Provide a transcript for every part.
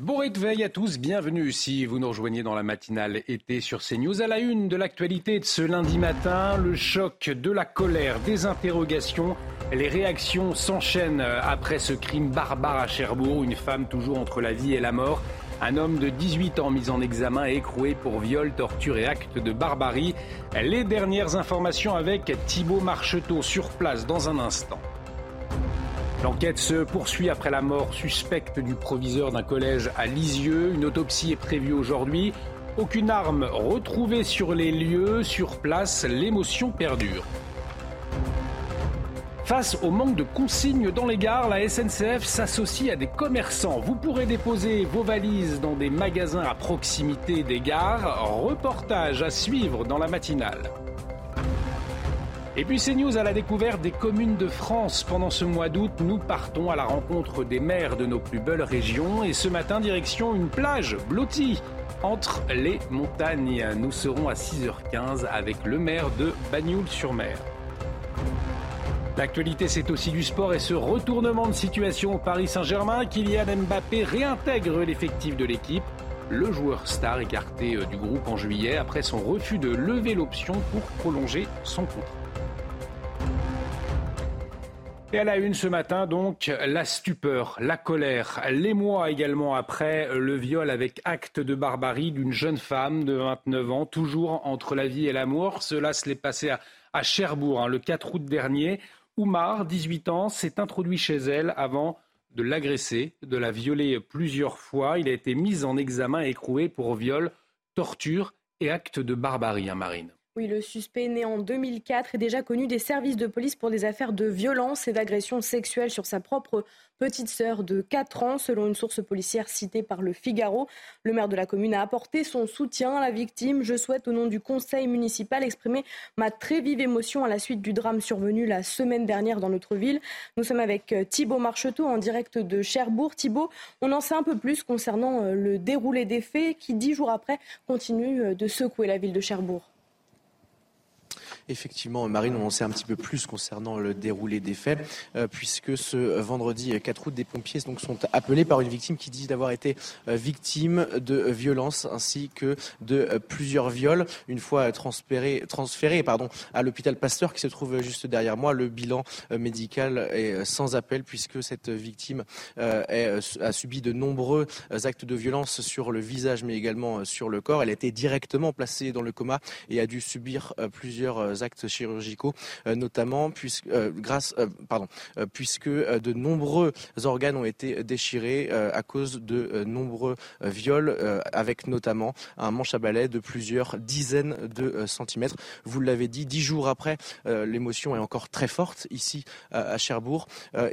Bon réveil à tous, bienvenue si vous nous rejoignez dans la matinale été sur CNews. À la une de l'actualité de ce lundi matin, le choc de la colère, des interrogations, les réactions s'enchaînent après ce crime barbare à Cherbourg, une femme toujours entre la vie et la mort. Un homme de 18 ans mis en examen et écroué pour viol, torture et acte de barbarie. Les dernières informations avec Thibault Marcheteau sur place dans un instant. L'enquête se poursuit après la mort suspecte du proviseur d'un collège à Lisieux. Une autopsie est prévue aujourd'hui. Aucune arme retrouvée sur les lieux. Sur place, l'émotion perdure. Face au manque de consignes dans les gares, la SNCF s'associe à des commerçants. Vous pourrez déposer vos valises dans des magasins à proximité des gares. Reportage à suivre dans la matinale. Et puis CNews à la découverte des communes de France. Pendant ce mois d'août, nous partons à la rencontre des maires de nos plus belles régions. Et ce matin, direction une plage blottie entre les montagnes. Nous serons à 6h15 avec le maire de Bagnoul-sur-Mer. L'actualité, c'est aussi du sport et ce retournement de situation au Paris Saint-Germain. Kylian Mbappé réintègre l'effectif de l'équipe. Le joueur star écarté euh, du groupe en juillet après son refus de lever l'option pour prolonger son contrat. Et à la une ce matin, donc, la stupeur, la colère, les mois également après le viol avec acte de barbarie d'une jeune femme de 29 ans, toujours entre la vie et l'amour. Cela se l'est passé à, Cherbourg hein, le 4 août dernier. Oumar, 18 ans, s'est introduit chez elle avant de l'agresser, de la violer plusieurs fois. Il a été mis en examen et écroué pour viol, torture et acte de barbarie, hein, Marine. Oui, le suspect né en 2004 est déjà connu des services de police pour des affaires de violence et d'agression sexuelle sur sa propre petite sœur de 4 ans, selon une source policière citée par le Figaro. Le maire de la commune a apporté son soutien à la victime. Je souhaite, au nom du conseil municipal, exprimer ma très vive émotion à la suite du drame survenu la semaine dernière dans notre ville. Nous sommes avec euh, Thibault Marcheteau en direct de Cherbourg. Thibault, on en sait un peu plus concernant euh, le déroulé des faits qui, dix jours après, continue euh, de secouer la ville de Cherbourg. Effectivement, Marine, on en sait un petit peu plus concernant le déroulé des faits, euh, puisque ce vendredi 4 août, des pompiers sont appelés par une victime qui dit d'avoir été euh, victime de violences ainsi que de euh, plusieurs viols. Une fois transféré, transféré pardon, à l'hôpital Pasteur qui se trouve juste derrière moi, le bilan médical est sans appel puisque cette victime a subi de nombreux actes de violence sur le visage mais également sur le corps. Elle a été directement placée dans le coma et a dû subir plusieurs actes chirurgicaux, euh, notamment puisque, euh, grâce, euh, pardon, puisque de nombreux organes ont été déchirés à cause de nombreux viols, avec notamment un manche à balai de plusieurs dizaines de centimètres. Vous l'avez dit, dix jours après, l'émotion est encore très forte ici à Cherbourg,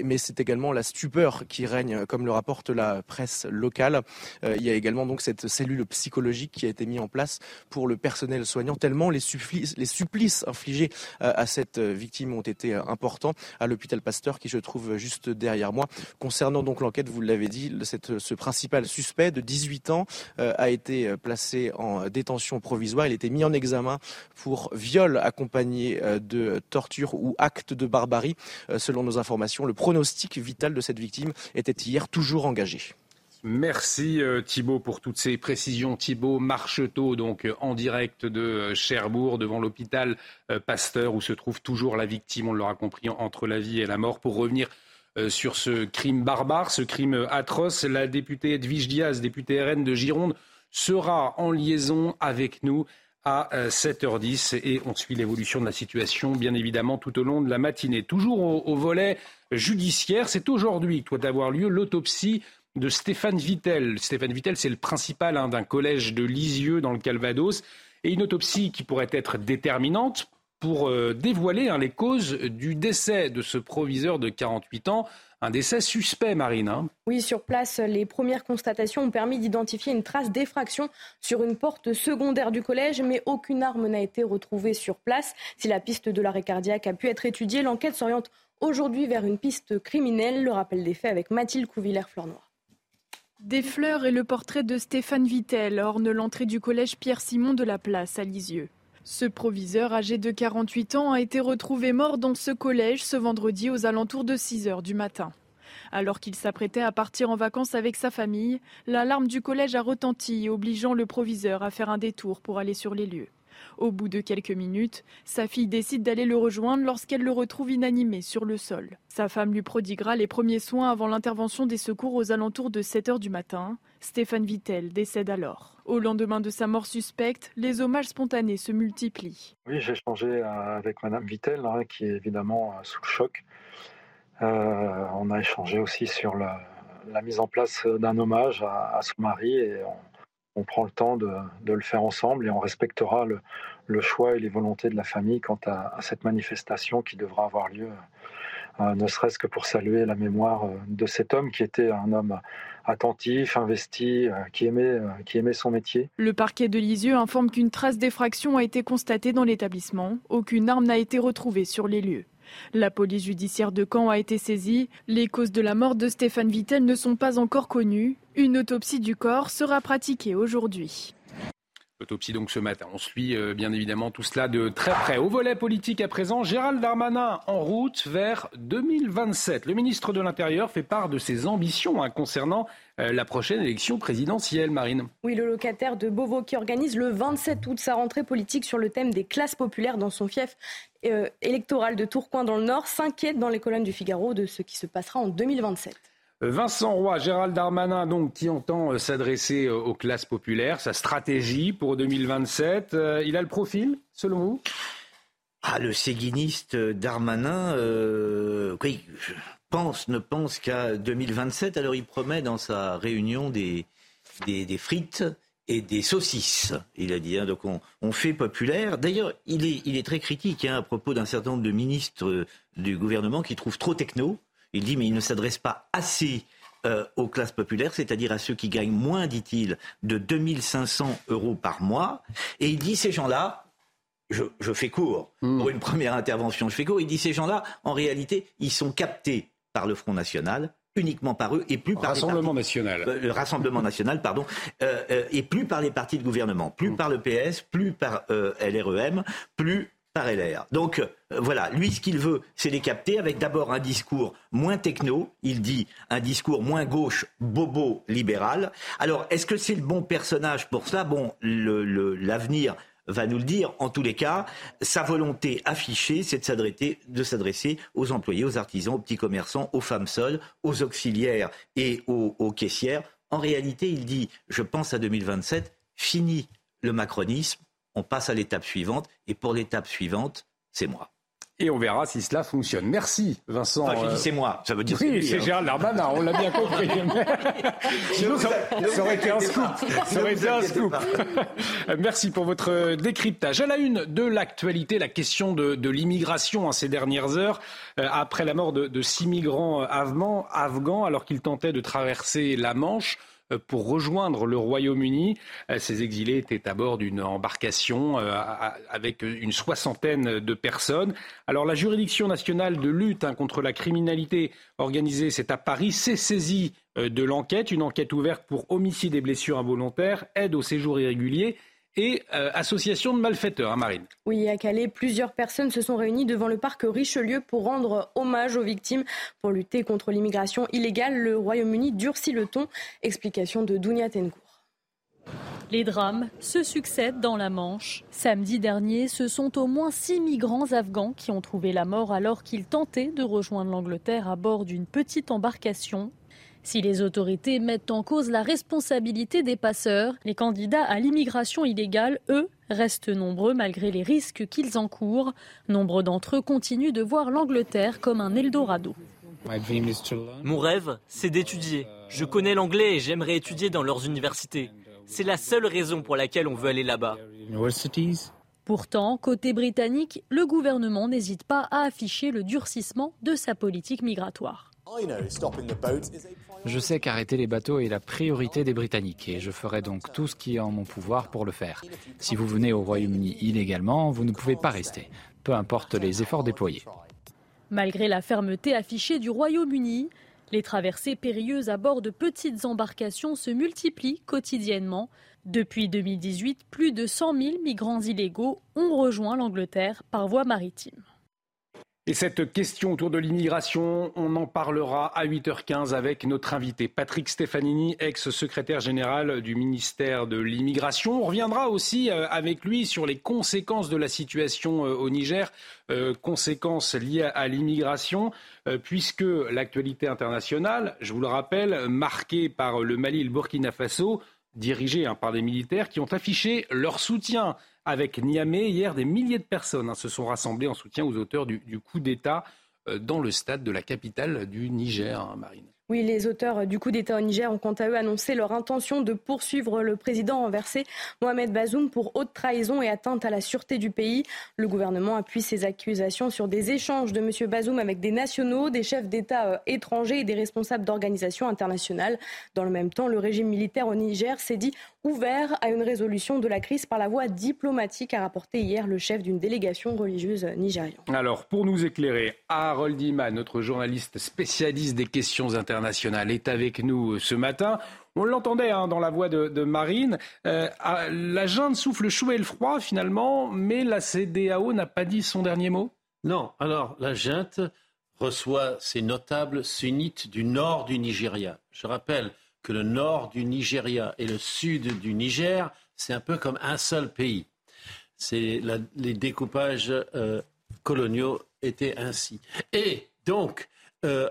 mais c'est également la stupeur qui règne, comme le rapporte la presse locale. Il y a également donc cette cellule psychologique qui a été mise en place pour le personnel soignant, tellement les les supplices infligés euh, à cette euh, victime ont été euh, importants à l'hôpital Pasteur qui se trouve juste derrière moi. Concernant donc l'enquête, vous l'avez dit, ce principal suspect de 18 ans a été placé en détention provisoire. Il était mis en examen pour viol accompagné de torture ou acte de barbarie. Selon nos informations, le pronostic vital de cette victime était hier toujours engagé. Merci euh, Thibault pour toutes ces précisions. Thibault Marcheteau, donc euh, en direct de euh, Cherbourg, devant l'hôpital Pasteur, où se trouve toujours la victime, on l'aura compris, entre la vie et la mort. Pour revenir sur ce crime barbare, ce crime atroce, la députée Edwige Diaz, députée RN de Gironde, sera en liaison avec nous à 7h10 et on suit l'évolution de la situation, bien évidemment, tout au long de la matinée. Toujours au, volet judiciaire, c'est aujourd'hui que doit avoir lieu l'autopsie de Stéphane Vittel. Stéphane Vittel, c'est le principal hein, d'un collège de Lisieux dans le Calvados. Et une autopsie qui pourrait être déterminante pour euh, dévoiler hein, les causes du décès de ce proviseur de 48 ans. Un décès suspect, Marine. Hein. Oui, sur place, les premières constatations ont permis d'identifier une trace d'effraction sur une porte secondaire du collège, mais aucune arme n'a été retrouvée sur place. Si la piste de l'arrêt cardiaque a pu être étudiée, l'enquête s'oriente aujourd'hui vers une piste criminelle. Le rappel des faits avec Mathilde Couvillère-Fleurnoir. Des fleurs et le portrait de Stéphane Vittel ornent l'entrée du collège Pierre-Simon de la Place à Lisieux. Ce proviseur âgé de 48 ans a été retrouvé mort dans ce collège ce vendredi aux alentours de 6 heures du matin. Alors qu'il s'apprêtait à partir en vacances avec sa famille, l'alarme du collège a retenti, obligeant le proviseur à faire un détour pour aller sur les lieux. Au bout de quelques minutes, sa fille décide d'aller le rejoindre lorsqu'elle le retrouve inanimé sur le sol. Sa femme lui prodiguera les premiers soins avant l'intervention des secours aux alentours de 7 heures du matin. Stéphane Vittel décède alors. Au lendemain de sa mort suspecte, les hommages spontanés se multiplient. Oui, j'ai échangé euh, avec Madame Vittel, hein, qui est évidemment euh, sous le choc. Euh, on a échangé aussi sur la, mise en place d'un hommage à, son mari et on, prend le temps de, le faire ensemble et on respectera le, choix et les volontés de la famille quant à, cette manifestation qui devra avoir lieu, ne serait-ce que pour saluer la mémoire de cet homme qui était un homme attentif, investi, euh, qui aimait, euh, qui aimait son métier. Le parquet de Lisieux informe qu'une trace d'effraction a été constatée dans l'établissement. Aucune arme n'a été retrouvée sur les lieux. La police judiciaire de Caen a été saisie. Les causes de la mort de Stéphane Vittel ne sont pas encore connues. Une autopsie du corps sera pratiquée aujourd'hui. Autopsie donc ce matin. On suit euh, bien évidemment tout cela de très près. Au volet politique à présent, Gérald Darmanin en route vers 2027. Le ministre de l'Intérieur fait part de ses ambitions hein, concernant euh, la prochaine élection présidentielle, Marine. Oui, le locataire de Beauvau qui organise le 27 août sa rentrée politique sur le thème des classes populaires dans son fief euh, électoral de Tourcoing dans le Nord s'inquiète dans les colonnes du Figaro de ce qui se passera en 2027. Vincent Roy, Gérald Darmanin, donc, qui entend euh, s'adresser euh, aux classes populaires, sa stratégie pour 2027, euh, il a le profil, selon vous? Ah, le séguiniste Darmanin, pense, ne pense qu'à 2027. Alors il promet dans sa réunion des, des, frites et des saucisses, il a dit. Hein. donc on, fait populaire. D'ailleurs, il est, il est très critique hein, à propos d'un certain nombre de ministres du gouvernement qui trouvent trop techno. Il dit, mais il ne s'adresse pas assez euh, aux classes populaires, c'est-à-dire à ceux qui gagnent moins, dit-il, de 2500 euros par mois. Et il dit, ces gens-là, je, fais court hmm. pour une première intervention, je fais court, il dit, ces gens-là, en réalité, ils sont captés par le Front National, uniquement par eux et plus par Rassemblement national. Euh, le Rassemblement national, pardon, euh, et plus par les partis de gouvernement, plus hmm. par le PS, plus par LREM, plus par LR. Donc euh, voilà, lui ce qu'il veut, c'est les capter avec d'abord un discours moins techno, il dit un discours moins gauche, bobo, libéral. Alors est-ce que c'est le bon personnage pour cela? Bon, l'avenir va nous le dire. En tous les cas, sa volonté affichée, c'est de s'adresser, aux employés, aux artisans, aux petits commerçants, aux femmes seules, aux auxiliaires et aux, aux caissières. En réalité, il dit, je pense à 2027, fini le macronisme, on passe à l'étape suivante. Et pour l'étape suivante, c'est moi. Et on verra si cela fonctionne. Merci, Vincent. Enfin, je dis c'est moi, ça veut dire oui, c'est hein. Gérald Darmanin, on l'a bien compris. Sinon, ça, aurait été un scoop. Ça aurait été un scoop. Merci pour votre décryptage. À la une de l'actualité, la question de, l'immigration ces dernières heures, euh, après la mort de, de six migrants afghans, afghans alors qu'ils tentaient de traverser la Manche. Euh, pour rejoindre le Royaume-Uni. Euh, ces exilés étaient à bord d'une embarcation euh, avec une soixantaine de personnes. Alors la juridiction nationale de lutte hein, contre la criminalité organisée, c'est à Paris, s'est saisie de l'enquête, une enquête ouverte pour homicide et blessures involontaires, aide au séjour irrégulier et euh, association de malfaiteurs, hein, Marine. Oui, à Calais, plusieurs personnes se sont réunies devant le parc Richelieu pour rendre hommage aux victimes. Pour lutter contre l'immigration illégale, le Royaume-Uni durcit le ton. Explication de Dounia Tencourt. Les drames se succèdent dans la Manche. Samedi dernier, ce sont au moins six migrants afghans qui ont trouvé la mort alors qu'ils tentaient de rejoindre l'Angleterre à bord d'une petite embarcation si les autorités mettent en cause la responsabilité des passeurs, les candidats à l'immigration illégale, eux, restent nombreux malgré les risques qu'ils encourent. Nombre d'entre eux continuent de voir l'Angleterre comme un Eldorado. Mon rêve, c'est d'étudier. Je connais l'anglais et j'aimerais étudier dans leurs universités. C'est la seule raison pour laquelle on veut aller là-bas. Pourtant, côté britannique, le gouvernement n'hésite pas à afficher le durcissement de sa politique migratoire. Je sais qu'arrêter les bateaux est la priorité des Britanniques et je ferai donc tout ce qui est en mon pouvoir pour le faire. Si vous venez au Royaume-Uni illégalement, vous ne pouvez pas rester, peu importe les efforts déployés. Malgré la fermeté affichée du Royaume-Uni, les traversées périlleuses à bord de petites embarcations se multiplient quotidiennement. Depuis 2018, plus de 100 000 migrants illégaux ont rejoint l'Angleterre par voie maritime. Et cette question autour de l'immigration, on en parlera à 8h15 avec notre invité Patrick Stefanini, ex-secrétaire général du ministère de l'immigration. On reviendra aussi euh, avec lui sur les conséquences de la situation euh, au Niger, euh, conséquences liées à l'immigration, puisque l'actualité internationale, je vous le rappelle, marquée par le Mali et le Burkina Faso, dirigée hein, par des militaires qui ont affiché leur soutien avec Niamey. Hier, des milliers de personnes hein, se sont rassemblées en soutien aux auteurs du, coup d'État euh, dans le stade de la capitale du Niger, hein, Marine. Oui, les auteurs du coup d'État au Niger ont quant à eux annoncé leur intention de poursuivre le président renversé Mohamed Bazoum pour haute trahison et atteinte à la sûreté du pays. Le gouvernement appuie ces accusations sur des échanges de M. Bazoum avec des nationaux, des chefs d'État euh, étrangers et des responsables d'organisations internationales. Dans le même temps, le régime militaire au Niger s'est dit ouvert à une résolution de la crise par la voie diplomatique, a rapporté hier le chef d'une délégation religieuse nigériane. Alors, pour nous éclairer, Harold Iman, notre journaliste spécialiste des questions internationales, est avec nous ce matin. On l'entendait hein, dans la voix de, Marine. Euh, ah, la junte souffle chaud et le froid finalement, mais la CDAO n'a pas dit son dernier mot? Non. Alors, la junte reçoit ses notables sunnites du nord du Nigeria. Je rappelle que le nord du Nigeria et le sud du Niger, c'est un peu comme un seul pays. C'est les découpages euh, coloniaux étaient ainsi. Et donc, euh,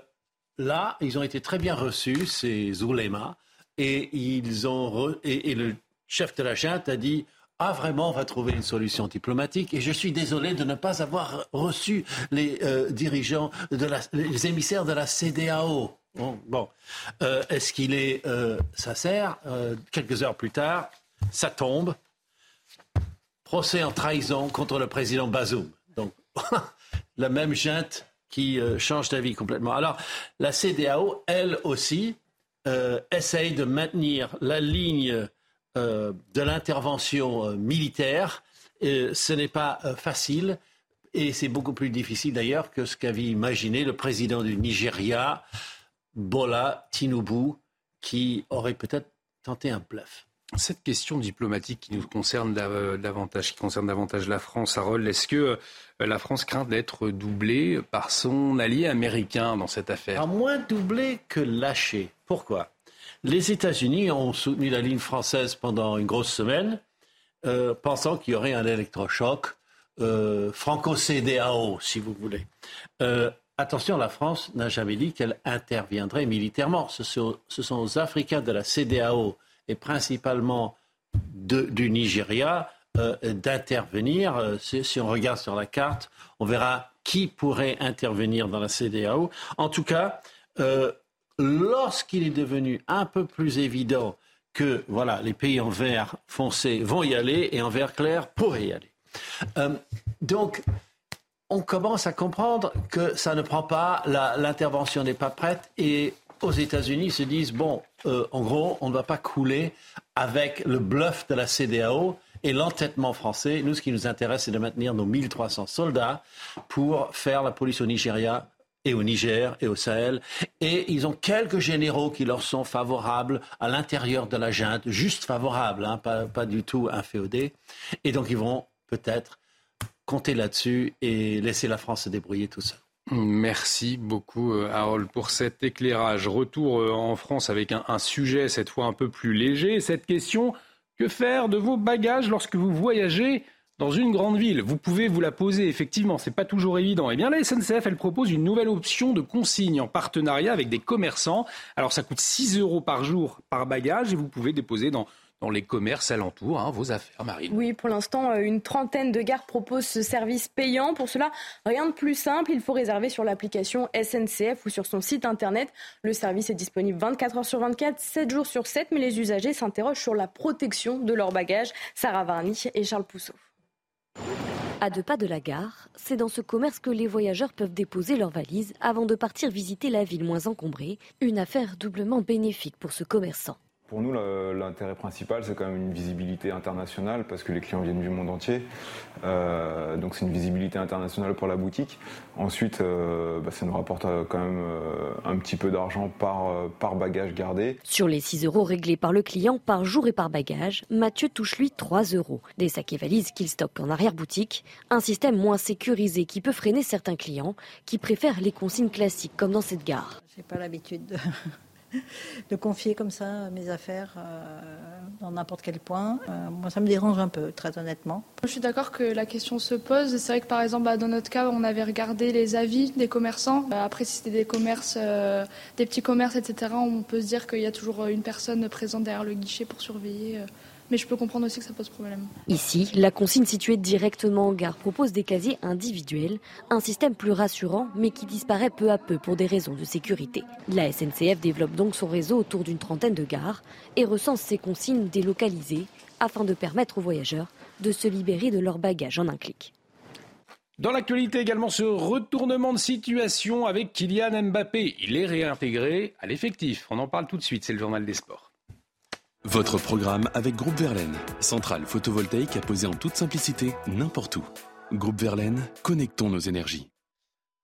là, ils ont été très bien reçus, ces oulémas, et, ils ont et, le chef de la junte a dit ah vraiment, on va trouver une solution diplomatique. Et je suis désolé de ne pas avoir reçu les euh, dirigeants, les émissaires de la CDAO. Bon, euh, est-ce qu'il est, euh, ça sert euh, Quelques heures plus tard, ça tombe. Procès en trahison contre le président Bazoum. Donc, la même junte qui change d'avis complètement. Alors, la CDAO, elle aussi, essaye de maintenir la ligne de l'intervention militaire. ce n'est pas facile. Et c'est beaucoup plus difficile d'ailleurs que ce qu'avait imaginé le président du Nigeria Bola Tinubu, qui aurait peut-être tenté un bluff. Cette question diplomatique qui nous concerne davantage, qui concerne davantage la France, Harold, est-ce que euh, la France craint d'être doublée par son allié américain dans cette affaire? À moins doublée que lâchée. Pourquoi? Les États-Unis ont soutenu la ligne française pendant une grosse semaine, euh, pensant qu'il y aurait un électrochoc euh, franco-CDAO, si vous voulez. Attention, la France n'a jamais dit qu'elle interviendrait militairement. Ce sont, aux Africains de la CDAO principalement du Nigeria euh, d'intervenir. Euh, si, on regarde sur la carte, on verra qui pourrait intervenir dans la CDAO. En tout cas, euh, lorsqu'il est devenu un peu plus évident que voilà, les pays en vert foncé vont y aller et en vert clair pourraient y aller. donc, on commence à comprendre que ça ne prend pas, l'intervention n'est pas prête et aux États-Unis se disent bon, euh, en gros, on ne va pas couler avec le bluff de la CDAO et l'entêtement français. Nous, ce qui nous intéresse, c'est de maintenir nos 1300 soldats pour faire la police au Nigeria et au Niger et au Sahel. Et ils ont quelques généraux qui leur sont favorables à l'intérieur de la junte, juste favorables, hein, pas, pas du tout inféodés. Et donc, ils vont peut-être compter là-dessus et laisser la France se débrouiller tout seul. Merci beaucoup, euh, Harold, pour cet éclairage. Retour euh, en France avec un, sujet cette fois un peu plus léger. Cette question que faire de vos bagages lorsque vous voyagez dans une grande ville? Vous pouvez vous la poser, effectivement, c'est pas toujours évident. Eh bien, la SNCF, elle propose une nouvelle option de consigne en partenariat avec des commerçants. Alors, ça coûte 6 euros par jour par bagage et vous pouvez déposer dans dans les commerces alentours, hein, vos affaires, Marine. Oui, pour l'instant, euh, une trentaine de gares proposent ce service payant. Pour cela, rien de plus simple, il faut réserver sur l'application SNCF ou sur son site internet. Le service est disponible 24 heures sur 24, 7 jours sur 7, mais les usagers s'interrogent sur la protection de leurs bagages. Sarah Varny et Charles Pousseau. À deux pas de la gare, c'est dans ce commerce que les voyageurs peuvent déposer leurs valises avant de partir visiter la ville moins encombrée, une affaire doublement bénéfique pour ce commerçant. Pour nous, l'intérêt principal, c'est quand même une visibilité internationale parce que les clients viennent du monde entier. Euh, donc c'est une visibilité internationale pour la boutique. Ensuite, euh, bah, ça nous rapporte euh, quand même un petit peu d'argent par, par bagage gardé. Sur les 6 euros réglés par le client par jour et par bagage, Mathieu touche lui 3 euros. Des sacs et valises qu'il stocke en arrière-boutique. Un système moins sécurisé qui peut freiner certains clients qui préfèrent les consignes classiques comme dans cette gare. J'ai pas l'habitude de de confier comme ça mes affaires euh, dans n'importe quel point. Euh, moi, ça me dérange un peu, très honnêtement. Je suis d'accord que la question se pose. C'est vrai que par exemple, bah, dans notre cas, on avait regardé les avis des commerçants. Bah, après, si c'était des commerces, euh, des petits commerces, etc., on peut se dire qu'il y a toujours une personne présente derrière le guichet pour surveiller mais je peux comprendre aussi que ça pose problème. Ici, la consigne située directement en gare propose des casiers individuels, un système plus rassurant mais qui disparaît peu à peu pour des raisons de sécurité. La SNCF développe donc son réseau autour d'une trentaine de gares et recense ses consignes délocalisées afin de permettre aux voyageurs de se libérer de leurs bagages en un clic. Dans l'actualité également, ce retournement de situation avec Kylian Mbappé. Il est réintégré à l'effectif. On en parle tout de suite, c'est le journal des sports. Votre programme avec Groupe Verlaine, centrale photovoltaïque à poser en toute simplicité n'importe où. Groupe Verlaine, connectons nos énergies.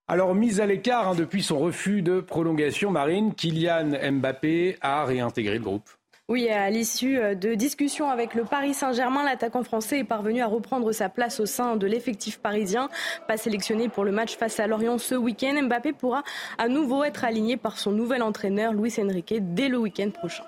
Alors, mise à l'écart hein, depuis son refus de prolongation marine, Kylian Mbappé a réintégré le groupe. Oui, à l'issue euh, de discussions avec le Paris Saint-Germain, l'attaquant français est parvenu à reprendre sa place au sein de l'effectif parisien. Pas sélectionné pour le match face à Lorient ce week-end, Mbappé pourra à nouveau être aligné par son nouvel entraîneur, Luis Enrique, dès le week-end prochain.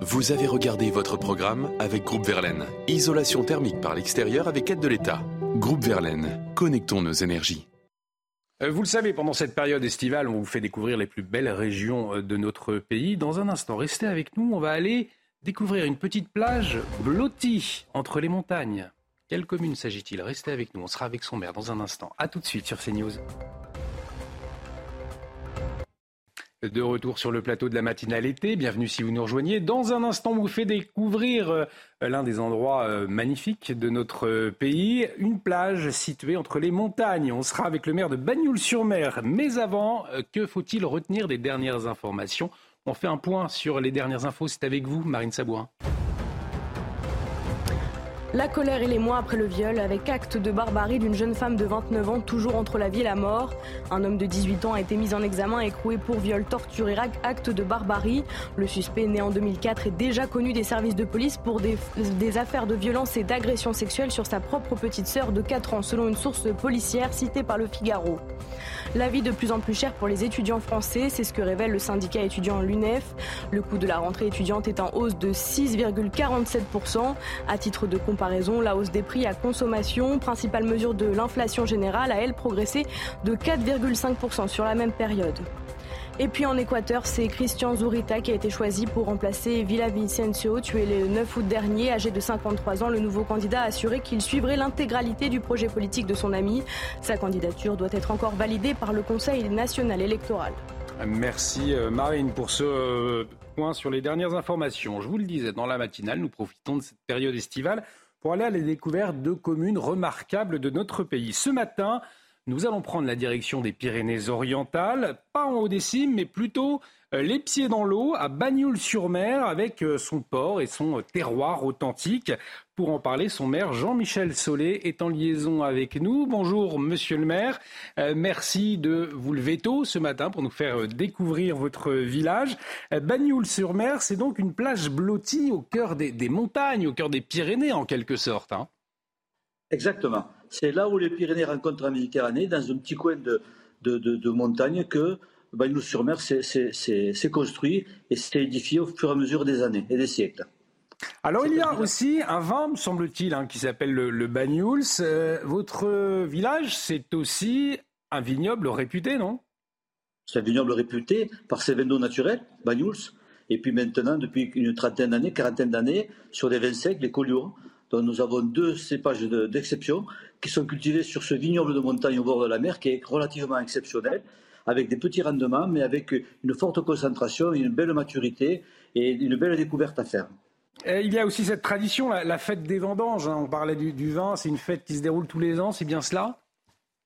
Vous avez regardé votre programme avec Groupe Verlaine. Isolation thermique par l'extérieur avec aide de l'État. Groupe Verlaine, connectons nos énergies. Euh, vous le savez, pendant cette période estivale, on vous fait découvrir les plus belles régions euh, de notre pays. Dans un instant, restez avec nous, on va aller découvrir une petite plage blottie entre les montagnes. Quelle commune s'agit-il? Restez avec nous, on sera avec son maire dans un instant. A tout de suite sur CNews. De retour sur le plateau de la matinale été, bienvenue si vous nous rejoignez. Dans un instant, vous fait découvrir euh, l'un des endroits euh, magnifiques de notre euh, pays, une plage située entre les montagnes. On sera avec le maire de Bagnoul-sur-Mer. Mais avant, que faut-il retenir des dernières informations? On fait un point sur les dernières infos. C'est avec vous, Marine Sabourin. La colère et les mois après le viol, avec acte de barbarie d'une jeune femme de 29 ans, toujours entre la vie et la mort. Un homme de 18 ans a été mis en examen écroué pour viol, torture et acte de barbarie. Le suspect, né en 2004, est déjà connu des services de police pour des, des affaires de violence et d'agression sexuelle sur sa propre petite sœur de 4 ans, selon une source policière citée par le Figaro. La vie de plus en plus chère pour les étudiants français, c'est ce que révèle le syndicat étudiant l'UNEF. Le coût de la rentrée étudiante est en hausse de 6,47%. À titre de comparaison, la hausse des prix à consommation, principale mesure de l'inflation générale, a elle progressé de 4,5% sur la même période. Et puis en Équateur, c'est Christian Zurita qui a été choisi pour remplacer Villa Vicencio, tué le 9 août dernier. Âgé de 53 ans, le nouveau candidat a assuré qu'il suivrait l'intégralité du projet politique de son ami. Sa candidature doit être encore validée par le Conseil national électoral. Merci euh, Marine pour ce euh, point sur les dernières informations. Je vous le disais, dans la matinale, nous profitons de cette période estivale pour aller à la découverte de communes remarquables de notre pays. Ce matin, nous allons prendre la direction des Pyrénées-Orientales, pas en haut des cimes, mais plutôt euh, les pieds dans l'eau, à Bagnoul-sur-Mer, avec euh, son port et son terroir authentique. Pour en parler, son maire Jean-Michel Solé est en liaison avec nous. Bonjour, monsieur le maire. Euh, merci de vous lever tôt ce matin pour nous faire découvrir votre village. Bagnoul-sur-Mer, c'est donc une plage blottie au cœur des, montagnes, au cœur des Pyrénées en quelque sorte. Hein. Exactement. C'est là où les Pyrénées rencontrent la Méditerranée, dans un petit coin de, de, montagne, que Bagnoul-sur-Mer s'est construit et s'est édifié au fur et à mesure des années et des siècles. Alors il y a aussi un vin, me semble-t-il, hein, qui s'appelle le, le Bagnouls. Euh, votre village, c'est aussi un vignoble réputé, non? C'est un vignoble réputé par ses vins d'eau naturels, Bagnouls. Et puis maintenant, depuis une trentaine d'années, quarantaine d'années, sur des vins secs, les Collioures, dont nous avons deux cépages d'exception qui sont cultivés sur ce vignoble de montagne au bord de la mer qui est relativement exceptionnel, avec des petits rendements, mais avec une forte concentration, une belle maturité et une belle découverte à faire. il y a aussi cette tradition, la, fête des vendanges. Hein. On parlait du, vin, c'est une fête qui se déroule tous les ans, c'est bien cela?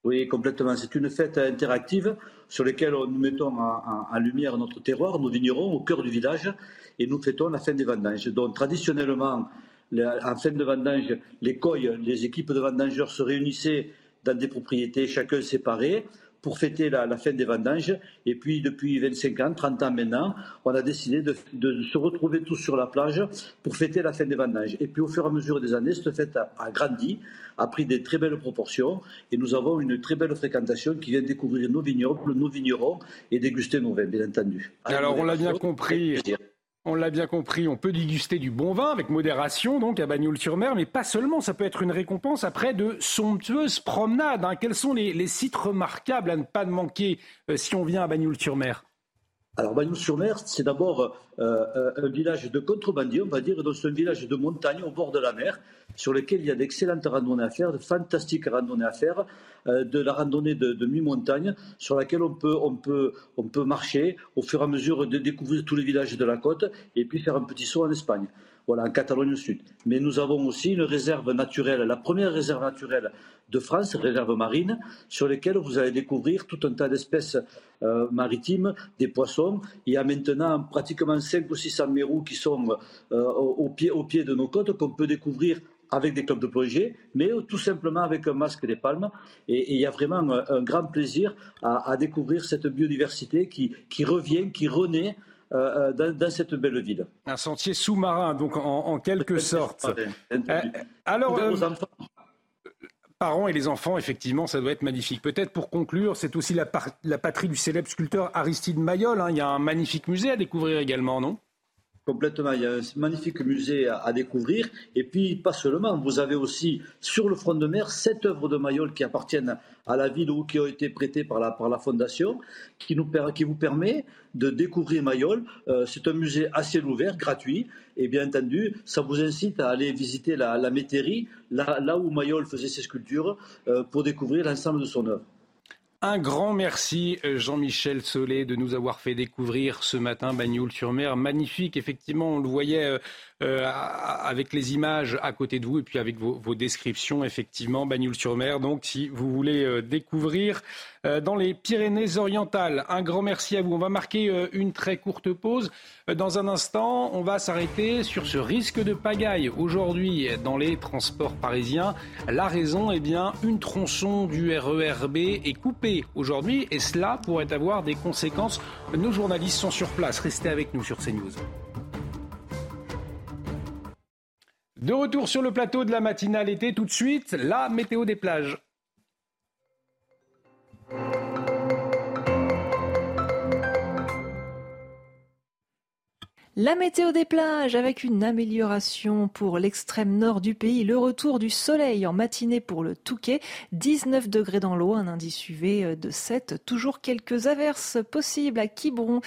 Oui, complètement. C'est une fête interactive sur laquelle nous mettons en, lumière notre terroir, nos vignerons, au cœur du village, et nous fêtons la fin des vendanges. Donc traditionnellement, en fin de vendange, les coilles, les équipes de vendangeurs se réunissaient dans des propriétés, chacun séparé, pour fêter la, fin des vendanges. Et puis, depuis 25 ans, 30 ans maintenant, on a décidé de, se retrouver tous sur la plage pour fêter la fin des vendanges. Et puis, au fur et à mesure des années, cette fête a, grandi, a pris des très belles proportions. Et nous avons une très belle fréquentation qui vient découvrir nos vignobles, nos vignerons et déguster nos vins, bien entendu. Alors, on l'a bien compris. On l'a bien compris, on peut déguster du bon vin avec modération, donc à Bagnoul-sur-Mer, mais pas seulement, ça peut être une récompense après de somptueuses promenades. Hein. Quels sont les, sites remarquables à ne pas manquer euh, si on vient à Bagnoul-sur-Mer? Alors, Bagnoul-sur-Mer, c'est d'abord euh, euh, un village de contrebandiers, on va dire, donc c'est un village de montagne au bord de la mer, sur lequel il y a d'excellentes randonnées à faire, de fantastiques randonnées à faire, euh, de la randonnée de, mi-montagne, sur laquelle on peut marcher au fur et à mesure de découvrir tous les villages de la côte, et puis faire un petit saut en Espagne voilà, en Catalogne Sud. Mais nous avons aussi une réserve naturelle, la première réserve naturelle de France, réserve marine, sur laquelle vous allez découvrir tout un tas d'espèces euh, maritimes, des poissons. Il y a maintenant pratiquement 5 ou 600 mérous qui sont euh, au, pied, au pied de nos côtes qu'on peut découvrir avec des clubs de plongée, mais tout simplement avec un masque des palmes. Et, il y a vraiment un, grand plaisir à, découvrir cette biodiversité qui revient, qui renaît euh, euh, dans, cette belle ville. Un sentier sous-marin, donc en, quelque sorte. Euh, alors, parents et les enfants, effectivement, ça doit être magnifique. Peut-être pour conclure, c'est aussi la, patrie du célèbre sculpteur Aristide Mayol. Hein. Il y a un magnifique musée à découvrir également, non? Complètement. Il y a un magnifique musée à, découvrir. Et puis, pas seulement. Vous avez aussi, sur le front de mer, sept œuvres de Mayol qui appartiennent à la ville ou qui ont été prêtées par la, Fondation, qui, vous permet de découvrir Mayol. Euh, c'est un musée à ciel ouvert, gratuit. Et bien entendu, ça vous incite à aller visiter la, métairie, là, là où Mayol faisait ses sculptures, euh, pour découvrir l'ensemble de son œuvre. Un grand merci Jean-Michel Solé de nous avoir fait découvrir ce matin Bagnoul-sur-Mer. Magnifique, effectivement, on le voyait euh, avec les images à côté de vous et puis avec vos, descriptions, effectivement, Bagnoul-sur-Mer. Donc, si vous voulez euh, découvrir euh, dans les Pyrénées-Orientales, un grand merci à vous. On va marquer une très courte pause. Dans un instant, on va s'arrêter sur ce risque de pagaille aujourd'hui dans les transports parisiens. La raison, est bien, une tronçon du RERB est coupée aujourd'hui et cela pourrait avoir des conséquences. Nos journalistes sont sur place. Restez avec nous sur CNews. De retour sur le plateau de la matinale été, tout de suite, la météo des plages. La météo des plages avec une amélioration pour l'extrême nord du pays, le retour du soleil en matinée pour le Touquet, 19 degrés dans l'eau, un indice UV de 7, toujours quelques averses possibles à Quiberon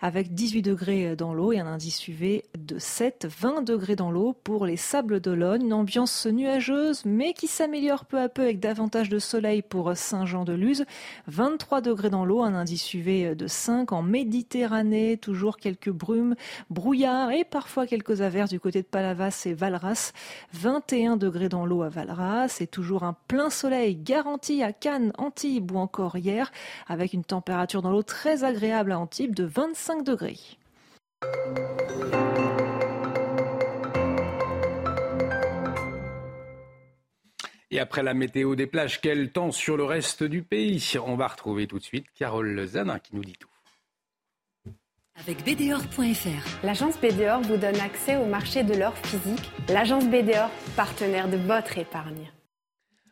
avec 18 degrés dans l'eau et un indice UV de 7, 20 degrés dans l'eau pour les Sables d'Olonne, une ambiance nuageuse mais qui s'améliore peu à peu avec davantage de soleil pour Saint-Jean-de-Luz, 23 degrés dans l'eau, un indice UV de 5 en Méditerranée, toujours quelques brumes brouillard et parfois quelques averses du côté de Palavas et Valras. 21 degrés dans l'eau à Valras et toujours un plein soleil garanti à Cannes, Antibes ou encore hier avec une température dans l'eau très agréable à Antibes de 25 degrés. Et après la météo des plages, quel temps sur le reste du pays? On va retrouver tout de suite Carole Zanin qui nous dit tout avec BDOR.fr. L'agence BDOR vous donne accès au marché de l'or physique. L'agence BDOR, partenaire de votre épargne.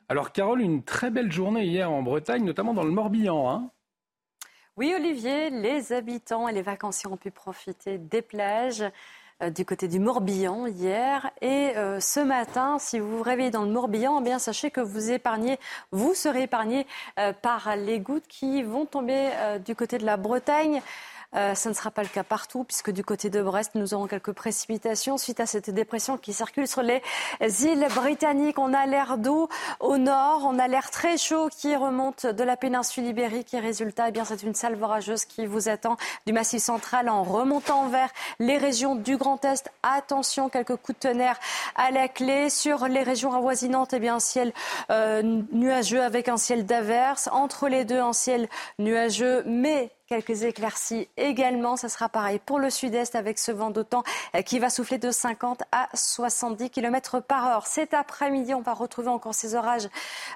Alors Carole, une très belle journée hier en Bretagne, notamment dans le Morbihan. Hein oui Olivier, les habitants et les vacanciers ont pu profiter des plages euh, du côté du Morbihan hier. Et euh, ce matin, si vous vous réveillez dans le Morbihan, eh bien sachez que vous épargnez, vous serez épargné euh, par les gouttes qui vont tomber du côté de la Bretagne. Euh, ne sera pas le cas partout, puisque du côté de Brest, nous aurons quelques précipitations suite à cette dépression qui circule sur les îles britanniques. On a l'air doux au nord, on a l'air très chaud qui remonte de la péninsule ibérique. Et résultat, eh bien, c'est une salve orageuse qui vous attend du massif central en remontant vers les régions du Grand Est. Attention, quelques coups de tonnerre à la clé. Sur les régions avoisinantes, eh bien, un ciel euh, nuageux avec un ciel d'averse. Entre les deux, un ciel nuageux, mais Quelques éclaircies également. Ça sera pareil pour le sud-est avec ce vent d'autant euh, qui va souffler de 50 à 70 km par heure. Cet après-midi, on va retrouver encore ces orages,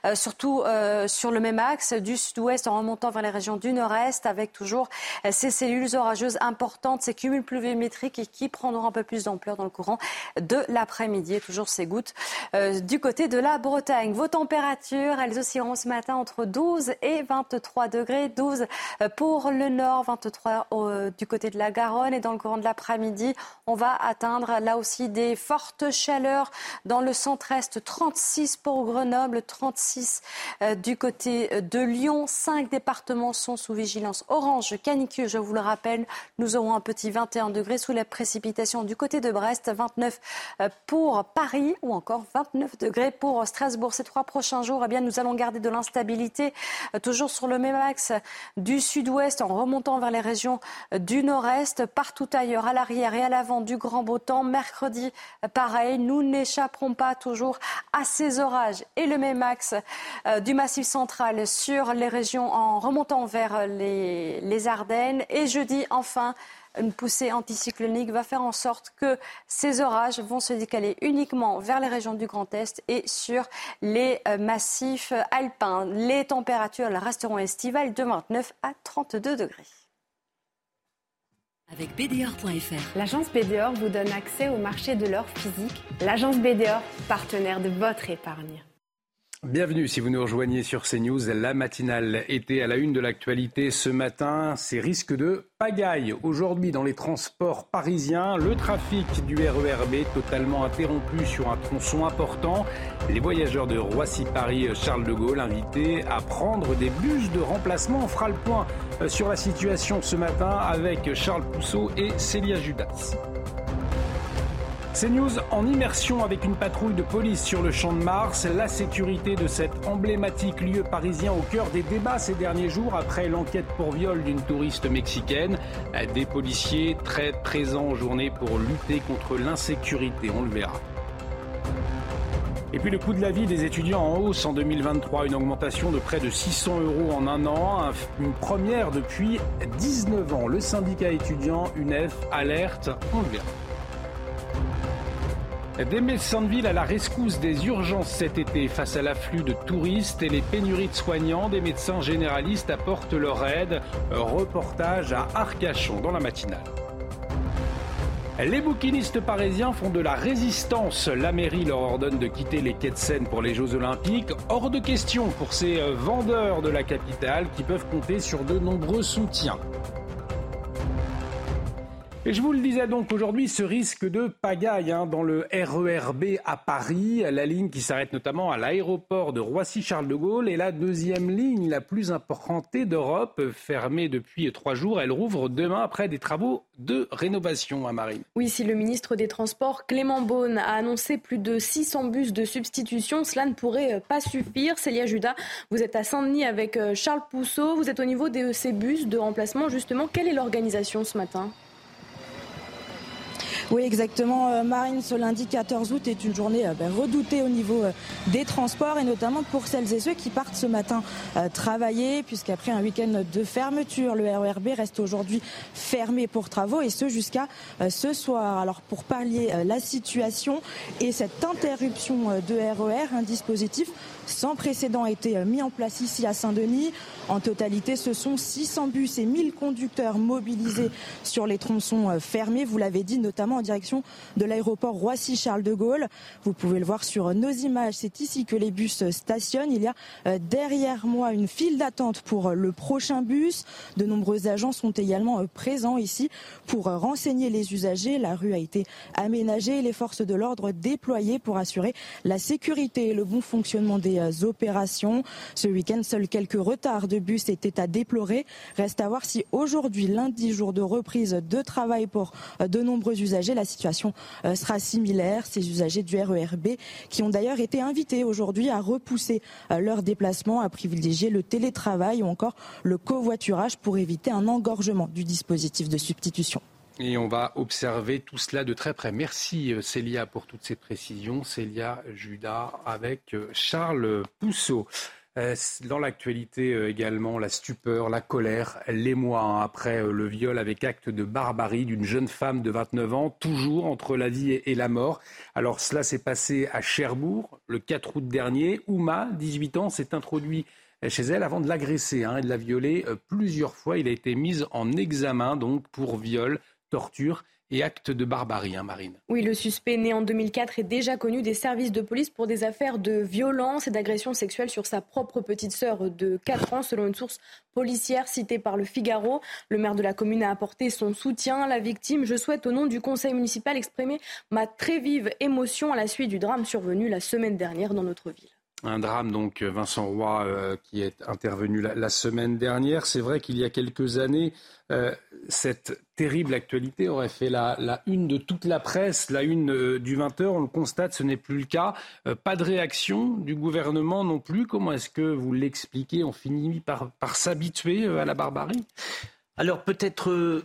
euh, surtout euh, sur le même axe du sud-ouest en remontant vers les régions du nord-est avec toujours ces cellules orageuses importantes, ces cumuls pluviométriques qui prendront un peu plus d'ampleur dans le courant de l'après-midi. toujours ces gouttes du côté de la Bretagne. Vos températures, elles oscilleront ce matin entre 12 et 23 degrés. 12 pour le le nord, 23 du côté de la Garonne et dans le courant de l'après-midi, on va atteindre là aussi des fortes chaleurs dans le centre-est, 36 pour Grenoble, 36 euh, du côté de Lyon. Cinq départements sont sous vigilance orange canicule, je vous le rappelle. Nous aurons un petit 21 degrés sous la précipitation du côté de Brest, 29 euh, pour Paris ou encore 29 degrés pour Strasbourg. Ces trois prochains jours, eh bien, nous allons garder de l'instabilité euh, toujours sur le même axe du sud-ouest remontant vers les régions du nord-est, partout ailleurs, à l'arrière et à l'avant du grand beau temps. Mercredi, pareil, nous n'échapperons pas toujours à ces orages et le même euh, du massif central sur les régions en remontant vers les, les Ardennes. Et jeudi, enfin, une poussée anticyclonique va faire en sorte que ces orages vont se décaler uniquement vers les régions du Grand Est et sur les euh, massifs alpins. Les températures resteront estivales de 29 à 32 degrés. Avec BDOR.fr. L'agence BDOR vous donne accès au marché de l'or physique. L'agence BDOR, partenaire de votre épargne. Bienvenue si vous nous rejoignez sur CNews. La matinale était à la une de l'actualité ce matin. Ces risques de pagaille. Aujourd'hui, dans les transports parisiens, le trafic du RERB totalement interrompu sur un tronçon important. Les voyageurs de Roissy-Paris Charles de Gaulle invités à prendre des bus de remplacement. On fera le point euh, sur la situation ce matin avec Charles Pousseau et Célia Judas. CNews en immersion avec une patrouille de police sur le champ de Mars. La sécurité de cet emblématique lieu parisien au cœur des débats ces derniers jours après l'enquête pour viol d'une touriste mexicaine. Des policiers très présents en journée pour lutter contre l'insécurité, on le verra. Et puis le coût de la vie des étudiants en hausse en 2023, une augmentation de près de 600 euros en un an, une première depuis 19 ans. Le syndicat étudiant UNEF alerte, on le verra. Des médecins de ville à la rescousse des urgences cet été face à l'afflux de touristes et les pénuries de soignants, des médecins généralistes apportent leur aide. Reportage à Arcachon dans la matinale. Les bouquinistes parisiens font de la résistance. La mairie leur ordonne de quitter les quais de Seine pour les Jeux Olympiques. Hors de question pour ces vendeurs de la capitale qui peuvent compter sur de nombreux soutiens. Et je vous le disais donc aujourd'hui, ce risque de pagaille hein, dans le RERB à Paris, la ligne qui s'arrête notamment à l'aéroport de Roissy-Charles de Gaulle est la deuxième ligne la plus importante d'Europe, fermée depuis trois jours. Elle rouvre demain après des travaux de rénovation à Marine. Oui, si le ministre des Transports, Clément Beaune, a annoncé plus de 600 bus de substitution, cela ne pourrait pas suffire. Célia Judas, vous êtes à Saint-Denis avec euh, Charles Pousseau. Vous êtes au niveau de ces bus de remplacement. Justement, quelle est l'organisation ce matin? Oui, exactement. Euh, Marine, ce lundi 14 août est une journée euh, ben, redoutée au niveau euh, des transports et notamment pour celles et ceux qui partent ce matin travailler, puisqu'après un week-end de fermeture, le RERB reste aujourd'hui fermé pour travaux et ce jusqu'à ce soir. Alors pour pallier la situation et cette interruption de RER, e un dispositif sans précédent a été mis en place ici à Saint-Denis. En totalité, ce sont 600 bus et 1000 conducteurs mobilisés sur les tronçons fermés, vous l'avez dit, notamment en direction de l'aéroport Roissy-Charles de Gaulle. Vous pouvez le voir sur nos images. C'est ici que les bus stationnent. Il y a euh, derrière moi une file d'attente pour le prochain bus. De nombreux agents sont également euh, présents ici pour renseigner les usagers. La rue a été aménagée et les forces de l'ordre déployées pour assurer la sécurité et le bon fonctionnement des opérations. Ce week-end, seuls quelques retards de bus étaient à déplorer. Reste à voir si aujourd'hui, lundi, jour de reprise de travail pour euh, de nombreux usagers, la situation euh, sera similaire. Ces usagers du RERB qui ont d'ailleurs été invités aujourd'hui à repousser euh, leur déplacement, à privilégier le télétravail ou encore le covoiturage pour éviter un engorgement du dispositif de substitution. Et on va observer tout cela de très près. Merci Célia pour toutes ces précisions. Célia Judas avec Charles Pousseau. Euh, dans l'actualité euh, également, la stupeur, la colère, l'émoi hein, après euh, le viol avec acte de barbarie d'une jeune femme de 29 ans, toujours entre la vie et la mort. Alors cela s'est passé à Cherbourg le 4 août dernier. Ouma, 18 ans, s'est introduit chez elle avant de l'agresser hein, et de la violer plusieurs fois. Il a été mis en examen donc pour viol, torture et actes de barbarie, hein, Marine. Oui, le suspect né en 2004 est déjà connu des services de police pour des affaires de violence et d'agression sexuelle sur sa propre petite sœur de 4 ans, selon une source policière citée par le Figaro. Le maire de la commune a apporté son soutien à la victime. Je souhaite, au nom du conseil municipal, exprimer ma très vive émotion à la suite du drame survenu la semaine dernière dans notre ville. Un drame, donc, Vincent Roy, euh, qui est intervenu la, semaine dernière. C'est vrai qu'il y a quelques années, euh, cette terrible actualité aurait fait la, une de toute la presse, la une euh, du 20h. On le constate, ce n'est plus le cas. pas de réaction du gouvernement non plus. Comment est-ce que vous l'expliquez? On finit par, s'habituer à la barbarie? Alors peut-être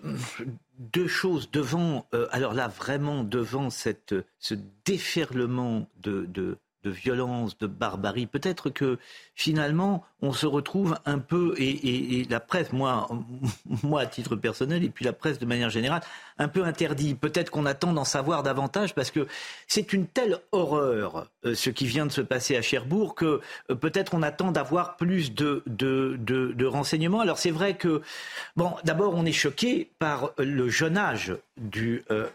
deux choses devant, alors là vraiment devant ce déferlement de violence, de barbarie. Peut-être que finalement, on se retrouve un peu, et, la presse, moi, moi à titre personnel, et puis la presse de manière générale, un peu interdit. Peut-être qu'on attend d'en savoir davantage parce que c'est une telle horreur, euh, ce qui vient de se passer à Cherbourg, que euh, peut-être on attend d'avoir plus de, de, renseignements. Alors c'est vrai que, bon, d'abord on est choqué par le jeune âge du, euh,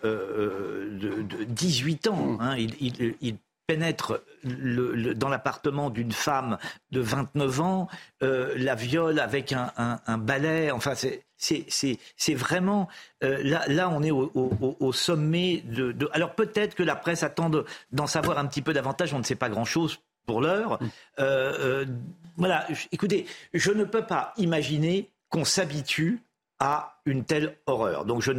de, 18 ans. Hein. il, il pénètre dans l'appartement d'une femme de 29 ans, euh, la viole avec un, balai. Enfin, c'est vraiment euh, là, là, on est au, sommet de, Alors peut-être que la presse attend d'en savoir un petit peu davantage. On ne sait pas grand-chose pour l'heure. Mm. Euh, voilà. Écoutez, je ne peux pas imaginer qu'on s'habitue à une telle horreur. Donc je,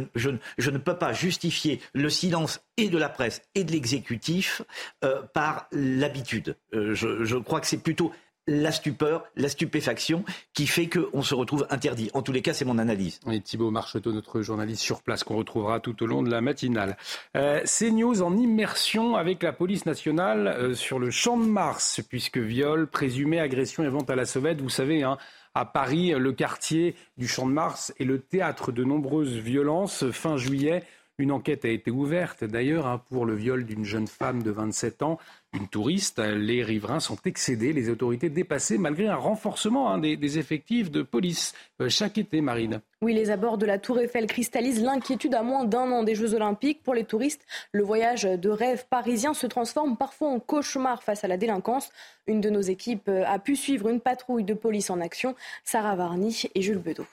ne peux pas justifier le silence et de la presse et de l'exécutif euh, par l'habitude. Euh, je, crois que c'est plutôt la stupeur, la stupéfaction qui fait qu'on se retrouve interdit. En tous les cas, c'est mon analyse. Et Thibault Marcheteau, notre journaliste sur place, qu'on retrouvera tout au long de la matinale. Euh, CNews en immersion avec la police nationale euh, sur le champ de Mars, puisque viol, présumé, agression et vente à la sauvette, vous savez, hein, à Paris, le quartier du Champ de Mars est le théâtre de nombreuses violences. Fin juillet, une enquête a été ouverte d'ailleurs hein, pour le viol d'une jeune femme de 27 ans, une touriste. Les riverains sont excédés, les autorités dépassées malgré un renforcement hein, des, effectifs de police euh, chaque été, Marine. Oui, les abords de la Tour Eiffel cristallisent l'inquiétude à moins d'un an des Jeux Olympiques. Pour les touristes, le voyage de rêve parisien se transforme parfois en cauchemar face à la délinquance. Une de nos équipes euh, a pu suivre une patrouille de police en action. Sarah Varny et Jules Bedeau.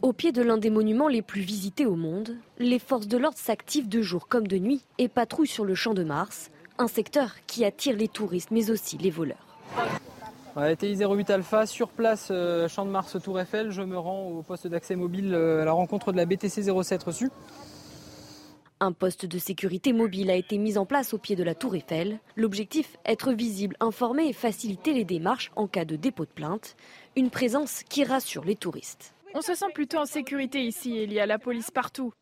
Au pied de l'un des monuments les plus visités au monde, les forces de l'ordre s'activent de jour comme de nuit et patrouillent sur le champ de Mars, un secteur qui attire les touristes mais aussi les voleurs. TI 08 Alpha, sur place, euh, champ de Mars, Tour Eiffel. Je me rends au poste d'accès mobile euh, à la rencontre de la BTC 07 reçue. Un poste de sécurité mobile a été mis en place au pied de la Tour Eiffel. L'objectif, être visible, informer et faciliter les démarches en cas de dépôt de plainte. Une présence qui rassure les touristes. On se sent plutôt en sécurité ici, il y a la police partout.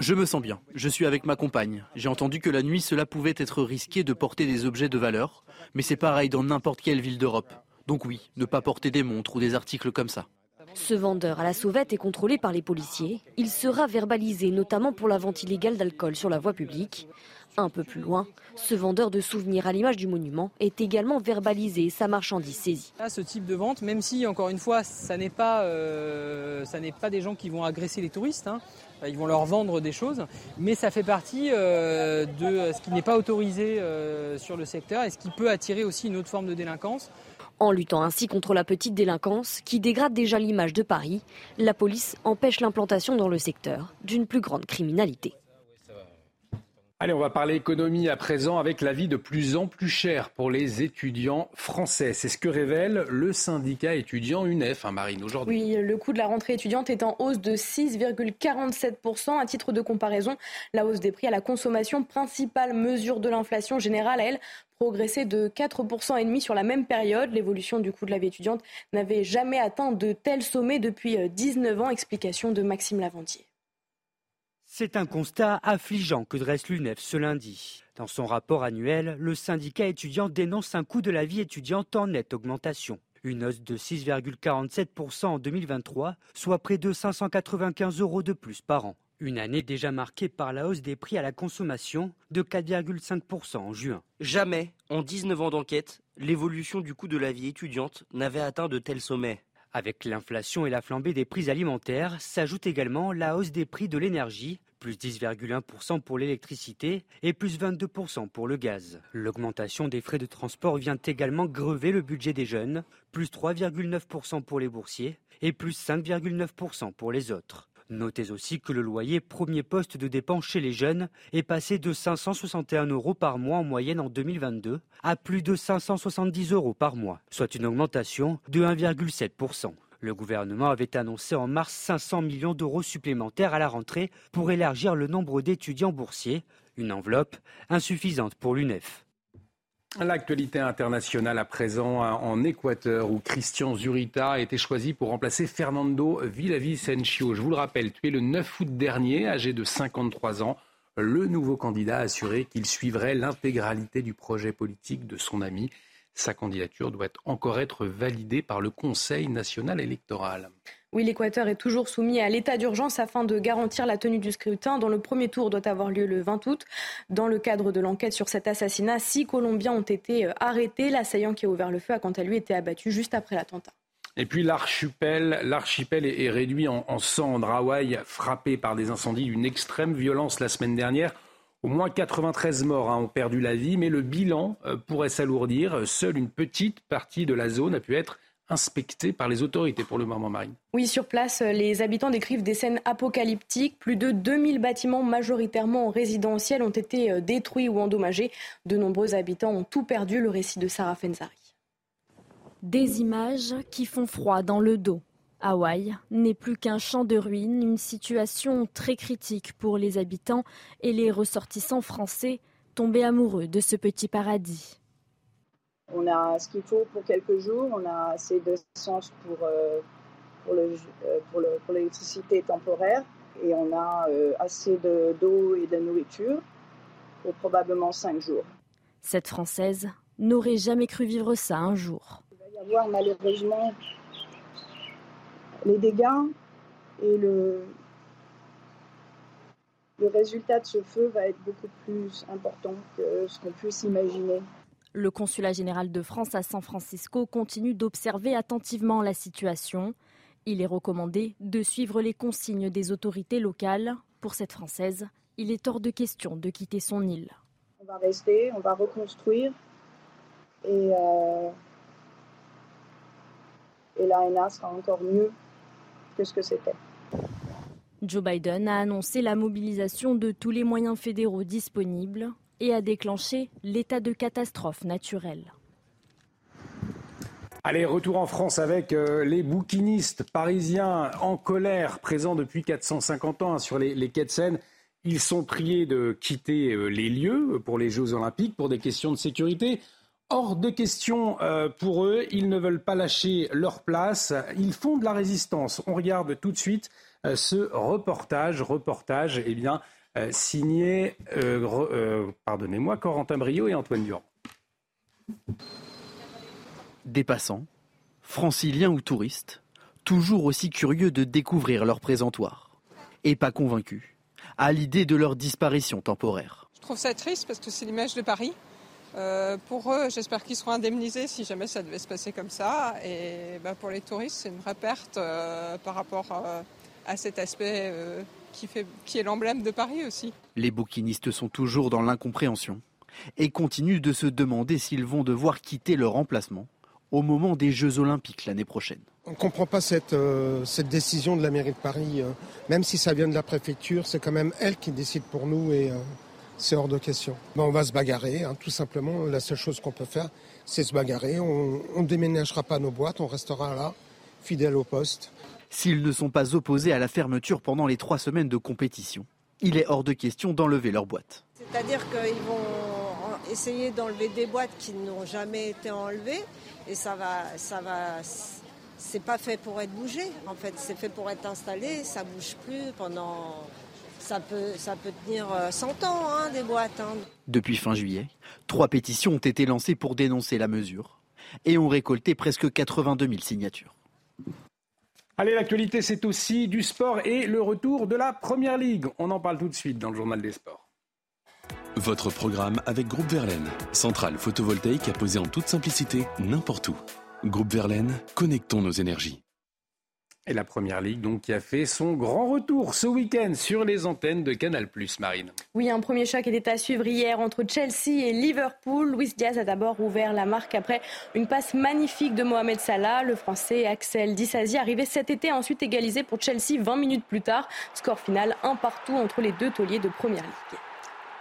Je me sens bien, je suis avec ma compagne. J'ai entendu que la nuit cela pouvait être risqué de porter des objets de valeur, mais c'est pareil dans n'importe quelle ville d'Europe. Donc oui, ne pas porter des montres ou des articles comme ça. Ce vendeur à la sauvette est contrôlé par les policiers. Il sera verbalisé notamment pour la vente illégale d'alcool sur la voie publique. Un peu plus loin, ce vendeur de souvenirs à l'image du monument est également verbalisé et sa marchandise saisie. ce type de vente, même si encore une fois, ça n'est pas, euh, pas des gens qui vont agresser les touristes, hein, ils vont leur vendre des choses, mais ça fait partie de ce qui n'est pas autorisé sur le secteur et ce qui peut attirer aussi une autre forme de délinquance. En luttant ainsi contre la petite délinquance qui dégrade déjà l'image de Paris, la police empêche l'implantation dans le secteur d'une plus grande criminalité. Allez, on va parler économie à présent avec la vie de plus en plus chère pour les étudiants français. C'est ce que révèle le syndicat étudiant UNEF, hein, Marine, aujourd'hui. Oui, le coût de la rentrée étudiante est en hausse de 6,47%. À titre de comparaison, la hausse des prix à la consommation, principale mesure de l'inflation générale, elle, progressé de 4% et demi sur la même période. L'évolution du coût de la vie étudiante n'avait jamais atteint de tels sommets depuis 19 ans. Explication de Maxime Lavandier. C'est un constat affligeant que dresse l'UNEF ce lundi. Dans son rapport annuel, le syndicat étudiant dénonce un coût de la vie étudiante en nette augmentation. Une hausse de 6,47% en 2023, soit près de 595 euros de plus par an. Une année déjà marquée par la hausse des prix à la consommation de 4,5% en juin. Jamais, en 19 ans d'enquête, l'évolution du coût de la vie étudiante n'avait atteint de tels sommets. Avec l'inflation et la flambée des prix alimentaires, s'ajoute également la hausse des prix de l'énergie, plus 10,1% pour l'électricité et plus 22% pour le gaz. L'augmentation des frais de transport vient également grever le budget des jeunes, plus 3,9% pour les boursiers et plus 5,9% pour les autres. Notez aussi que le loyer, premier poste de dépense chez les jeunes, est passé de 561 euros par mois en moyenne en 2022 à plus de 570 euros par mois, soit une augmentation de 1,7%. Le gouvernement avait annoncé en mars 500 millions d'euros supplémentaires à la rentrée pour élargir le nombre d'étudiants boursiers, une enveloppe insuffisante pour l'UNEF. L'actualité internationale à présent hein, en Équateur où Christian Zurita a été choisi pour remplacer Fernando Villavicencio. Je vous le rappelle, tué le 9 août dernier, âgé de 53 ans. Le nouveau candidat a assuré qu'il suivrait l'intégralité du projet politique de son ami. Sa candidature doit encore être validée par le Conseil national électoral. Oui, l'Équateur est toujours soumis à l'état d'urgence afin de garantir la tenue du scrutin, dont le premier tour doit avoir lieu le 20 août. Dans le cadre de l'enquête sur cet assassinat, six Colombiens ont été euh, arrêtés. L'assaillant qui a ouvert le feu a quant à lui été abattu juste après l'attentat. Et puis l'archipel, l'archipel est, réduit en, en cendres. Hawaï, frappé par des incendies d'une extrême violence la semaine dernière. Au moins 93 morts hein, ont perdu la vie, mais le bilan euh, pourrait s'alourdir. Seule une petite partie de la zone a pu être inspectés par les autorités pour le moment marine. Oui, sur place, les habitants décrivent des scènes apocalyptiques. Plus de 2000 bâtiments majoritairement résidentiels ont été euh, détruits ou endommagés. De nombreux habitants ont tout perdu. Le récit de Sarah Fenzari. Des images qui font froid dans le dos. Hawaï n'est plus qu'un champ de ruines, une situation très critique pour les habitants et les ressortissants français tombés amoureux de ce petit paradis. On a ce qu'il faut pour quelques jours, on a assez d'essence pour, euh, pour, le, euh, pour, le, pour l'électricité temporaire et on a euh, assez d'eau et de nourriture pour probablement cinq jours. Cette Française n'aurait jamais cru vivre ça un jour. Il va y avoir malheureusement les dégâts et le, le résultat de ce feu va être beaucoup plus important que ce qu'on puisse imaginer. Le consulat général de France à San Francisco continue d'observer attentivement la situation. Il est recommandé de suivre les consignes des autorités locales. Pour cette Française, il est hors de question de quitter son île. On va rester, on va reconstruire et, euh, et l'ANA sera encore mieux que ce que c'était. Joe Biden a annoncé la mobilisation de tous les moyens fédéraux disponibles et a déclenché l'état de catastrophe naturelle. Allez, retour en France avec euh, les bouquinistes parisiens en colère, présents depuis 450 ans hein, sur les, quais de Seine. Ils sont priés de quitter euh, les lieux pour les Jeux Olympiques pour des questions de sécurité. Hors de question euh, pour eux, ils ne veulent pas lâcher leur place. Ils font de la résistance. On regarde tout de suite ce reportage. Reportage, eh bien, euh, signé, euh, euh, pardonnez-moi, Corentin Brio et Antoine Durand. Des passants, franciliens ou touristes, toujours aussi curieux de découvrir leur présentoir, et pas convaincus à l'idée de leur disparition temporaire. Je trouve ça triste parce que c'est l'image de Paris. Pour eux, j'espère qu'ils seront indemnisés si jamais ça devait se passer comme ça. Et bah, pour les touristes, c'est une vraie perte par rapport à cet aspect qui, fait, qui est l'emblème de Paris aussi. Les bouquinistes sont toujours dans l'incompréhension et continuent de se demander s'ils vont devoir quitter leur emplacement au moment des Jeux Olympiques l'année prochaine. On ne comprend pas cette, euh, cette décision de la mairie de Paris. euh, même si ça vient de la préfecture, c'est quand même elle qui décide pour nous et euh, c'est hors de question. Ben, on va se bagarrer, hein, tout simplement. La seule chose qu'on peut faire, c'est se bagarrer. On ne déménagera pas nos boîtes, on restera là, fidèle au poste. S'ils ne sont pas opposés à la fermeture pendant les trois semaines de compétition, il est hors de question d'enlever leur boîte. C'est-à-dire qu'ils vont essayer d'enlever des boîtes qui n'ont jamais été enlevées et ça va, ça va, c'est pas fait pour être bougé. En fait, c'est fait pour être installé. Ça bouge plus pendant, ça peut, ça peut tenir euh, 100 ans hein, des boîtes. hein. Depuis fin juillet, trois pétitions ont été lancées pour dénoncer la mesure et ont récolté presque 82 000 signatures. Allez, l'actualité, c'est aussi du sport et le retour de la Première Ligue. On en parle tout de suite dans le journal des sports. Votre programme avec Groupe Verlaine, centrale photovoltaïque à poser en toute simplicité n'importe où. Groupe Verlaine, connectons nos énergies. Et la Première Ligue, donc, qui a fait son grand retour ce week-end sur les antennes de Canal+, Marine. Oui, un premier choc était à suivre hier entre Chelsea et Liverpool. Luis Diaz a d'abord ouvert la marque après une passe magnifique de Mohamed Salah. Le Français Axel Disasi, arrivé cet été, a ensuite égalisé pour Chelsea 20 minutes plus tard. Score final un partout entre les deux tauliers de Première Ligue.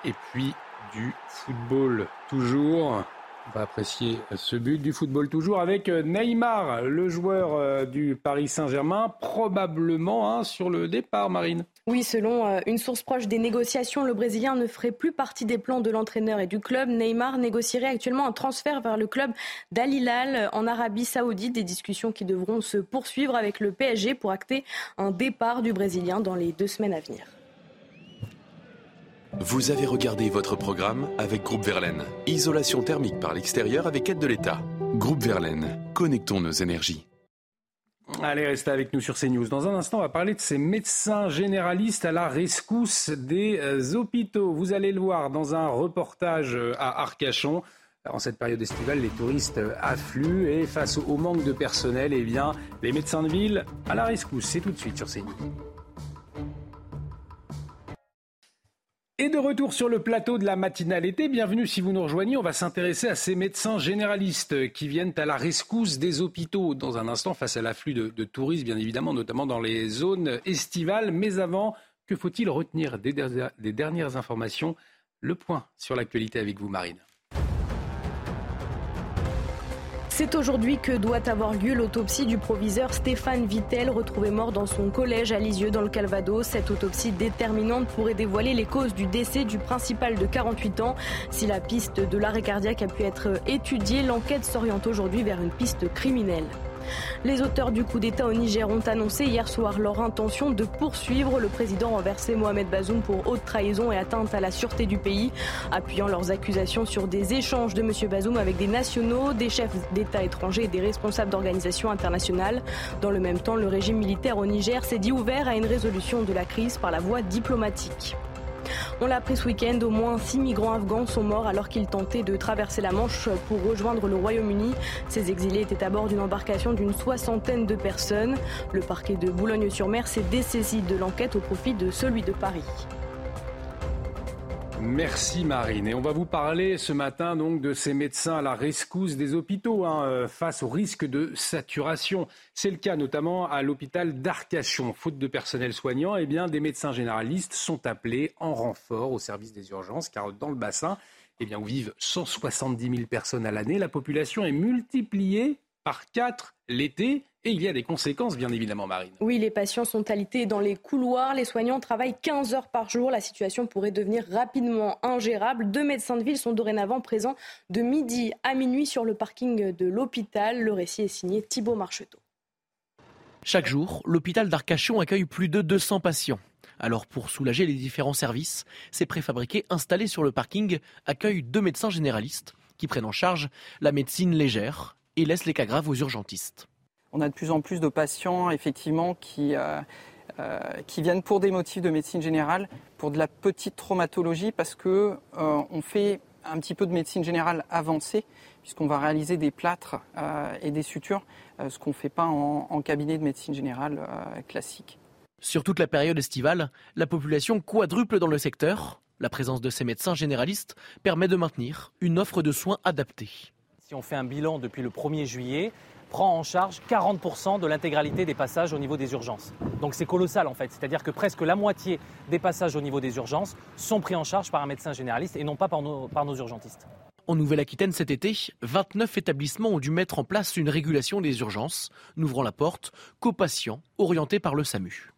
Et puis du football toujours. On va apprécier ce but du football toujours avec Neymar, le joueur euh, du Paris Saint-Germain, probablement hein, sur le départ, Marine. Oui, selon euh, une source proche des négociations, le Brésilien ne ferait plus partie des plans de l'entraîneur et du club. Neymar négocierait actuellement un transfert vers le club d'Al Hilal en Arabie Saoudite. Des discussions qui devront se poursuivre avec le PSG pour acter un départ du Brésilien dans les deux semaines à venir. Vous avez regardé votre programme avec Groupe Verlaine. Isolation thermique par l'extérieur avec aide de l'État. Groupe Verlaine, connectons nos énergies. Allez, restez avec nous sur CNews. Dans un instant, on va parler de ces médecins généralistes à la rescousse des euh, hôpitaux. Vous allez le voir dans un reportage euh, à Arcachon. En cette période estivale, les touristes euh, affluent et face au manque de personnel, eh bien, les médecins de ville à la rescousse. C'est tout de suite sur CNews. Et de retour sur le plateau de la matinale été, bienvenue si vous nous rejoignez. On va s'intéresser à ces médecins généralistes qui viennent à la rescousse des hôpitaux dans un instant face à l'afflux de, touristes, bien évidemment, notamment dans les zones estivales. Mais avant, que faut-il retenir des dernières informations? Le point sur l'actualité avec vous, Marine. C'est aujourd'hui que doit avoir lieu l'autopsie du proviseur Stéphane Vittel, retrouvé mort dans son collège à Lisieux dans le Calvados. Cette autopsie déterminante pourrait dévoiler les causes du décès du principal de 48 ans. Si la piste de l'arrêt cardiaque a pu être étudiée, l'enquête s'oriente aujourd'hui vers une piste criminelle. Les auteurs du coup d'État au Niger ont annoncé hier soir leur intention de poursuivre le président renversé Mohamed Bazoum pour haute trahison et atteinte à la sûreté du pays, appuyant leurs accusations sur des échanges de M. Bazoum avec des nationaux, des chefs d'État étrangers et des responsables d'organisations internationales. Dans le même temps, le régime militaire au Niger s'est dit ouvert à une résolution de la crise par la voie diplomatique. On l'a appris ce week-end, au moins six migrants afghans sont morts alors qu'ils tentaient de traverser la Manche pour rejoindre le Royaume-Uni. Ces exilés étaient à bord d'une embarcation d'une soixantaine de personnes. Le parquet de Boulogne-sur-Mer s'est dessaisi de l'enquête au profit de celui de Paris. Merci Marine. Et on va vous parler ce matin donc de ces médecins à la rescousse des hôpitaux hein, euh, face au risque de saturation. C'est le cas notamment à l'hôpital d'Arcachon. Faute de personnel soignant, eh bien, des médecins généralistes sont appelés en renfort au service des urgences car dans le bassin eh bien, où vivent 170 000 personnes à l'année, la population est multipliée par 4 l'été et il y a des conséquences bien évidemment Marine. Oui, les patients sont alités dans les couloirs. Les soignants travaillent 15 heures par jour. La situation pourrait devenir rapidement ingérable. Deux médecins de ville sont dorénavant présents de midi à minuit sur le parking de l'hôpital. Le récit est signé Thibault Marcheteau. Chaque jour, l'hôpital d'Arcachon accueille plus de 200 patients. Alors pour soulager les différents services, ces préfabriqués installés sur le parking accueillent deux médecins généralistes qui prennent en charge la médecine légère et laissent les cas graves aux urgentistes. On a de plus en plus de patients, effectivement, qui, euh, euh, qui viennent pour des motifs de médecine générale, pour de la petite traumatologie, parce que euh, on fait un petit peu de médecine générale avancée, puisqu'on va réaliser des plâtres euh, et des sutures, ce qu'on ne fait pas en, en cabinet de médecine générale classique. Sur toute la période estivale, la population quadruple dans le secteur. La présence de ces médecins généralistes permet de maintenir une offre de soins adaptée. Si on fait un bilan depuis le 1er juillet, prend en charge 40% de l'intégralité des passages au niveau des urgences. Donc c'est colossal en fait, c'est-à-dire que presque la moitié des passages au niveau des urgences sont pris en charge par un médecin généraliste et non pas par nos, par nos urgentistes. En Nouvelle-Aquitaine cet été, 29 établissements ont dû mettre en place une régulation des urgences, n'ouvrant la porte qu'aux patients orientés par le SAMU.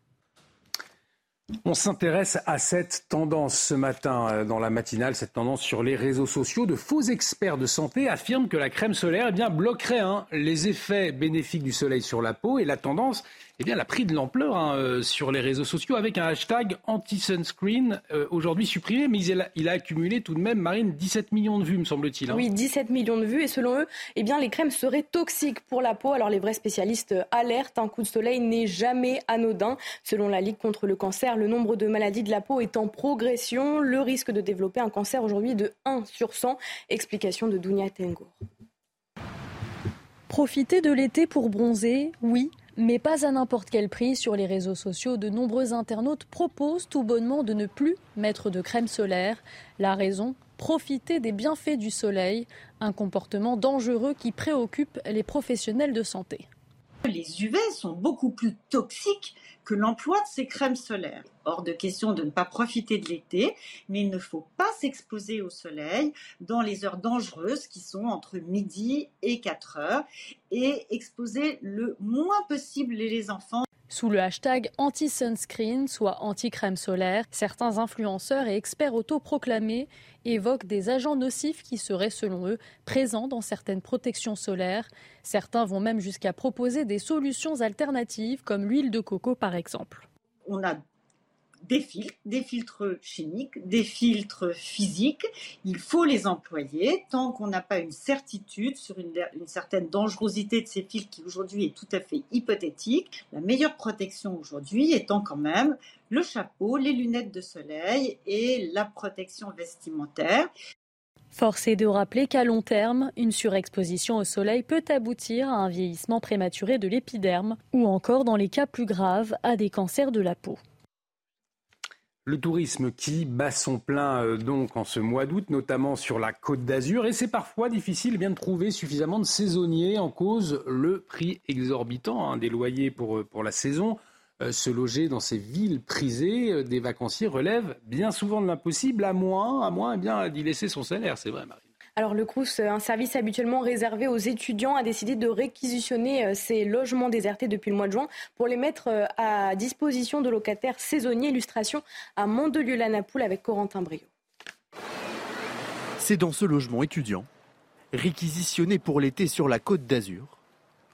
On s'intéresse à cette tendance ce matin euh, dans la matinale, cette tendance sur les réseaux sociaux. De faux experts de santé affirment que la crème solaire eh bloquerait hein, les effets bénéfiques du soleil sur la peau et la tendance eh bien, elle a pris de l'ampleur hein, euh, sur les réseaux sociaux avec un hashtag anti-sunscreen euh, aujourd'hui supprimé, mais il a, il a, accumulé tout de même, Marine, 17 millions de vues, me semble-t-il. Hein. Oui, 17 millions de vues, et selon eux, eh bien, les crèmes seraient toxiques pour la peau. Alors les vrais spécialistes alertent, un coup de soleil n'est jamais anodin. Selon la Ligue contre le cancer, le nombre de maladies de la peau est en progression. Le risque de développer un cancer aujourd'hui de 1 sur 100. Explication de Dounia Tengo. Profiter de l'été pour bronzer, oui, mais pas à n'importe quel prix. Sur les réseaux sociaux, de nombreux internautes proposent tout bonnement de ne plus mettre de crème solaire. La raison Profiter des bienfaits du soleil, un comportement dangereux qui préoccupe les professionnels de santé. Les UV sont beaucoup plus toxiques que l'emploi de ces crèmes solaires. Hors de question de ne pas profiter de l'été, mais il ne faut pas s'exposer au soleil dans les heures dangereuses qui sont entre midi et 4 heures et exposer le moins possible les enfants. Sous le hashtag anti-sunscreen, soit anti-crème solaire, certains influenceurs et experts autoproclamés évoquent des agents nocifs qui seraient, selon eux, présents dans certaines protections solaires. Certains vont même jusqu'à proposer des solutions alternatives, comme l'huile de coco par exemple. Des filtres, des filtres chimiques, des filtres physiques. Il faut les employer tant qu'on n'a pas une certitude sur une, certaine dangerosité de ces filtres qui aujourd'hui est tout à fait hypothétique. La meilleure protection aujourd'hui étant quand même le chapeau, les lunettes de soleil et la protection vestimentaire. Force est de rappeler qu'à long terme, une surexposition au soleil peut aboutir à un vieillissement prématuré de l'épiderme ou encore, dans les cas plus graves, à des cancers de la peau. Le tourisme qui bat son plein euh, donc en ce mois d'août, notamment sur la côte d'Azur, et c'est parfois difficile eh bien de trouver suffisamment de saisonniers en cause le prix exorbitant hein, des loyers pour, euh, la saison. Euh, se loger dans ces villes prisées des vacanciers relève bien souvent de l'impossible, à moins, à moins eh bien d'y laisser son salaire, c'est vrai Marie. Alors le Crous, un service habituellement réservé aux étudiants, a décidé de réquisitionner euh, ces logements désertés depuis le mois de juin pour les mettre euh, à disposition de locataires saisonniers. Illustration à Mandelieu-la-Napoule avec Corentin Brio. C'est dans ce logement étudiant, réquisitionné pour l'été sur la côte d'Azur,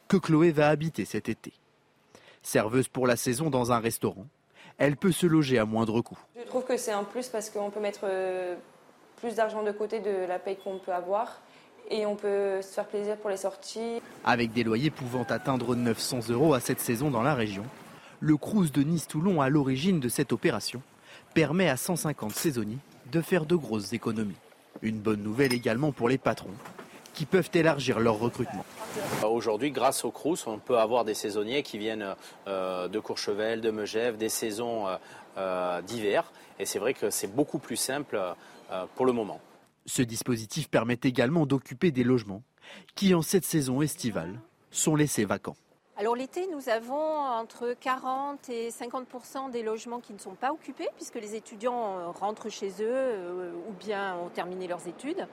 que Chloé va habiter cet été. Serveuse pour la saison dans un restaurant, elle peut se loger à moindre coût. Je trouve que c'est un plus parce qu'on peut mettre euh, plus d'argent de côté de la paye qu'on peut avoir et on peut se faire plaisir pour les sorties. Avec des loyers pouvant atteindre 900 euros à cette saison dans la région, le Crous de Nice-Toulon, à l'origine de cette opération, permet à 150 saisonniers de faire de grosses économies. Une bonne nouvelle également pour les patrons, qui peuvent élargir leur recrutement. Aujourd'hui, grâce au Crous, on peut avoir des saisonniers qui viennent euh, de Courchevel, de Megève, des saisons euh, euh, d'hiver. Et c'est vrai que c'est beaucoup plus simple euh, pour le moment. Ce dispositif permet également d'occuper des logements qui, en cette saison estivale, sont laissés vacants. Alors l'été, nous avons entre 40 et 50% des logements qui ne sont pas occupés puisque les étudiants euh, rentrent chez eux euh, ou bien ont terminé leurs études.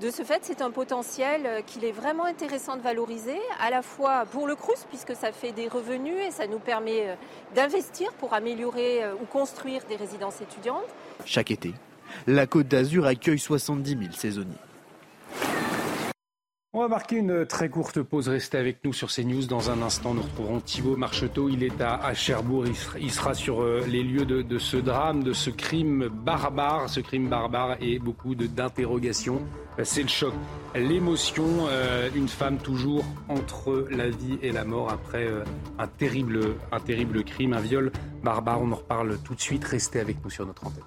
De ce fait, c'est un potentiel qu'il est vraiment intéressant de valoriser, à la fois pour le CRUS, puisque ça fait des revenus et ça nous permet d'investir pour améliorer ou construire des résidences étudiantes. Chaque été, la Côte d'Azur accueille 70 000 saisonniers. On va marquer une très courte pause. Restez avec nous sur CNews. Dans un instant, nous retrouverons Thibault Marcheteau. Il est à, Cherbourg. Il sera, sur euh, les lieux de, ce drame, de ce crime barbare. Ce crime barbare et beaucoup d'interrogations. Euh, c'est le choc, l'émotion. Euh, une femme toujours entre la vie et la mort après un, terrible, un terrible crime, un viol barbare. On en reparle tout de suite. Restez avec nous sur notre antenne.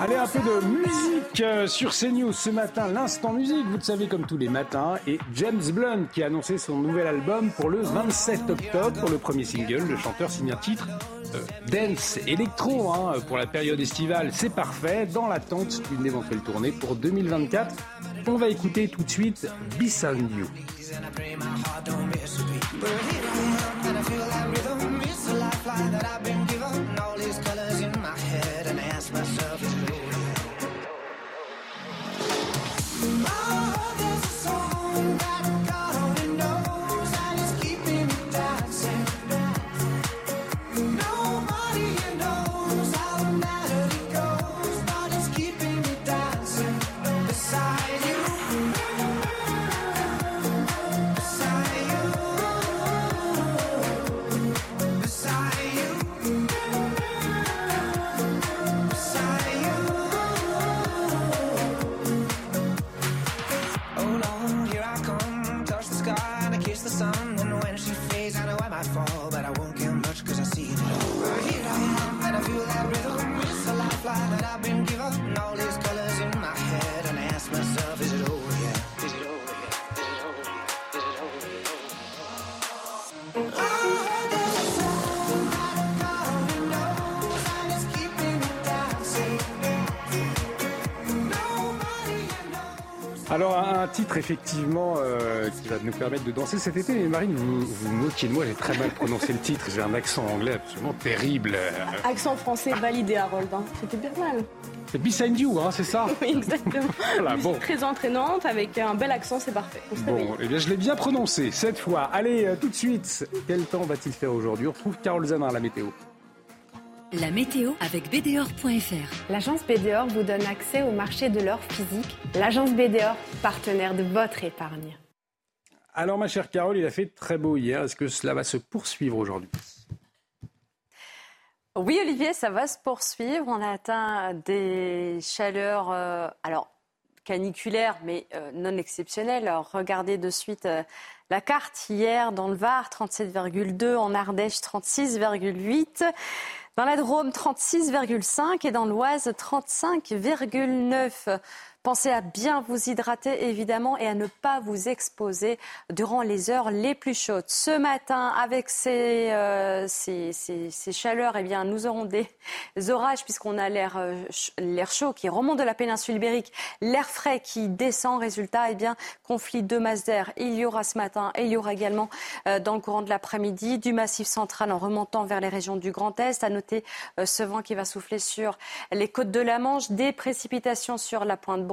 Allez, un peu de musique euh, sur CNews ce matin, l'instant musique, vous le savez comme tous les matins, et James Blunt qui a annoncé son nouvel album pour le 27 octobre. Pour le premier single, le chanteur signe un titre euh, dance électro hein, pour la période estivale, c'est parfait, dans l'attente d'une éventuelle tournée pour 2024. On va écouter tout de suite Beside You. Un titre effectivement euh, qui va nous permettre de danser cet été. Mais Marine, vous vous moquez de moi, j'ai très mal prononcé le titre. J'ai un accent anglais absolument terrible. Accent français validé, Harold. hein. C'était bien mal. C'est Beside You, hein, c'est ça Oui, exactement. Voilà, bon. Très entraînante, avec un bel accent, c'est parfait. Bon, eh bien, je l'ai bien prononcé cette fois. Allez, euh, tout de suite, quel temps va-t-il faire aujourd'hui? On retrouve Carole Zanin à la météo. La météo avec BDOR.fr. L'agence BDOR vous donne accès au marché de l'or physique. L'agence BDOR, partenaire de votre épargne. Alors, ma chère Carole, il a fait très beau hier. Est-ce que cela va se poursuivre aujourd'hui? Oui, Olivier, ça va se poursuivre. On a atteint des chaleurs, euh, alors caniculaires, mais euh, non exceptionnelles. Alors, regardez de suite euh, la carte. Hier, dans le Var, 37,2. En Ardèche, 36,8. Dans la Drôme, 36,5. Et dans l'Oise, 35,9. Pensez à bien vous hydrater évidemment et à ne pas vous exposer durant les heures les plus chaudes. Ce matin, avec ces, euh, chaleurs, eh bien, nous aurons des orages puisqu'on a l'air euh, l'air chaud qui remonte de la péninsule ibérique, l'air frais qui descend. Résultat, eh bien, conflit de masses d'air. Il y aura ce matin et il y aura également euh, dans le courant de l'après-midi du massif central en remontant vers les régions du Grand Est. À noter ce vent qui va souffler sur les côtes de la Manche, des précipitations sur la pointe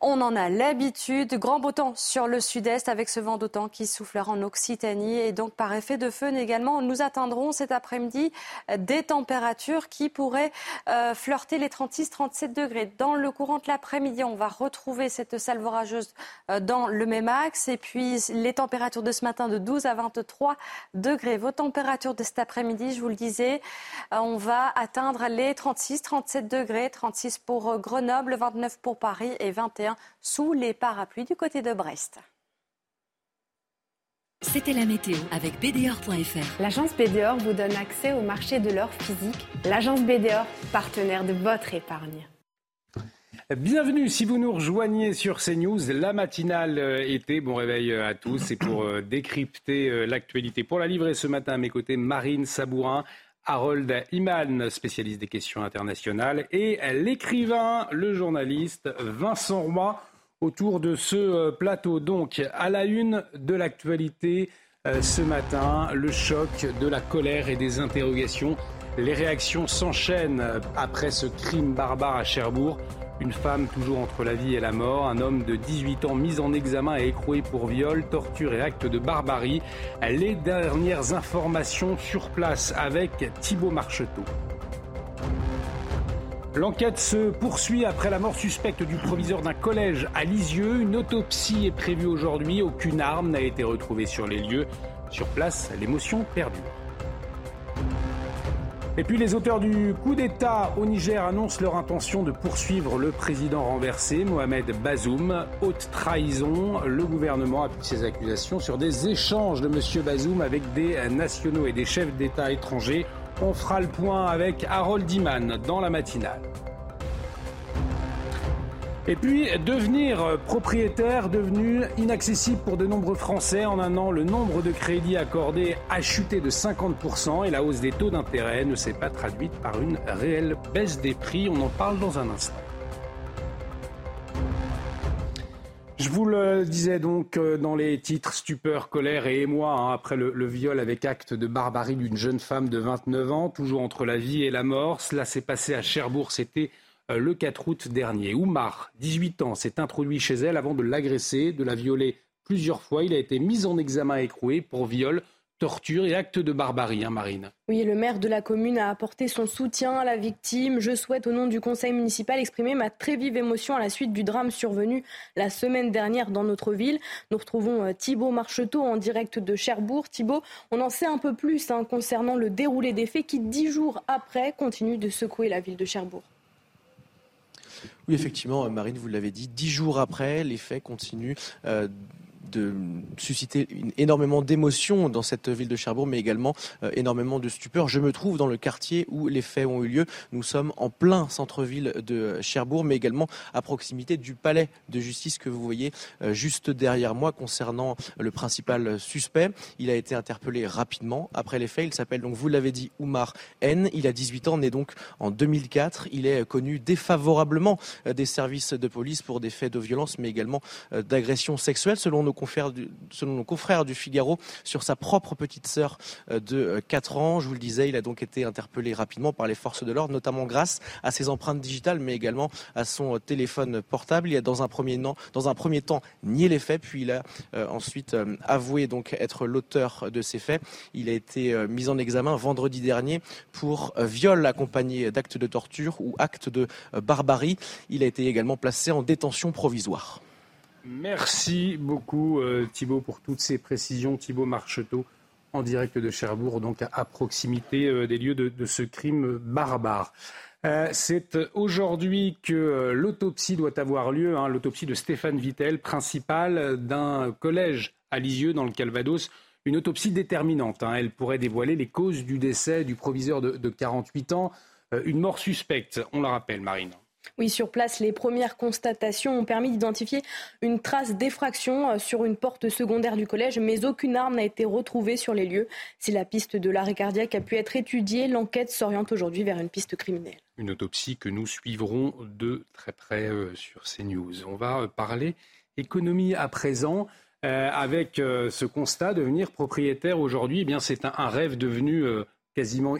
On en a l'habitude. Grand beau temps sur le sud-est avec ce vent d'autant qui soufflera en Occitanie et donc par effet de feu également, nous atteindrons cet après-midi des températures qui pourraient euh, flirter les 36-37 degrés. Dans le courant de l'après-midi, on va retrouver cette salve orageuse euh, dans le même axe et puis les températures de ce matin de 12 à 23 degrés. Vos températures de cet après-midi, je vous le disais, euh, on va atteindre les 36-37 degrés, 36 pour Grenoble, 29 pour Paris et 21 sous les parapluies du côté de Brest. C'était la météo avec BDOR.fr. L'agence BDOR vous donne accès au marché de l'or physique. L'agence BDOR, partenaire de votre épargne. Bienvenue si vous nous rejoignez sur CNews, la matinale euh, été. Bon réveil euh, à tous. C'est pour euh, décrypter l'actualité. Pour la livrer ce matin à mes côtés, Marine Sabourin, Harold Iman, spécialiste des questions internationales, et l'écrivain, le journaliste Vincent Roy, autour de ce euh, plateau. Donc, à la une de l'actualité euh, ce matin, le choc, de la colère et des interrogations. Les réactions s'enchaînent euh, après ce crime barbare à Cherbourg. Une femme toujours entre la vie et la mort, un homme de 18 ans mis en examen et écroué pour viol, torture et actes de barbarie. Les dernières informations sur place avec Thibault Marcheteau. L'enquête se poursuit après la mort suspecte du proviseur d'un collège à Lisieux. Une autopsie est prévue aujourd'hui. Aucune arme n'a été retrouvée sur les lieux. Sur place, l'émotion perdue. Et puis les auteurs du coup d'État au Niger annoncent leur intention de poursuivre le président renversé, Mohamed Bazoum. Haute trahison, le gouvernement appuie ses accusations sur des échanges de M. Bazoum avec des nationaux et des chefs d'État étrangers. On fera le point avec Harold Iman dans la matinale. Et puis, devenir propriétaire, devenu inaccessible pour de nombreux Français. En un an, le nombre de crédits accordés a chuté de 50% et la hausse des taux d'intérêt ne s'est pas traduite par une réelle baisse des prix. On en parle dans un instant. Je vous le disais donc euh, dans les titres stupeur, colère et émoi hein, après le, viol avec acte de barbarie d'une jeune femme de 29 ans, toujours entre la vie et la mort. Cela s'est passé à Cherbourg, c'était le 4 août dernier. Oumar, 18 ans, s'est introduit chez elle avant de l'agresser, de la violer plusieurs fois. Il a été mis en examen écroué pour viol torture et actes de barbarie, hein, Marine. Oui, le maire de la commune a apporté son soutien à la victime. Je souhaite, au nom du conseil municipal, exprimer ma très vive émotion à la suite du drame survenu la semaine dernière dans notre ville. Nous retrouvons euh, Thibault Marcheteau en direct de Cherbourg. Thibault, on en sait un peu plus hein, concernant le déroulé des faits qui, dix jours après, continue de secouer la ville de Cherbourg. Oui, effectivement, Marine, vous l'avez dit, dix jours après, les faits continuent. De susciter énormément d'émotions dans cette ville de Cherbourg, mais également euh, énormément de stupeur. Je me trouve dans le quartier où les faits ont eu lieu. Nous sommes en plein centre-ville de Cherbourg, mais également à proximité du palais de justice que vous voyez euh, juste derrière moi concernant le principal suspect. Il a été interpellé rapidement après les faits. Il s'appelle donc, vous l'avez dit, Oumar N. Il a 18 ans, né donc en 2004. Il est connu défavorablement euh, des services de police pour des faits de violence, mais également d'agression sexuelle, selon nos selon nos confrères du Figaro, sur sa propre petite sœur euh, de 4 euh, ans. Je vous le disais, il a donc été interpellé rapidement par les forces de l'ordre, notamment grâce à ses empreintes digitales, mais également à son euh, téléphone portable. Il a dans un premier, dans un premier temps nié les faits, puis il a ensuite avoué donc être l'auteur de ces faits. Il a été mis en examen vendredi dernier pour viol accompagné d'actes de torture ou actes de barbarie. Il a été également placé en détention provisoire. Merci beaucoup euh, Thibault pour toutes ces précisions. Thibault Marcheteau en direct de Cherbourg, donc à, proximité euh, des lieux de, ce crime barbare. Euh, c'est aujourd'hui que l'autopsie doit avoir lieu, hein, l'autopsie de Stéphane Vittel, principal d'un collège à Lisieux dans le Calvados. Une autopsie déterminante. Hein. Elle pourrait dévoiler les causes du décès du proviseur de, de 48 ans. une mort suspecte, on la rappelle, Marine. Oui, sur place, les premières constatations ont permis d'identifier une trace d'effraction euh, sur une porte secondaire du collège, mais aucune arme n'a été retrouvée sur les lieux. Si la piste de l'arrêt cardiaque a pu être étudiée, l'enquête s'oriente aujourd'hui vers une piste criminelle. Une autopsie que nous suivrons de très près euh, sur CNews. On va euh, parler économie à présent. avec ce constat, devenir propriétaire aujourd'hui, eh c'est un, rêve devenu quasiment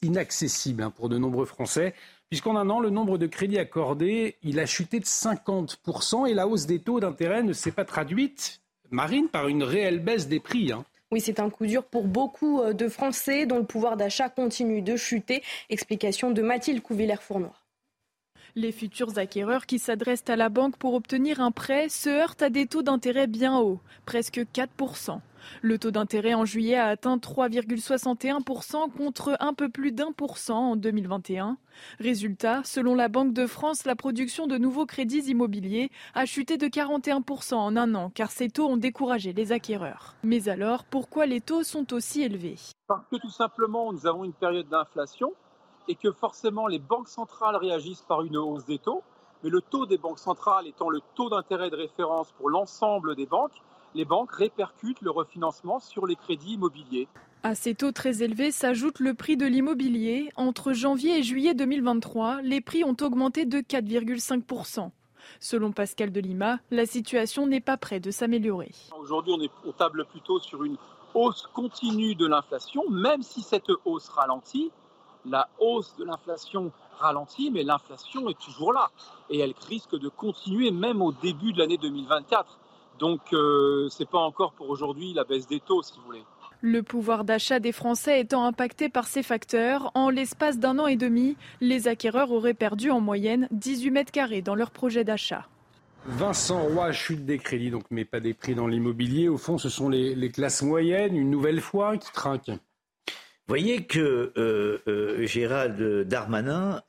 inaccessible hein, pour de nombreux Français puisqu'en un an, le nombre de crédits accordés, il a chuté de 50% et la hausse des taux d'intérêt ne s'est pas traduite, Marine, par une réelle baisse des prix. Hein. Oui, c'est un coup dur pour beaucoup euh, de Français dont le pouvoir d'achat continue de chuter. Explication de Mathilde Couvillère-Fournois. Les futurs acquéreurs qui s'adressent à la banque pour obtenir un prêt se heurtent à des taux d'intérêt bien hauts, presque 4%. Le taux d'intérêt en juillet a atteint 3,61% contre un peu plus d'un pour cent en 2021. Résultat, selon la Banque de France, la production de nouveaux crédits immobiliers a chuté de 41% en un an car ces taux ont découragé les acquéreurs. Mais alors, pourquoi les taux sont aussi élevés? Parce que tout simplement, nous avons une période d'inflation et que forcément les banques centrales réagissent par une hausse des taux. Mais le taux des banques centrales étant le taux d'intérêt de référence pour l'ensemble des banques, les banques répercutent le refinancement sur les crédits immobiliers. À ces taux très élevés s'ajoute le prix de l'immobilier. Entre janvier et juillet 2023, les prix ont augmenté de 4,5%. Selon Pascal Delima, la situation n'est pas près de s'améliorer. Aujourd'hui, on, est, on table plutôt sur une hausse continue de l'inflation, même si cette hausse ralentit. La hausse de l'inflation ralentit, mais l'inflation est toujours là. Et elle risque de continuer même au début de l'année 2024. Donc euh, ce n'est pas encore pour aujourd'hui la baisse des taux, si vous voulez. Le pouvoir d'achat des Français étant impacté par ces facteurs, en l'espace d'un an et demi, les acquéreurs auraient perdu en moyenne 18 mètres carrés dans leur projet d'achat. Vincent Roy, chute des crédits, donc mais pas des prix dans l'immobilier. Au fond, ce sont les, classes moyennes, une nouvelle fois, qui trinquent. Vous voyez que euh, euh, Gérald Darmanin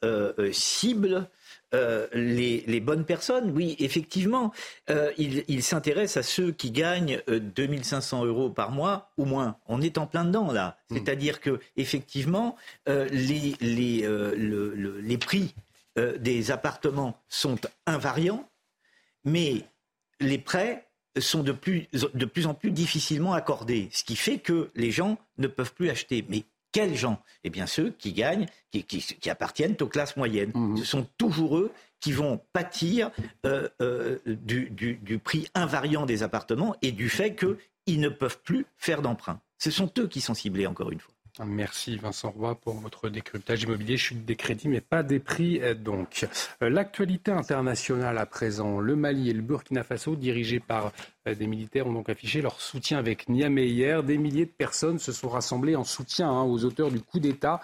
cible euh, les, bonnes personnes. Oui, effectivement, euh, il, s'intéresse à ceux qui gagnent 2500 euh, euros par mois ou moins. On est en plein dedans là. Hmm. C'est-à-dire que effectivement, les, les, les prix des appartements sont invariants, mais les prêts sont de plus, de plus en plus difficilement accordés, ce qui fait que les gens ne peuvent plus acheter. Mais quels gens? Eh bien ceux qui gagnent, qui, qui, appartiennent aux classes moyennes. Mmh. Ce sont toujours eux qui vont pâtir euh, euh, du, du, du, prix invariant des appartements et du fait qu'ils ne peuvent plus faire d'emprunt. Ce sont eux qui sont ciblés, encore une fois. Merci Vincent Roy pour votre décryptage immobilier. Chute des crédits, mais pas des prix euh, donc. Euh, l'actualité internationale à présent. Le Mali et le Burkina Faso, dirigés par euh, des militaires, ont donc affiché leur soutien avec Niamey hier. Des milliers de personnes se sont rassemblées en soutien hein, aux auteurs du coup d'État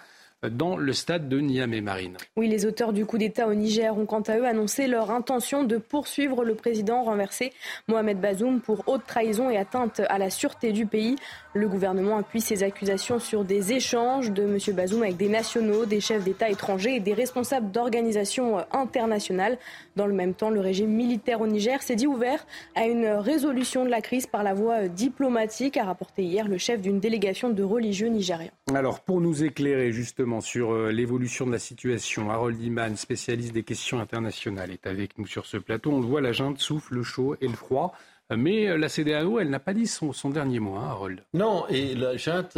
dans le stade de Niamey-Marine. Oui, les auteurs du coup d'État au Niger ont quant à eux annoncé leur intention de poursuivre le président renversé Mohamed Bazoum pour haute trahison et atteinte à la sûreté du pays. Le gouvernement appuie ses accusations sur des échanges de M. Bazoum avec des nationaux, des chefs d'État étrangers et des responsables d'organisations internationales. Dans le même temps, le régime militaire au Niger s'est dit ouvert à une résolution de la crise par la voie diplomatique, a rapporté hier le chef d'une délégation de religieux nigériens. Alors, pour nous éclairer justement sur euh, l'évolution de la situation, Harold Iman, spécialiste des questions internationales, est avec nous sur ce plateau. On le voit, la junte souffle le chaud et le froid. Mais euh, la CDAO, elle n'a pas dit son, dernier mot, hein, Harold. Non, et la junte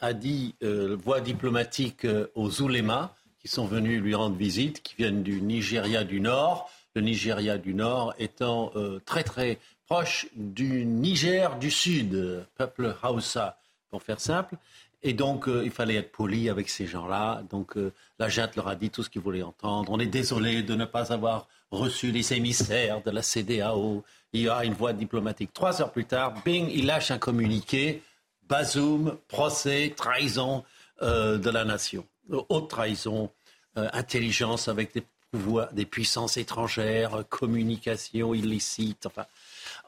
a, dit euh, voix diplomatique euh, aux oulémas qui sont venus lui rendre visite, qui viennent du Nigeria du Nord. Le Nigeria du Nord étant très très proche du Niger du Sud, peuple Hausa, pour faire simple. Et donc, il fallait être poli avec ces gens-là. Donc, la junte leur a dit tout ce qu'ils voulaient entendre. On est désolé de ne pas avoir reçu les émissaires de la CDAO il y aura une voie diplomatique. Trois heures plus tard, bing, il lâche un communiqué. Bazoum, procès, trahison euh, de la nation. Haute trahison, euh, intelligence avec des pouvoirs, des puissances étrangères, communication illicite. Enfin,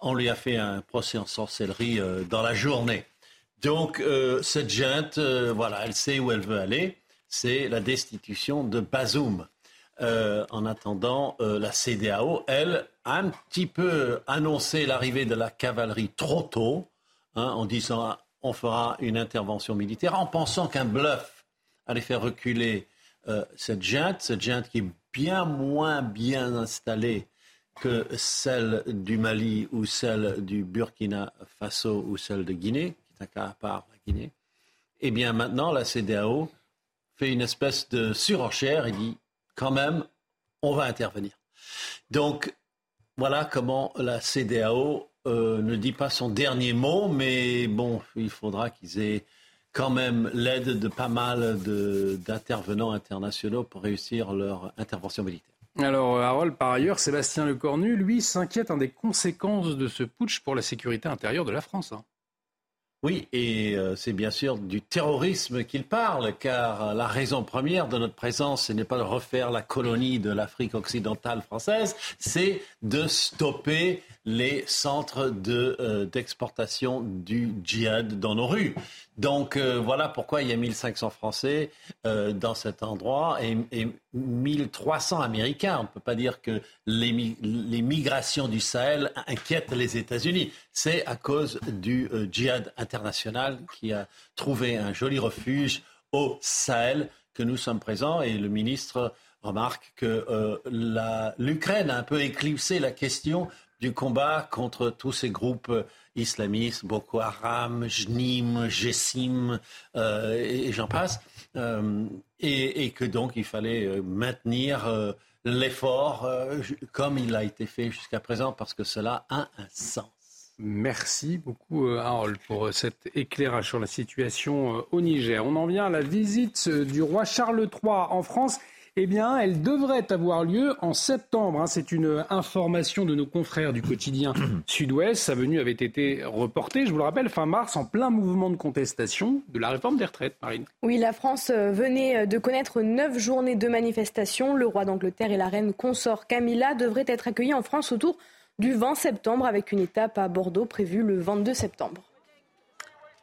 on lui a fait un procès en sorcellerie euh, dans la journée. Donc, cette junte, voilà, elle sait où elle veut aller. C'est la destitution de Bazoum. en attendant, la CDAO, elle, un petit peu annoncé l'arrivée de la cavalerie trop tôt, hein, en disant on fera une intervention militaire, en pensant qu'un bluff allait faire reculer euh, cette junte, cette junte qui est bien moins bien installée que celle du Mali ou celle du Burkina Faso ou celle de Guinée, qui est un cas à part, la Guinée. Eh bien maintenant, la CDAO fait une espèce de surenchère et dit quand même, on va intervenir. Donc voilà comment la CDAO euh, ne dit pas son dernier mot, mais bon, il faudra qu'ils aient quand même l'aide de pas mal d'intervenants internationaux pour réussir leur intervention militaire. Alors, Harold, par ailleurs, Sébastien Lecornu, lui, s'inquiète des conséquences de ce putsch pour la sécurité intérieure de la France. Hein. Oui, et euh, c'est bien sûr du terrorisme qu'il parle, car la raison première de notre présence, ce n'est pas de refaire la colonie de l'Afrique occidentale française, c'est de stopper les centres euh, d'exportation du djihad dans nos rues. Donc euh, voilà pourquoi il y a 1500 Français euh, dans cet endroit et, et 1300 Américains. On ne peut pas dire que les, migrations du Sahel inquiètent les États-Unis. C'est à cause du djihad international qui a trouvé un joli refuge au Sahel que nous sommes présents et le ministre remarque que l'Ukraine a un peu éclipsé la question du combat contre tous ces groupes islamistes, Boko Haram, Jnim, Jessim, euh, et, j'en passe, euh, et, que donc il fallait euh, maintenir l'effort comme il a été fait jusqu'à présent, parce que cela a un sens. Merci beaucoup Harold pour cet éclairage sur la situation au Niger. On en vient à la visite du roi Charles III en France eh bien, elle devrait avoir lieu en septembre. Hein. C'est une information de nos confrères du quotidien Sud-Ouest. Sa venue avait été reportée, je vous le rappelle, fin mars, en plein mouvement de contestation de la réforme des retraites, Marine. Oui, la France euh, venait euh, de connaître neuf journées de manifestation. Le roi d'Angleterre et la reine consort Camilla devraient être accueillis en France autour du 20 septembre, avec une étape à Bordeaux prévue le 22 septembre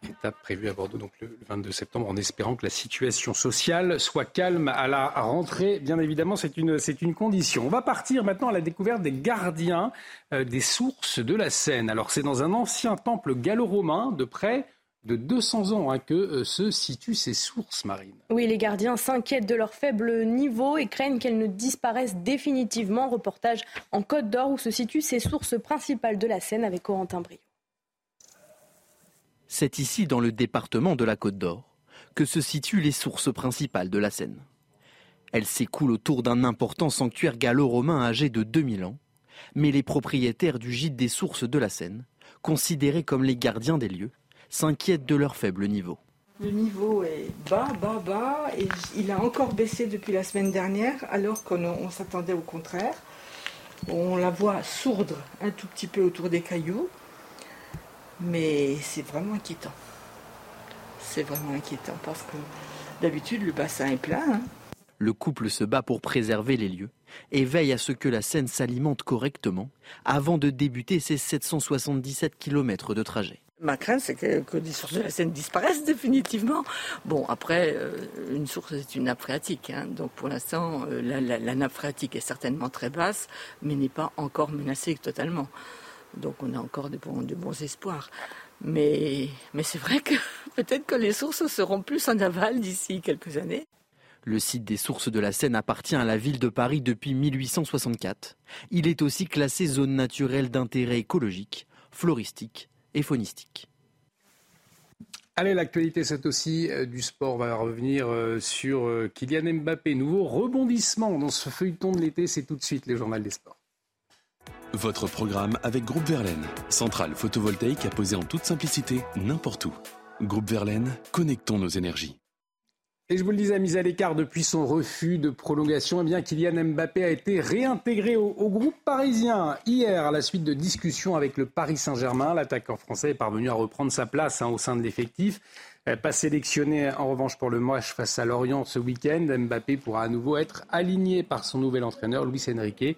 étape prévue à Bordeaux donc le 22 septembre en espérant que la situation sociale soit calme à la rentrée. Bien évidemment, c'est une, c'est une condition. On va partir maintenant à la découverte des gardiens euh, des sources de la Seine. Alors c'est dans un ancien temple gallo-romain de près de 200 ans hein, que euh, se situent ces sources marines. Oui, les gardiens s'inquiètent de leur faible niveau et craignent qu'elles ne disparaissent définitivement. Reportage en Côte d'Or où se situent ces sources principales de la Seine avec Corentin Brio. C'est ici, dans le département de la Côte d'Or, que se situent les sources principales de la Seine. Elles s'écoulent autour d'un important sanctuaire gallo-romain âgé de 2000 ans, mais les propriétaires du gîte des sources de la Seine, considérés comme les gardiens des lieux, s'inquiètent de leur faible niveau. Le niveau est bas, bas, bas, et il a encore baissé depuis la semaine dernière, alors qu'on s'attendait au contraire. On la voit sourdre un tout petit peu autour des cailloux, mais c'est vraiment inquiétant. C'est vraiment inquiétant parce que d'habitude le bassin est plein. Hein. Le couple se bat pour préserver les lieux et veille à ce que la Seine s'alimente correctement avant de débuter ses 777 km de trajet. Ma crainte, c'est que, les sources de la Seine disparaissent définitivement. Bon, après, euh, une source, c'est une nappe phréatique. Hein. donc pour l'instant, euh, la, nappe phréatique est certainement très basse, mais n'est pas encore menacée totalement. Donc on a encore de bons, de bons espoirs. Mais, mais c'est vrai que peut-être que les sources seront plus en aval d'ici quelques années. Le site des sources de la Seine appartient à la ville de Paris depuis 1864. Il est aussi classé zone naturelle d'intérêt écologique, floristique et phonistique. Allez, l'actualité, c'est aussi euh, du sport. On va revenir euh, sur euh, Kylian Mbappé. Nouveau rebondissement dans ce feuilleton de l'été. C'est tout de suite les journaux des sports. Votre programme avec Groupe Verlaine. Centrale photovoltaïque à poser en toute simplicité n'importe où. Groupe Verlaine, connectons nos énergies. Et je vous le disais, mise à l'écart depuis son refus de prolongation, eh bien, Kylian Mbappé a été réintégré au, groupe parisien hier à la suite de discussions avec le Paris Saint-Germain. L'attaquant français est parvenu à reprendre sa place hein, au sein de l'effectif. Euh, pas sélectionné en revanche pour le match face à Lorient ce week-end, Mbappé pourra à nouveau être aligné par son nouvel entraîneur, Luis Enrique,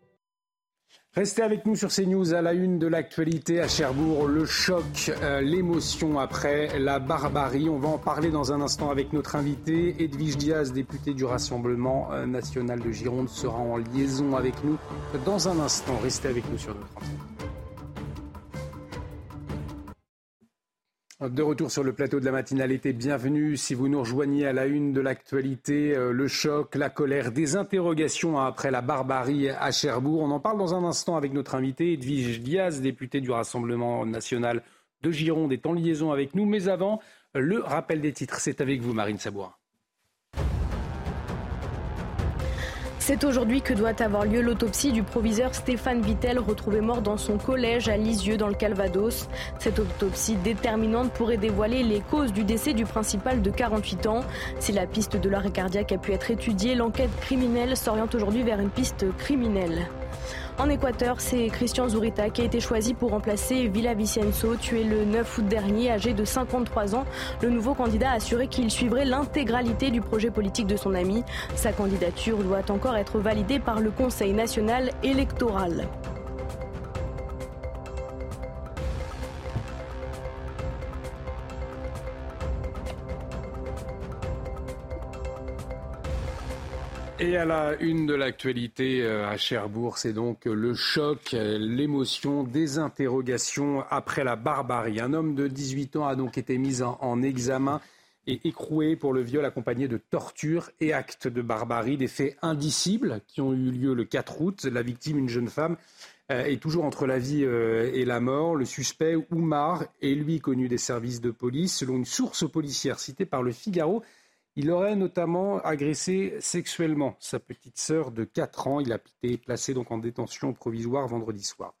Restez avec nous sur CNews à la une de l'actualité à Cherbourg. Le choc, euh, l'émotion après la barbarie. On va en parler dans un instant avec notre invité. Edwige Diaz, député du Rassemblement euh, national de Gironde, sera en liaison avec nous dans un instant. Restez avec nous sur notre antenne. De retour sur le plateau de la matinalité, bienvenue. Si vous nous rejoignez à la une de l'actualité, euh, le choc, la colère, des interrogations après la barbarie à Cherbourg. On en parle dans un instant avec notre invité, Edwige Diaz, député du Rassemblement national de Gironde, est en liaison avec nous. Mais avant, le rappel des titres, c'est avec vous, Marine Sabourin. C'est aujourd'hui que doit avoir lieu l'autopsie du proviseur Stéphane Vittel, retrouvé mort dans son collège à Lisieux, dans le Calvados. Cette autopsie déterminante pourrait dévoiler les causes du décès du principal de 48 ans. Si la piste de l'arrêt cardiaque a pu être étudiée, l'enquête criminelle s'oriente aujourd'hui vers une piste criminelle. En Équateur, c'est Christian Zurita qui a été choisi pour remplacer Villa Vicenzo, tué le 9 août dernier, âgé de 53 ans. Le nouveau candidat a assuré qu'il suivrait l'intégralité du projet politique de son ami. Sa candidature doit encore être validée par le Conseil national électoral. Et à la une de l'actualité euh, à Cherbourg, c'est donc le choc, l'émotion, des interrogations après la barbarie. Un homme de 18 ans a donc été mis en, examen et écroué pour le viol accompagné de tortures et actes de barbarie, des faits indicibles qui ont eu lieu le 4 août. La victime, une jeune femme, euh, est toujours entre la vie euh, et la mort. Le suspect, Oumar, est lui connu des services de police. Selon une source policière citée par le Figaro, il aurait notamment agressé sexuellement sa petite sœur de 4 ans. Il a été placé en détention provisoire vendredi soir.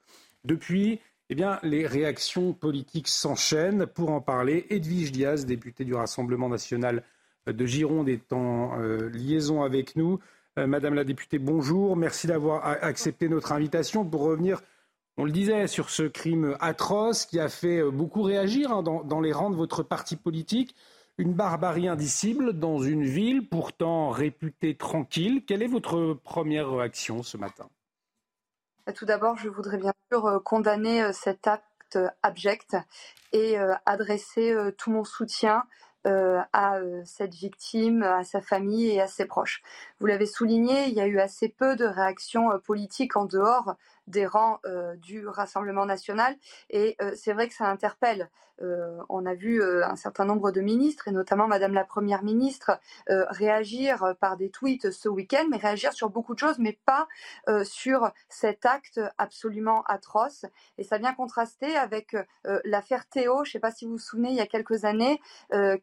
Depuis, eh les réactions politiques s'enchaînent. Pour en parler, Edwige Diaz, députée du Rassemblement national de Gironde, est en euh, liaison avec nous. Euh, Madame la députée, bonjour. Merci d'avoir accepté notre invitation pour revenir, on le disait, sur ce crime atroce qui a fait euh, beaucoup réagir hein, dans les rangs de votre parti politique. Une barbarie indicible dans une ville pourtant réputée tranquille. Quelle est votre première réaction ce matin Tout d'abord, je voudrais bien sûr euh, condamner euh, cet acte acte abject et adresser tout mon soutien à cette victime, à sa famille et à ses proches. Vous l'avez souligné, il y a eu assez peu de réactions politiques en dehors des rangs du Rassemblement national. Et c'est vrai que ça interpelle. on a vu un certain nombre de ministres, et notamment Madame la Première ministre, réagir par des tweets ce week-end, mais réagir sur beaucoup de choses, mais pas sur cet acte absolument atroce. Et ça vient contraster avec l'affaire Théo, je ne sais pas si vous vous souvenez, il y a quelques années,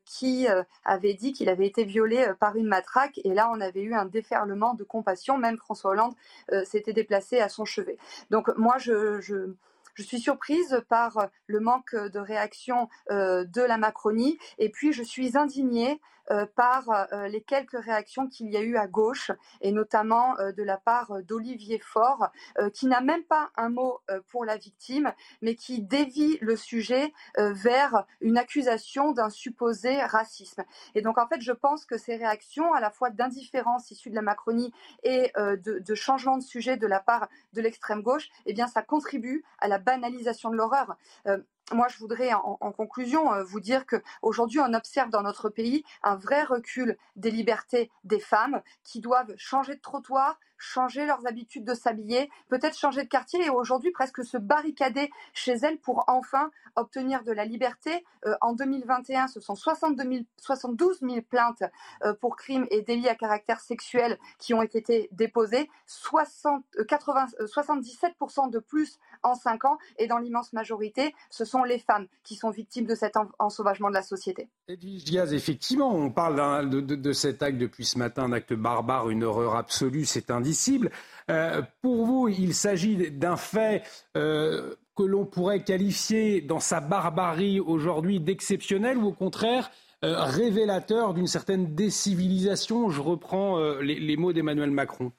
qui avait dit qu'il avait été violé par une matraque. Et là, on avait eu un déferlement de compassion. Même François Hollande s'était déplacé à son chevet. Donc moi, je, je suis surprise par le manque de réaction euh, de la Macronie et puis je suis indignée euh, par euh, les quelques réactions qu'il y a eu à gauche, et notamment euh, de la part d'Olivier Faure, qui n'a même pas un mot pour la victime, mais qui dévie le sujet vers une accusation d'un supposé racisme. Et donc, en fait, je pense que ces réactions, à la fois d'indifférence issue de la Macronie et de, de, changement de sujet de la part de l'extrême gauche, eh bien, ça contribue à la banalisation de l'horreur. Moi, je voudrais en, conclusion euh, vous dire qu'aujourd'hui, on observe dans notre pays un vrai recul des libertés des femmes qui doivent changer de trottoir, changer leurs habitudes de s'habiller, peut-être changer de quartier et aujourd'hui presque se barricader chez elles pour enfin obtenir de la liberté. Euh, en 2021, ce sont 62 72 000 plaintes euh, pour crimes et délits à caractère sexuel qui ont été déposées, 60, 80, 77% de plus en 5 ans et dans l'immense majorité, ce sont les femmes qui sont victimes de cet ensauvagement de la société. Edwige Diaz, effectivement, on parle de, cet acte depuis ce matin, un acte barbare, une horreur absolue, c'est Euh, pour vous, il s'agit d'un fait euh, que l'on pourrait qualifier dans sa barbarie aujourd'hui d'exceptionnel ou au contraire euh, révélateur d'une certaine décivilisation. Je reprends les, les mots d'Emmanuel Macron.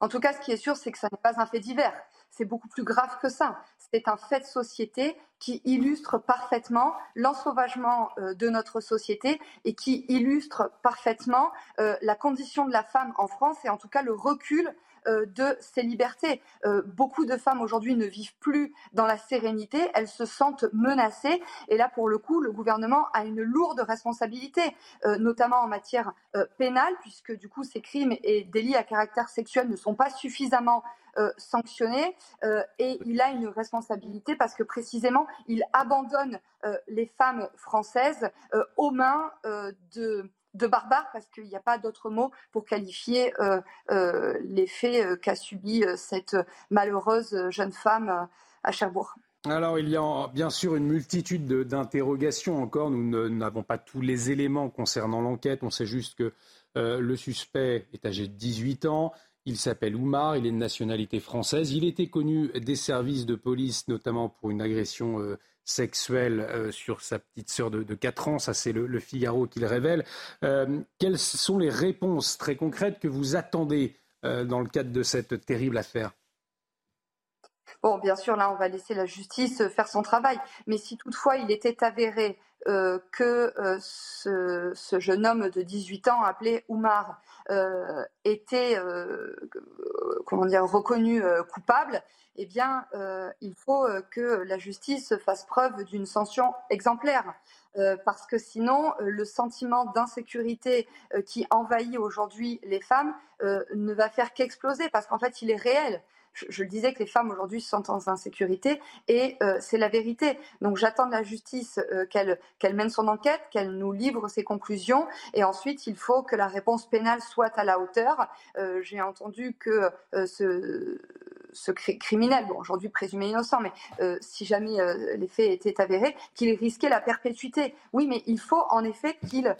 En tout cas, ce qui est sûr, c'est que ça n'est pas un fait divers c'est beaucoup plus grave que ça. C'est un fait de société qui illustre parfaitement l'ensauvagement euh, de notre société et qui illustre parfaitement euh, la condition de la femme en France et en tout cas le recul euh, de ses libertés. beaucoup de femmes aujourd'hui ne vivent plus dans la sérénité, elles se sentent menacées et là pour le coup le gouvernement a une lourde responsabilité, notamment en matière pénale puisque du coup ces crimes et délits à caractère sexuel ne sont pas suffisamment euh, sanctionné euh, et il a une responsabilité parce que précisément il abandonne euh, les femmes françaises aux mains de de barbares parce qu'il n'y a pas d'autre mot pour qualifier les faits qu'a subi cette malheureuse jeune femme à Cherbourg. Alors, il y a bien sûr une multitude d'interrogations encore. Nous n'avons pas tous les éléments concernant l'enquête. On sait juste que le suspect est âgé de 18 ans. Il s'appelle Oumar, il est de nationalité française. Il était connu des services de police, notamment pour une agression euh, sexuelle euh, sur sa petite sœur de, 4 ans. Ça, c'est le, Figaro qui le révèle. Euh, quelles sont les réponses très concrètes que vous attendez dans le cadre de cette terrible affaire? Bon, bien sûr, là, on va laisser la justice faire son travail. Mais si toutefois il était avéré euh, que euh, ce, jeune homme de 18 ans appelé Oumar euh, était comment dire, reconnu coupable, eh bien, il faut que la justice fasse preuve d'une sanction exemplaire. parce que sinon, le sentiment d'insécurité qui envahit aujourd'hui les femmes ne va faire qu'exploser, parce qu'en fait, il est réel je, le disais que les femmes aujourd'hui se sentent en insécurité et euh, c'est la vérité. Donc j'attends de la justice euh, qu'elle mène son enquête, qu'elle nous livre ses conclusions et ensuite il faut que la réponse pénale soit à la hauteur. Euh, j'ai entendu que ce ce criminel, bon aujourd'hui présumé innocent, mais si jamais les faits étaient avérés, qu'il risquait la perpétuité. Oui, mais il faut en effet qu'il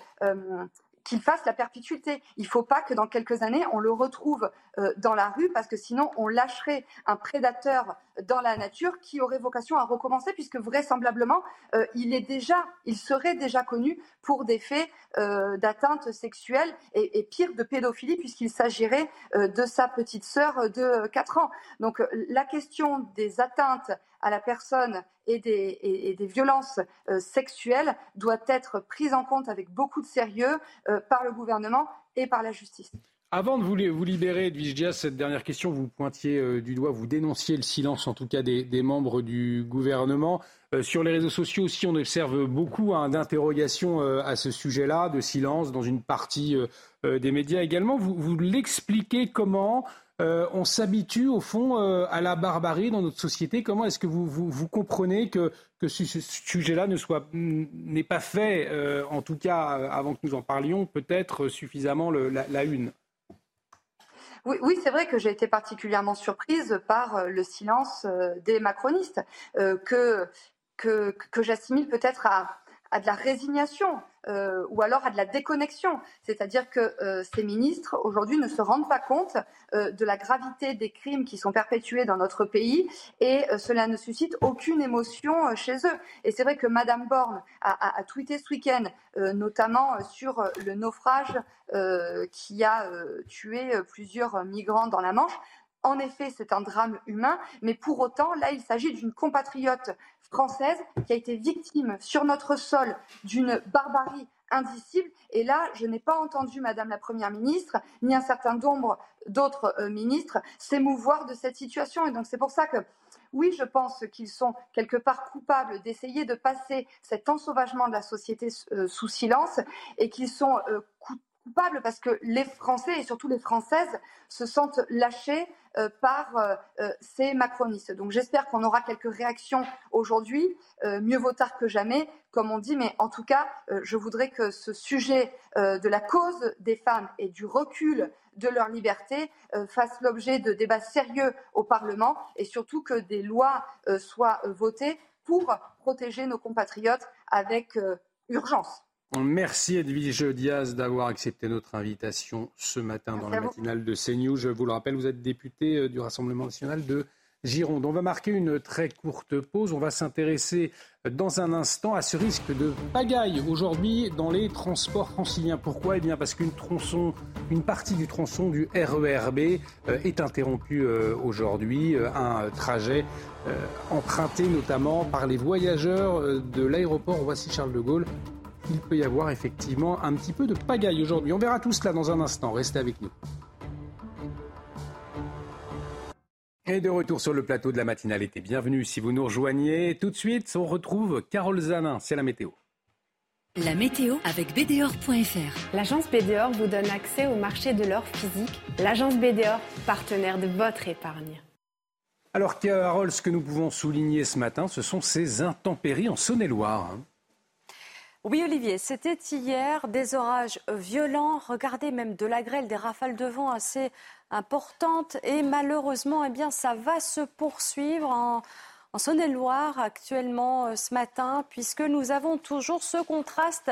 qu'il fasse la perpétuité. Il ne faut pas que dans quelques années, on le retrouve euh, dans la rue, parce que sinon, on lâcherait un prédateur dans la nature qui aurait vocation à recommencer, puisque vraisemblablement, euh, il, est déjà, il serait déjà connu pour des faits euh, d'atteinte sexuelle et, pire, de pédophilie, puisqu'il s'agirait de sa petite sœur de 4 ans. Donc la question des atteintes à la personne et des, violences euh, sexuelles doit être prise en compte avec beaucoup de sérieux euh, par le gouvernement et par la justice. Avant de vous, libérer, Edwige Diaz, cette dernière question, vous pointiez euh, du doigt, vous dénonciez le silence en tout cas des, membres du gouvernement. Sur les réseaux sociaux aussi, on observe beaucoup hein, d'interrogations à ce sujet-là, de silence dans une partie des médias également. Vous l'expliquez comment on s'habitue au fond à la barbarie dans notre société. Comment est-ce que vous, vous, comprenez que, que ce, sujet-là ne soit n'est pas fait, en tout cas avant que nous en parlions, peut-être suffisamment la une? Oui, c'est vrai que j'ai été particulièrement surprise par euh, le silence euh, des macronistes, euh, que, que, que j'assimile peut-être à, à de la résignation euh, ou alors à de la déconnexion. C'est-à-dire que euh, ces ministres, aujourd'hui, ne se rendent pas compte euh, de la gravité des crimes qui sont perpétués dans notre pays et cela ne suscite aucune émotion chez eux. Et c'est vrai que Madame Borne a, a, a tweeté ce week-end, notamment sur le naufrage qui a tué plusieurs migrants dans la Manche. En effet, c'est un drame humain, mais pour autant, là, il s'agit d'une compatriote française qui a été victime sur notre sol d'une barbarie indicible. Et là, je n'ai pas entendu Madame la Première ministre, ni un certain nombre d'autres euh, ministres s'émouvoir de cette situation. Et donc, c'est pour ça que, oui, je pense qu'ils sont quelque part coupables d'essayer de passer cet ensauvagement de la société euh, sous silence et qu'ils sont euh, coupables parce que les Français et surtout les Françaises se sentent lâchés euh, par euh, euh, ces macronistes. Donc j'espère qu'on aura quelques réactions aujourd'hui, mieux vaut tard que jamais, comme on dit, mais en tout cas, je voudrais que ce sujet de la cause des femmes et du recul de leur liberté fasse l'objet de débats sérieux au Parlement et surtout que des lois soient votées pour protéger nos compatriotes avec urgence. Merci Edwige Diaz d'avoir accepté notre invitation ce matin dans la matinale de CNews. Je vous le rappelle, vous êtes député euh, du Rassemblement national de Gironde. On va marquer une très courte pause. On va s'intéresser euh, dans un instant à ce risque de pagaille aujourd'hui dans les transports franciliens. Pourquoi? Eh bien parce qu'une tronçon, une partie du tronçon du RERB euh, est interrompue aujourd'hui. Un trajet emprunté notamment par les voyageurs de l'aéroport Voici Charles de Gaulle il peut y avoir effectivement un petit peu de pagaille aujourd'hui. On verra tout cela dans un instant. Restez avec nous. Et de retour sur le plateau de la matinale été. Bienvenue si vous nous rejoignez. Tout de suite, on retrouve Carole Zanin. C'est la météo. La météo avec BDOR.fr. L'agence BDOR vous donne accès au marché de l'or physique. L'agence BDOR, partenaire de votre épargne. Alors Carole, ce que nous pouvons souligner ce matin, ce sont ces intempéries en Saône-et-Loire. Oui, Olivier, c'était hier des orages violents. Regardez même de la grêle, des rafales de vent assez importantes. Et malheureusement, eh ça va se poursuivre en, en Saône-et-Loire actuellement euh, ce matin, puisque nous avons toujours ce contraste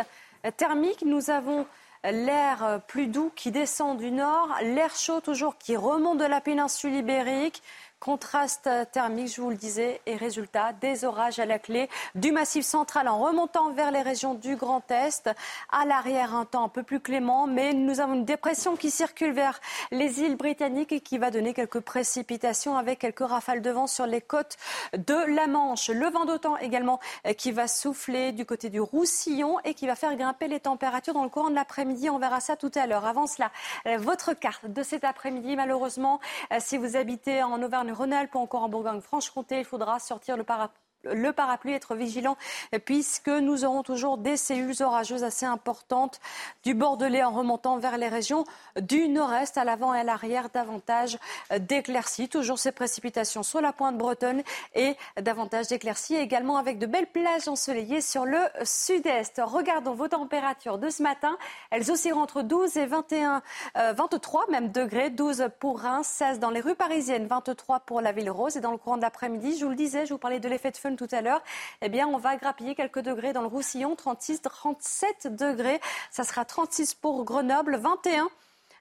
thermique. Nous avons l'air plus doux qui descend du nord, l'air chaud toujours qui remonte de la péninsule ibérique. Contraste thermique, je vous le disais, et résultat, des orages à la clé du massif central en remontant vers les régions du Grand Est. À l'arrière, un temps un peu plus clément, mais nous avons une dépression qui circule vers les îles britanniques et qui va donner quelques précipitations avec quelques rafales de vent sur les côtes de la Manche. Le vent d'autant également qui va souffler du côté du Roussillon et qui va faire grimper les températures dans le courant de l'après-midi. On verra ça tout à l'heure. Avant cela, votre carte de cet après-midi, malheureusement, si vous habitez en Auvergne, Rhône-Alpes ou encore en Bourgogne-Franche-Comté, il faudra sortir le parapluie le parapluie, être vigilant, puisque nous aurons toujours des cellules orageuses assez importantes du Bordelais en remontant vers les régions du nord-est, à l'avant et à l'arrière, davantage d'éclaircies. Toujours ces précipitations sur la pointe bretonne et davantage d'éclaircies, également avec de belles plages ensoleillées sur le sud-est. Regardons vos températures de ce matin. Elles oscillent entre 12 et 21, 23 euh, même degrés. 12 pour Reims, 16 dans les rues parisiennes, 23 pour la ville rose. Et dans le courant de l'après-midi, je vous le disais, je vous parlais de l'effet de feu tout à l'heure, eh bien, on va grappiller quelques degrés dans le Roussillon, 36, 37 degrés. Ça sera 36 pour Grenoble, 21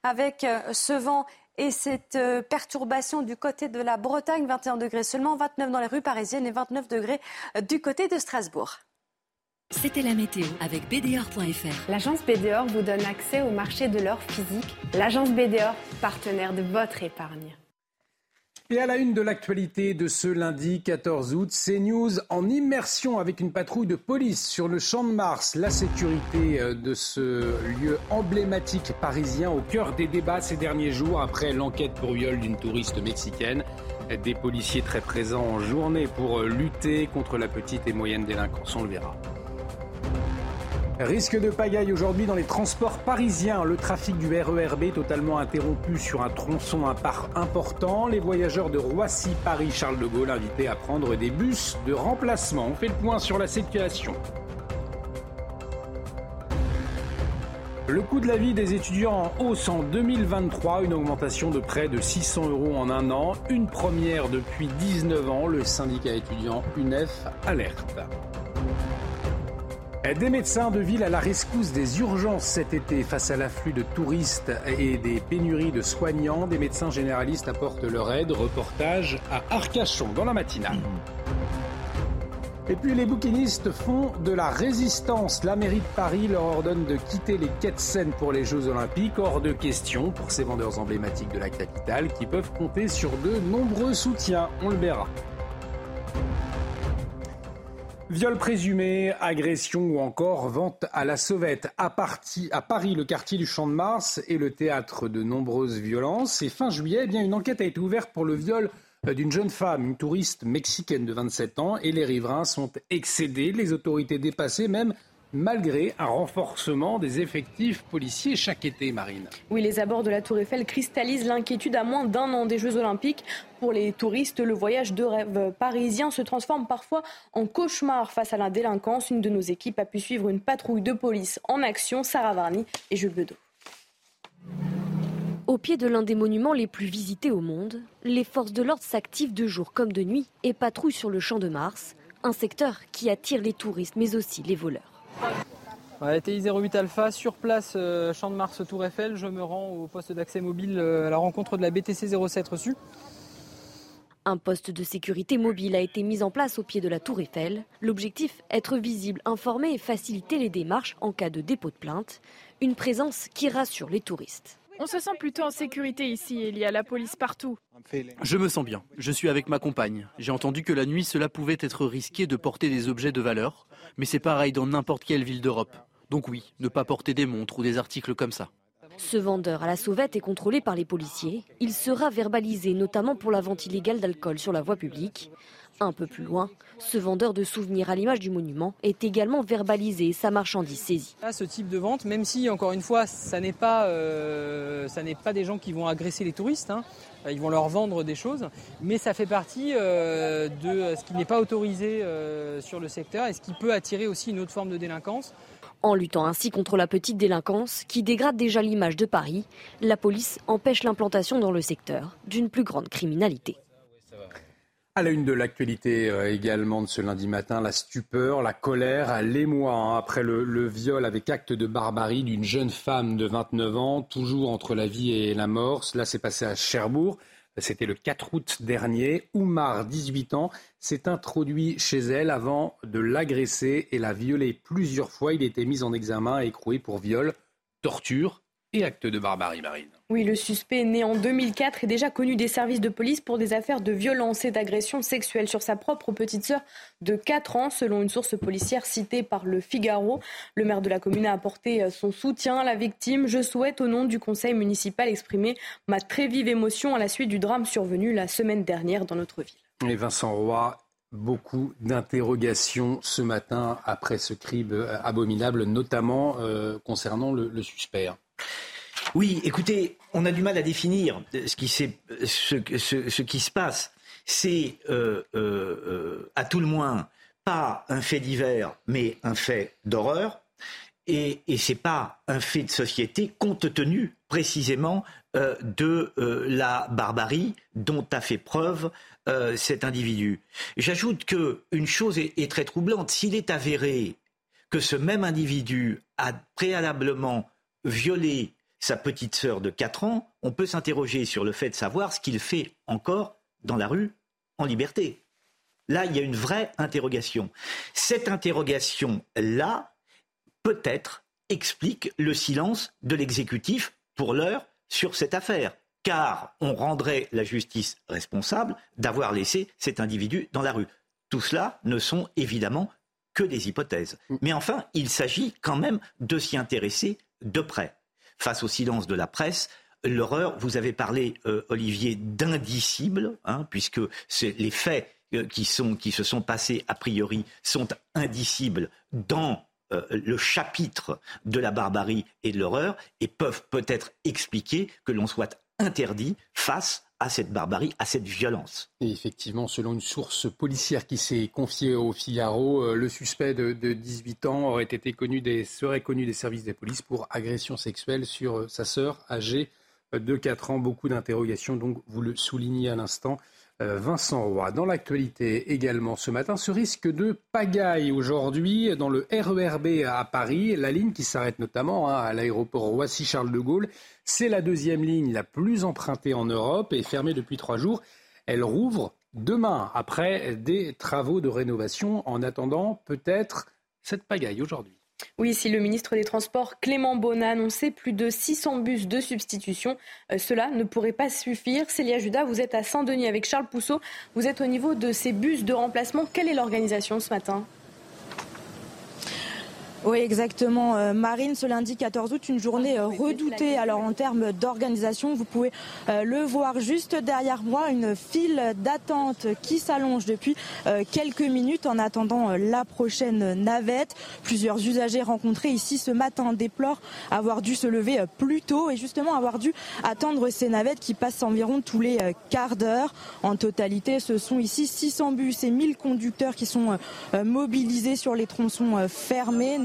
avec euh, ce vent et cette euh, perturbation du côté de la Bretagne, 21 degrés seulement, 29 dans les rues parisiennes et 29 degrés euh, du côté de Strasbourg. C'était la météo avec BDOR.fr. L'agence BDOR vous donne accès au marché de l'or physique. L'agence BDOR, partenaire de votre épargne. Et à la une de l'actualité de ce lundi 14 août, CNews en immersion avec une patrouille de police sur le champ de Mars. La sécurité euh, de ce lieu emblématique parisien au cœur des débats ces derniers jours après l'enquête pour viol d'une touriste mexicaine. Des policiers très présents en journée pour euh, lutter contre la petite et moyenne délinquance. On le verra. Risque de pagaille aujourd'hui dans les transports parisiens. Le trafic du RERB totalement interrompu sur un tronçon important. Les voyageurs de Roissy-Paris-Charles de Gaulle invités à prendre des bus de remplacement. On fait le point sur la situation. Le coût de la vie des étudiants en hausse en 2023, une augmentation de près de 600 euros en un an, une première depuis 19 ans. Le syndicat étudiant UNEF alerte. Des médecins de ville à la rescousse des urgences cet été face à l'afflux de touristes et des pénuries de soignants. Des médecins généralistes apportent leur aide. Reportage à Arcachon dans la matinale. Et puis les bouquinistes font de la résistance. La mairie de Paris leur ordonne de quitter les quais de Seine pour les Jeux Olympiques. Hors de question pour ces vendeurs emblématiques de la capitale qui peuvent compter sur de nombreux soutiens. On le verra. Viol présumé, agression ou encore vente à la sauvette. À, Paris, le quartier du Champ de Mars est le théâtre de nombreuses violences. Et fin juillet, eh bien, une enquête a été ouverte pour le viol euh, d'une jeune femme, une touriste mexicaine de 27 ans, et les riverains sont excédés, les autorités dépassées même malgré un renforcement des effectifs policiers chaque été, Marine. Oui, les abords de la Tour Eiffel cristallisent l'inquiétude à moins d'un an des Jeux Olympiques. Pour les touristes, le voyage de rêve parisien se transforme parfois en cauchemar face à la délinquance. Une de nos équipes a pu suivre une patrouille de police en action, Sarah Varny et Jules Bedeau. Au pied de l'un des monuments les plus visités au monde, les forces de l'ordre s'activent de jour comme de nuit et patrouillent sur le champ de Mars, un secteur qui attire les touristes mais aussi les voleurs. TI 08 Alpha, sur place, euh, Champ de Mars, Tour Eiffel. Je me rends au poste d'accès mobile euh, à la rencontre de la BTC 07 reçue. Un poste de sécurité mobile a été mis en place au pied de la Tour Eiffel. L'objectif, être visible, informer et faciliter les démarches en cas de dépôt de plainte. Une présence qui rassure les touristes. On se sent plutôt en sécurité ici, il y a la police partout. Je me sens bien. Je suis avec ma compagne. J'ai entendu que la nuit, cela pouvait être risqué de porter des objets de valeur, mais c'est pareil dans n'importe quelle ville d'Europe. Donc oui, ne pas porter des montres ou des articles comme ça. Ce vendeur à la sauvette est contrôlé par les policiers. Il sera verbalisé notamment pour la vente illégale d'alcool sur la voie publique. Un peu plus loin, ce vendeur de souvenirs à l'image du monument est également verbalisé et sa marchandise saisie. ce type de vente, même si encore une fois, ça n'est pas, euh, pas des gens qui vont agresser les touristes, hein. ils vont leur vendre des choses, mais ça fait partie euh, de ce qui n'est pas autorisé euh, sur le secteur et ce qui peut attirer aussi une autre forme de délinquance. En luttant ainsi contre la petite délinquance qui dégrade déjà l'image de Paris, la police empêche l'implantation dans le secteur d'une plus grande criminalité. À la une de l'actualité euh, également de ce lundi matin, la stupeur, la colère, l'émoi hein, après le, viol avec acte de barbarie d'une jeune femme de 29 ans, toujours entre la vie et la mort. Cela s'est passé à Cherbourg. C'était le 4 août dernier. Oumar, 18 ans, s'est introduit chez elle avant de l'agresser et la violer plusieurs fois. Il était mis en examen et écroué pour viol, torture et acte de barbarie marine. Oui, le suspect, né en 2004, est déjà connu des services de police pour des affaires de violence et d'agression sexuelle sur sa propre petite sœur de 4 ans, selon une source policière citée par le Figaro. Le maire de la commune a apporté euh, son soutien à la victime. Je souhaite, au nom du conseil municipal, exprimer ma très vive émotion à la suite du drame survenu la semaine dernière dans notre ville. Et Vincent Roy, beaucoup d'interrogations ce matin après ce crime euh, abominable, notamment euh, concernant le, le suspect. Oui, écoutez, on a du mal à définir ce qui, ce, qui se passe. C'est euh, euh, euh, à tout le moins pas un fait divers, mais un fait d'horreur. Et, et ce n'est pas un fait de société compte tenu précisément de la barbarie dont a fait preuve cet individu. J'ajoute qu'une chose est très troublante. S'il est avéré que ce même individu a préalablement violé sa petite sœur de 4 ans, on peut s'interroger sur le fait de savoir ce qu'il fait encore dans la rue en liberté. Là, il y a une vraie interrogation. Cette interrogation-là, peut-être, explique le silence de l'exécutif pour l'heure sur cette affaire. car on rendrait la justice responsable d'avoir laissé cet individu dans la rue. Tout cela ne sont évidemment que des hypothèses. Mm. Mais enfin, il s'agit quand même de s'y intéresser de près. Face au silence de la presse, l'horreur, vous avez parlé, euh, Olivier, d'indicible, hein, puisque les faits euh, qui, se sont passés a priori sont indicibles dans euh, le chapitre de la barbarie et de l'horreur et peuvent peut-être expliquer que l'on soit interdit face à cette barbarie, à cette violence. Effectivement, selon une source policière qui s'est confiée au Figaro, euh, le suspect de, 18 ans aurait été connu des, serait connu des services des polices pour agression sexuelle sur euh, sa sœur âgée de 4 ans. Beaucoup d'interrogations, donc vous le soulignez à l'instant. Euh, Vincent Roy. Dans l'actualité également ce matin, ce risque de pagaille aujourd'hui dans le RERB à Paris, la ligne qui s'arrête notamment hein, à l'aéroport Roissy-Charles de Gaulle. C'est la deuxième ligne la plus empruntée en Europe et fermée depuis trois jours. Elle rouvre demain après des travaux de rénovation en attendant peut-être cette pagaille aujourd'hui. Oui, si le ministre des Transports Clément Beaune a annoncé plus de 600 bus de substitution, euh, cela ne pourrait pas suffire. Célia Judas, vous êtes à Saint-Denis avec Charles Pousseau. Vous êtes au niveau de ces bus de remplacement. Quelle est l'organisation ce matin? Oui, exactement. Euh, Marine, ce lundi 14 août, une journée euh, redoutée. Alors en termes d'organisation, vous pouvez euh, le voir juste derrière moi, une file d'attente qui s'allonge depuis quelques minutes en attendant la prochaine navette. Plusieurs usagers rencontrés ici ce matin déplorent avoir dû se lever plus tôt et justement avoir dû attendre ces navettes qui passent environ tous les quarts d'heure. En totalité, ce sont ici 600 bus et 1000 conducteurs qui sont mobilisés sur les tronçons fermés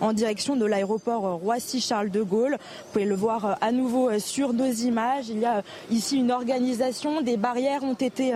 en direction de l'aéroport Roissy-Charles de Gaulle. Vous pouvez le voir euh, à nouveau euh, sur nos images. Il y a euh, ici une organisation, des barrières ont été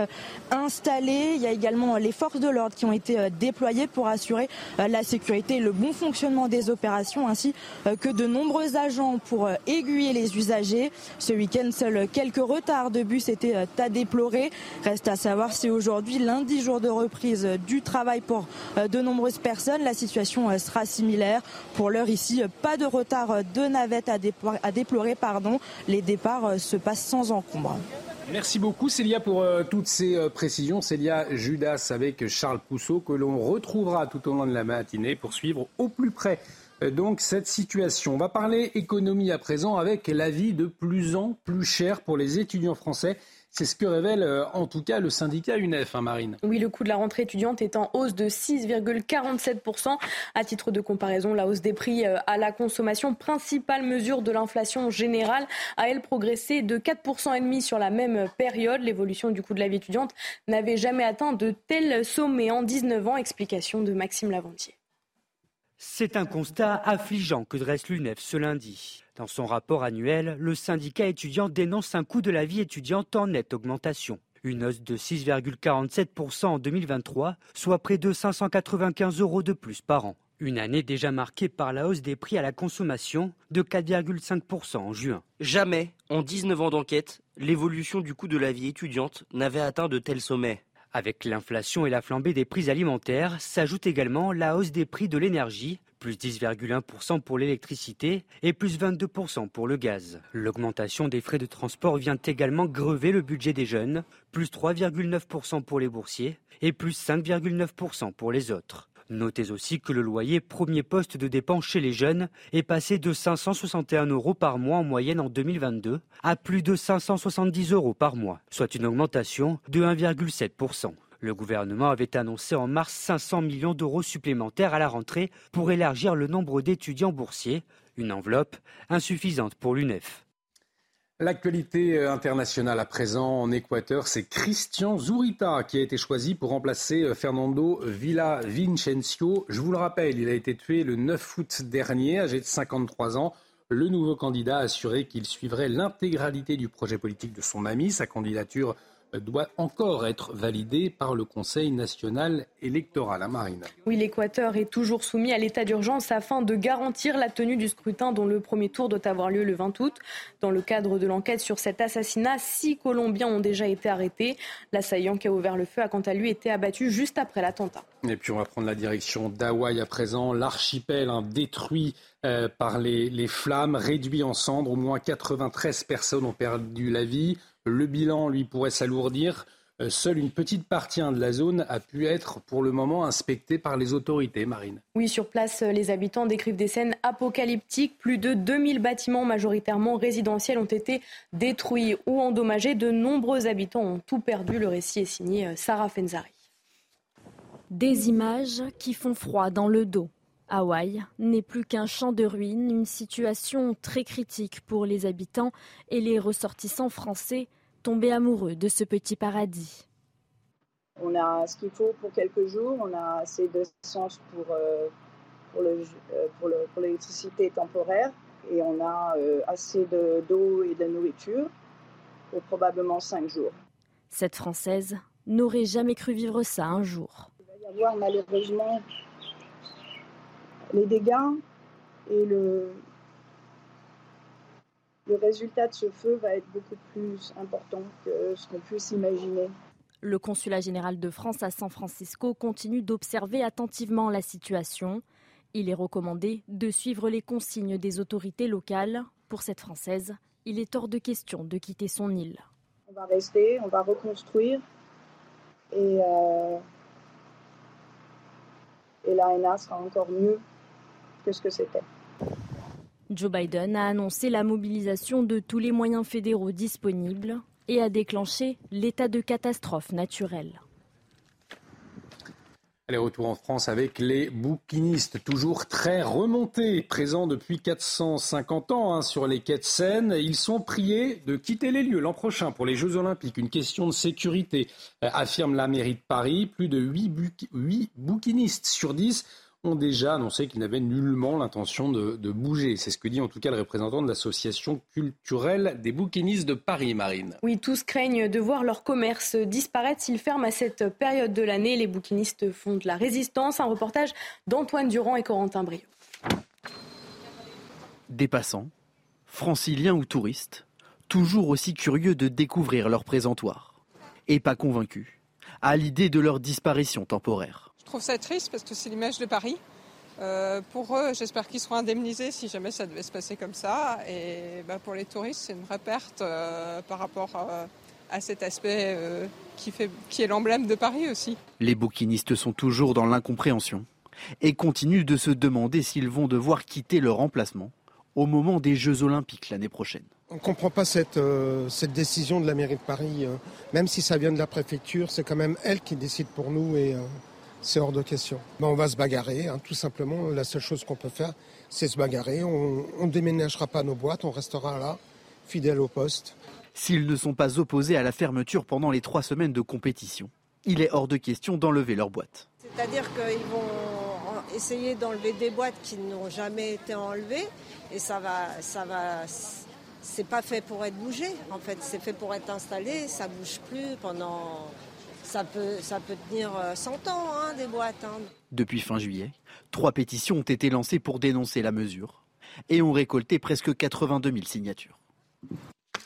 installées. Il y a également les forces de l'ordre qui ont été déployées pour assurer la sécurité et le bon fonctionnement des opérations, ainsi que de nombreux agents pour aiguiller les usagers. Ce week-end, seuls quelques retards de bus étaient à déplorer. Reste à savoir si aujourd'hui, lundi, jour de reprise du travail pour de nombreuses personnes, la situation sera similaire. Pour l'heure ici, pas de retard de navette à, déplorer. Pardon. Les départs euh, se passent sans encombre. Merci beaucoup Célia pour euh, toutes ces euh, précisions. Célia Judas avec Charles Pousseau que l'on retrouvera tout au long de la matinée pour suivre au plus près donc cette situation. On va parler économie à présent avec la vie de plus en plus chère pour les étudiants français. C'est ce que révèle euh, en tout cas le syndicat UNEF, hein, Marine. Oui, le coût de la rentrée étudiante est en hausse de 6,47%. À titre de comparaison, la hausse des prix euh, à la consommation, principale mesure de l'inflation générale, a elle progressé de 4,5% sur la même période. L'évolution du coût de la vie étudiante n'avait jamais atteint de tels sommets en 19 ans. Explication de Maxime Lavantier. C'est un constat affligeant que dresse l'UNEF ce lundi. Dans son rapport annuel, le syndicat étudiant dénonce un coût de la vie étudiante en nette augmentation. Une hausse de 6,47% en 2023, soit près de 595 euros de plus par an. Une année déjà marquée par la hausse des prix à la consommation de 4,5% en juin. Jamais, en 19 ans d'enquête, l'évolution du coût de la vie étudiante n'avait atteint de tels sommets. Avec l'inflation et la flambée des prix alimentaires, s'ajoute également la hausse des prix de l'énergie, plus 10,1% pour l'électricité et plus 22% pour le gaz. L'augmentation des frais de transport vient également grever le budget des jeunes, plus 3,9% pour les boursiers et plus 5,9% pour les autres. Notez aussi que le loyer, premier poste de dépense chez les jeunes, est passé de 561 euros par mois en moyenne en 2022 à plus de 570 euros par mois, soit une augmentation de 1,7%. Le gouvernement avait annoncé en mars 500 millions d'euros supplémentaires à la rentrée pour élargir le nombre d'étudiants boursiers, une enveloppe insuffisante pour l'UNEF. L'actualité euh, internationale à présent en Équateur, c'est Christian Zurita qui a été choisi pour remplacer euh, Fernando Villavicencio. Je vous le rappelle, il a été tué le 9 août dernier, âgé de 53 ans. Le nouveau candidat a assuré qu'il suivrait l'intégralité du projet politique de son ami. Sa candidature doit encore être validé par le Conseil national électoral. à hein, Marine. Oui, l'Équateur est toujours soumis à l'état d'urgence afin de garantir la tenue du scrutin dont le premier tour doit avoir lieu le 20 août. Dans le cadre de l'enquête sur cet assassinat, six Colombiens ont déjà été arrêtés. L'assaillant qui a ouvert le feu a quant à lui été abattu juste après l'attentat. Et puis on va prendre la direction d'Hawaï à présent. L'archipel hein, détruit euh, par les, les, flammes, réduit en cendres. Au moins 93 personnes ont perdu la vie. Le bilan, lui, pourrait s'alourdir. Euh, seule une petite partie hein, de la zone a pu être pour le moment inspectée par les autorités marines. Oui, sur place, les habitants décrivent des scènes apocalyptiques. Plus de 2000 bâtiments majoritairement résidentiels ont été détruits ou endommagés. De nombreux habitants ont tout perdu. Le récit est signé euh, Sarah Fenzari. Des images qui font froid dans le dos. Hawaï n'est plus qu'un champ de ruines, une situation très critique pour les habitants et les ressortissants français tomber amoureux de ce petit paradis. On a ce qu'il faut pour quelques jours, on a assez d'essence pour, euh, pour, le, euh, pour, le, pour l'électricité temporaire et on a euh, assez d'eau et de nourriture pour probablement cinq jours. Cette Française n'aurait jamais cru vivre ça un jour. Il va y avoir malheureusement les dégâts et le, le résultat de ce feu va être beaucoup plus important que ce qu'on puisse imaginer. Le consulat général de France à San Francisco continue d'observer attentivement la situation. Il est recommandé de suivre les consignes des autorités locales. Pour cette Française, il est hors de question de quitter son île. On va rester, on va reconstruire et, euh, et l'ANA sera encore mieux que ce que c'était. Joe Biden a annoncé la mobilisation de tous les moyens fédéraux disponibles et a déclenché l'état de catastrophe naturelle. Allez, retour en France avec les bouquinistes, toujours très remontés, présents depuis 450 ans hein, sur les quais de Seine. Ils sont priés de quitter les lieux l'an prochain pour les Jeux Olympiques. Une question de sécurité, euh, affirme la mairie de Paris. Plus de 8, 8 bouquinistes sur 10 ont déjà annoncé qu'ils n'avaient nullement l'intention de, bouger. C'est ce que dit en tout cas le représentant de l'association culturelle des bouquinistes de Paris, Marine. Oui, tous craignent de voir leur commerce disparaître s'ils ferment à cette période de l'année. Les bouquinistes font de la résistance. Un reportage d'Antoine Durand et Corentin Brio. Des passants, franciliens ou touristes, toujours aussi curieux de découvrir leur présentoir. Et pas convaincus à l'idée de leur disparition temporaire. Je trouve ça triste parce que c'est l'image de Paris. Euh, pour eux, j'espère qu'ils seront indemnisés si jamais ça devait se passer comme ça. Et bah, pour les touristes, c'est une vraie perte euh, par rapport euh, à cet aspect qui, fait, qui est l'emblème de Paris aussi. Les bouquinistes sont toujours dans l'incompréhension et continuent de se demander s'ils vont devoir quitter leur emplacement au moment des Jeux olympiques l'année prochaine. On ne comprend pas cette, cette décision de la mairie de Paris. même si ça vient de la préfecture, c'est quand même elle qui décide pour nous et c'est hors de question. Ben, on va se bagarrer, hein, tout simplement. La seule chose qu'on peut faire, c'est se bagarrer. On ne déménagera pas nos boîtes, on restera là, fidèle au poste. S'ils ne sont pas opposés à la fermeture pendant les trois semaines de compétition, il est hors de question d'enlever leurs boîtes. C'est-à-dire qu'ils vont essayer d'enlever des boîtes qui n'ont jamais été enlevées et ça va, ça va, c'est pas fait pour être bougé. En fait, c'est fait pour être installé. Ça bouge plus pendant ça peut, ça peut tenir 100 euh, ans, hein, des boîtes. Hein. Depuis fin juillet, trois pétitions ont été lancées pour dénoncer la mesure et ont récolté presque 82 000 signatures.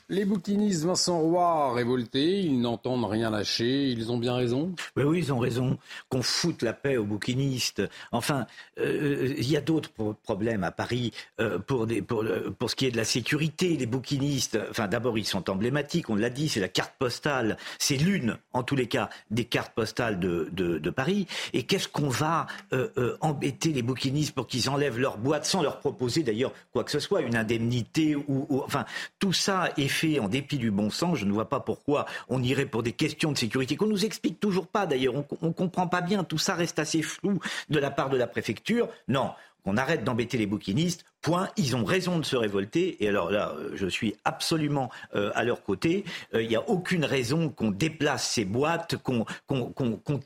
Les bouquinistes Vincent Roy révoltés, ils n'entendent rien lâcher, ils ont bien raison? Oui, oui, ils ont raison. Qu'on foute la paix aux bouquinistes. Enfin, euh, il y a d'autres problèmes à Paris euh, pour, ce qui est de la sécurité. Les bouquinistes, enfin d'abord, ils sont emblématiques, on l'a dit, c'est la carte postale. C'est l'une, en tous les cas, des cartes postales de, Paris. Et qu'est-ce qu'on va euh, embêter les bouquinistes pour qu'ils enlèvent leur boîte sans leur proposer d'ailleurs quoi que ce soit, une indemnité ou enfin, tout ça est fait en dépit du bon sens. Je ne vois pas pourquoi on irait pour des questions de sécurité qu'on nous explique toujours pas. D'ailleurs, on, ne comprend pas bien. Tout ça reste assez flou de la part de la préfecture. Non, qu'on arrête d'embêter les bouquinistes. Point. Ils ont raison de se révolter. Et alors là, euh, je suis absolument euh, à leur côté. Euh, il n'y a aucune raison qu'on déplace ces boîtes, qu'on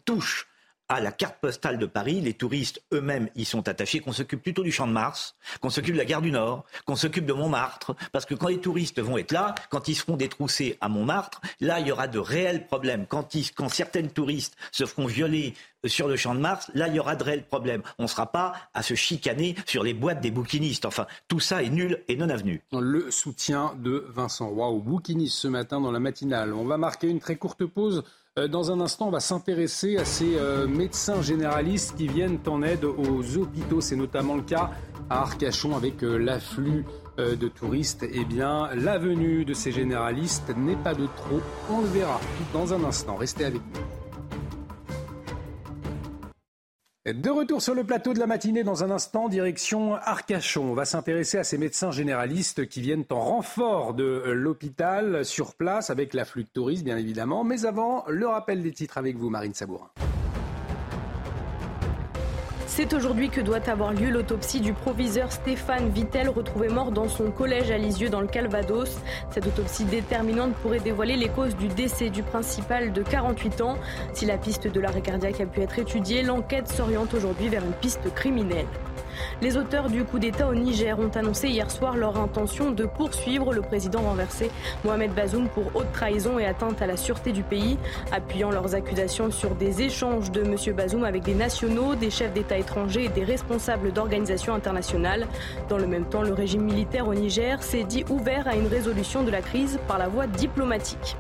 touche à la carte postale de Paris. Les touristes eux-mêmes y sont attachés, qu'on s'occupe plutôt du Champ de Mars, qu'on s'occupe de la gare du Nord, qu'on s'occupe de Montmartre. Parce que quand les touristes vont être là, quand ils seront détroussés à Montmartre, là, il y aura de réels problèmes. Quand, ils, quand certaines touristes se feront violer sur le Champ de Mars, là, il y aura de réels problèmes. On ne sera pas à se chicaner sur les boîtes des bouquinistes. Enfin, tout ça est nul et non avenu. Le soutien de Vincent Roy aux bouquinistes ce matin dans la matinale. On va marquer une très courte pause. Dans un instant, on va s'intéresser à ces médecins généralistes qui viennent en aide aux hôpitaux. C'est notamment le cas à Arcachon avec l'afflux de touristes. Eh bien, la venue de ces généralistes n'est pas de trop. On le verra dans un instant. Restez avec nous. De retour sur le plateau de la matinée dans un instant, direction Arcachon. On va s'intéresser à ces médecins généralistes qui viennent en renfort de l'hôpital sur place avec l'afflux de touristes, bien évidemment. Mais avant, le rappel des titres avec vous, Marine Sabourin. C'est aujourd'hui que doit avoir lieu l'autopsie du proviseur Stéphane Vittel, retrouvé mort dans son collège à Lisieux dans le Calvados. Cette autopsie déterminante pourrait dévoiler les causes du décès du principal de 48 ans. Si la piste de l'arrêt cardiaque a pu être étudiée, l'enquête s'oriente aujourd'hui vers une piste criminelle. Les auteurs du coup d'État au Niger ont annoncé hier soir leur intention de poursuivre le président renversé Mohamed Bazoum pour haute trahison et atteinte à la sûreté du pays, appuyant leurs accusations sur des échanges de M. Bazoum avec des nationaux, des chefs d'État étrangers et des responsables d'organisations internationales. Dans le même temps, le régime militaire au Niger s'est dit ouvert à une résolution de la crise par la voie diplomatique.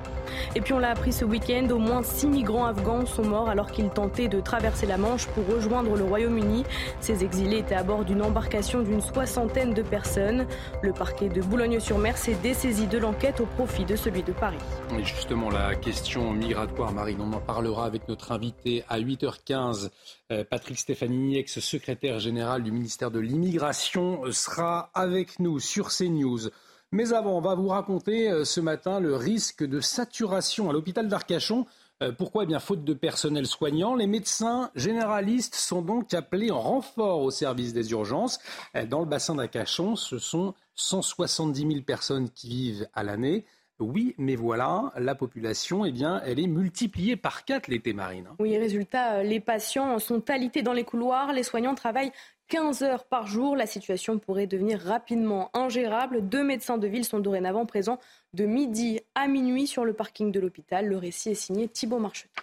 Et puis on l'a appris ce week-end, au moins six migrants afghans sont morts alors qu'ils tentaient de traverser la Manche pour rejoindre le Royaume-Uni. Ces exilés étaient à bord d'une embarcation d'une soixantaine de personnes. Le parquet de Boulogne-sur-Mer s'est dessaisi de l'enquête au profit de celui de Paris. Et justement, la question migratoire, Marine, on en parlera avec notre invité à 8h15. Euh, Patrick Stefanini, ex-secrétaire général du ministère de l'Immigration, sera avec nous sur CNews. Mais avant, on va vous raconter euh, ce matin le risque de saturation à l'hôpital d'Arcachon. Euh, pourquoi? Eh bien, faute de personnel soignant, les médecins généralistes sont donc appelés en renfort au service des urgences. Euh, dans le bassin d'Arcachon, ce sont 170 000 personnes qui vivent à l'année. Oui, mais voilà, la population, eh bien, elle est multipliée par quatre l'été marine. Oui, résultat, les patients sont alités dans les couloirs, les soignants travaillent 15 heures par jour. La situation pourrait devenir rapidement ingérable. Deux médecins de ville sont dorénavant présents de midi à minuit sur le parking de l'hôpital. Le récit est signé Thibault Marcheteau.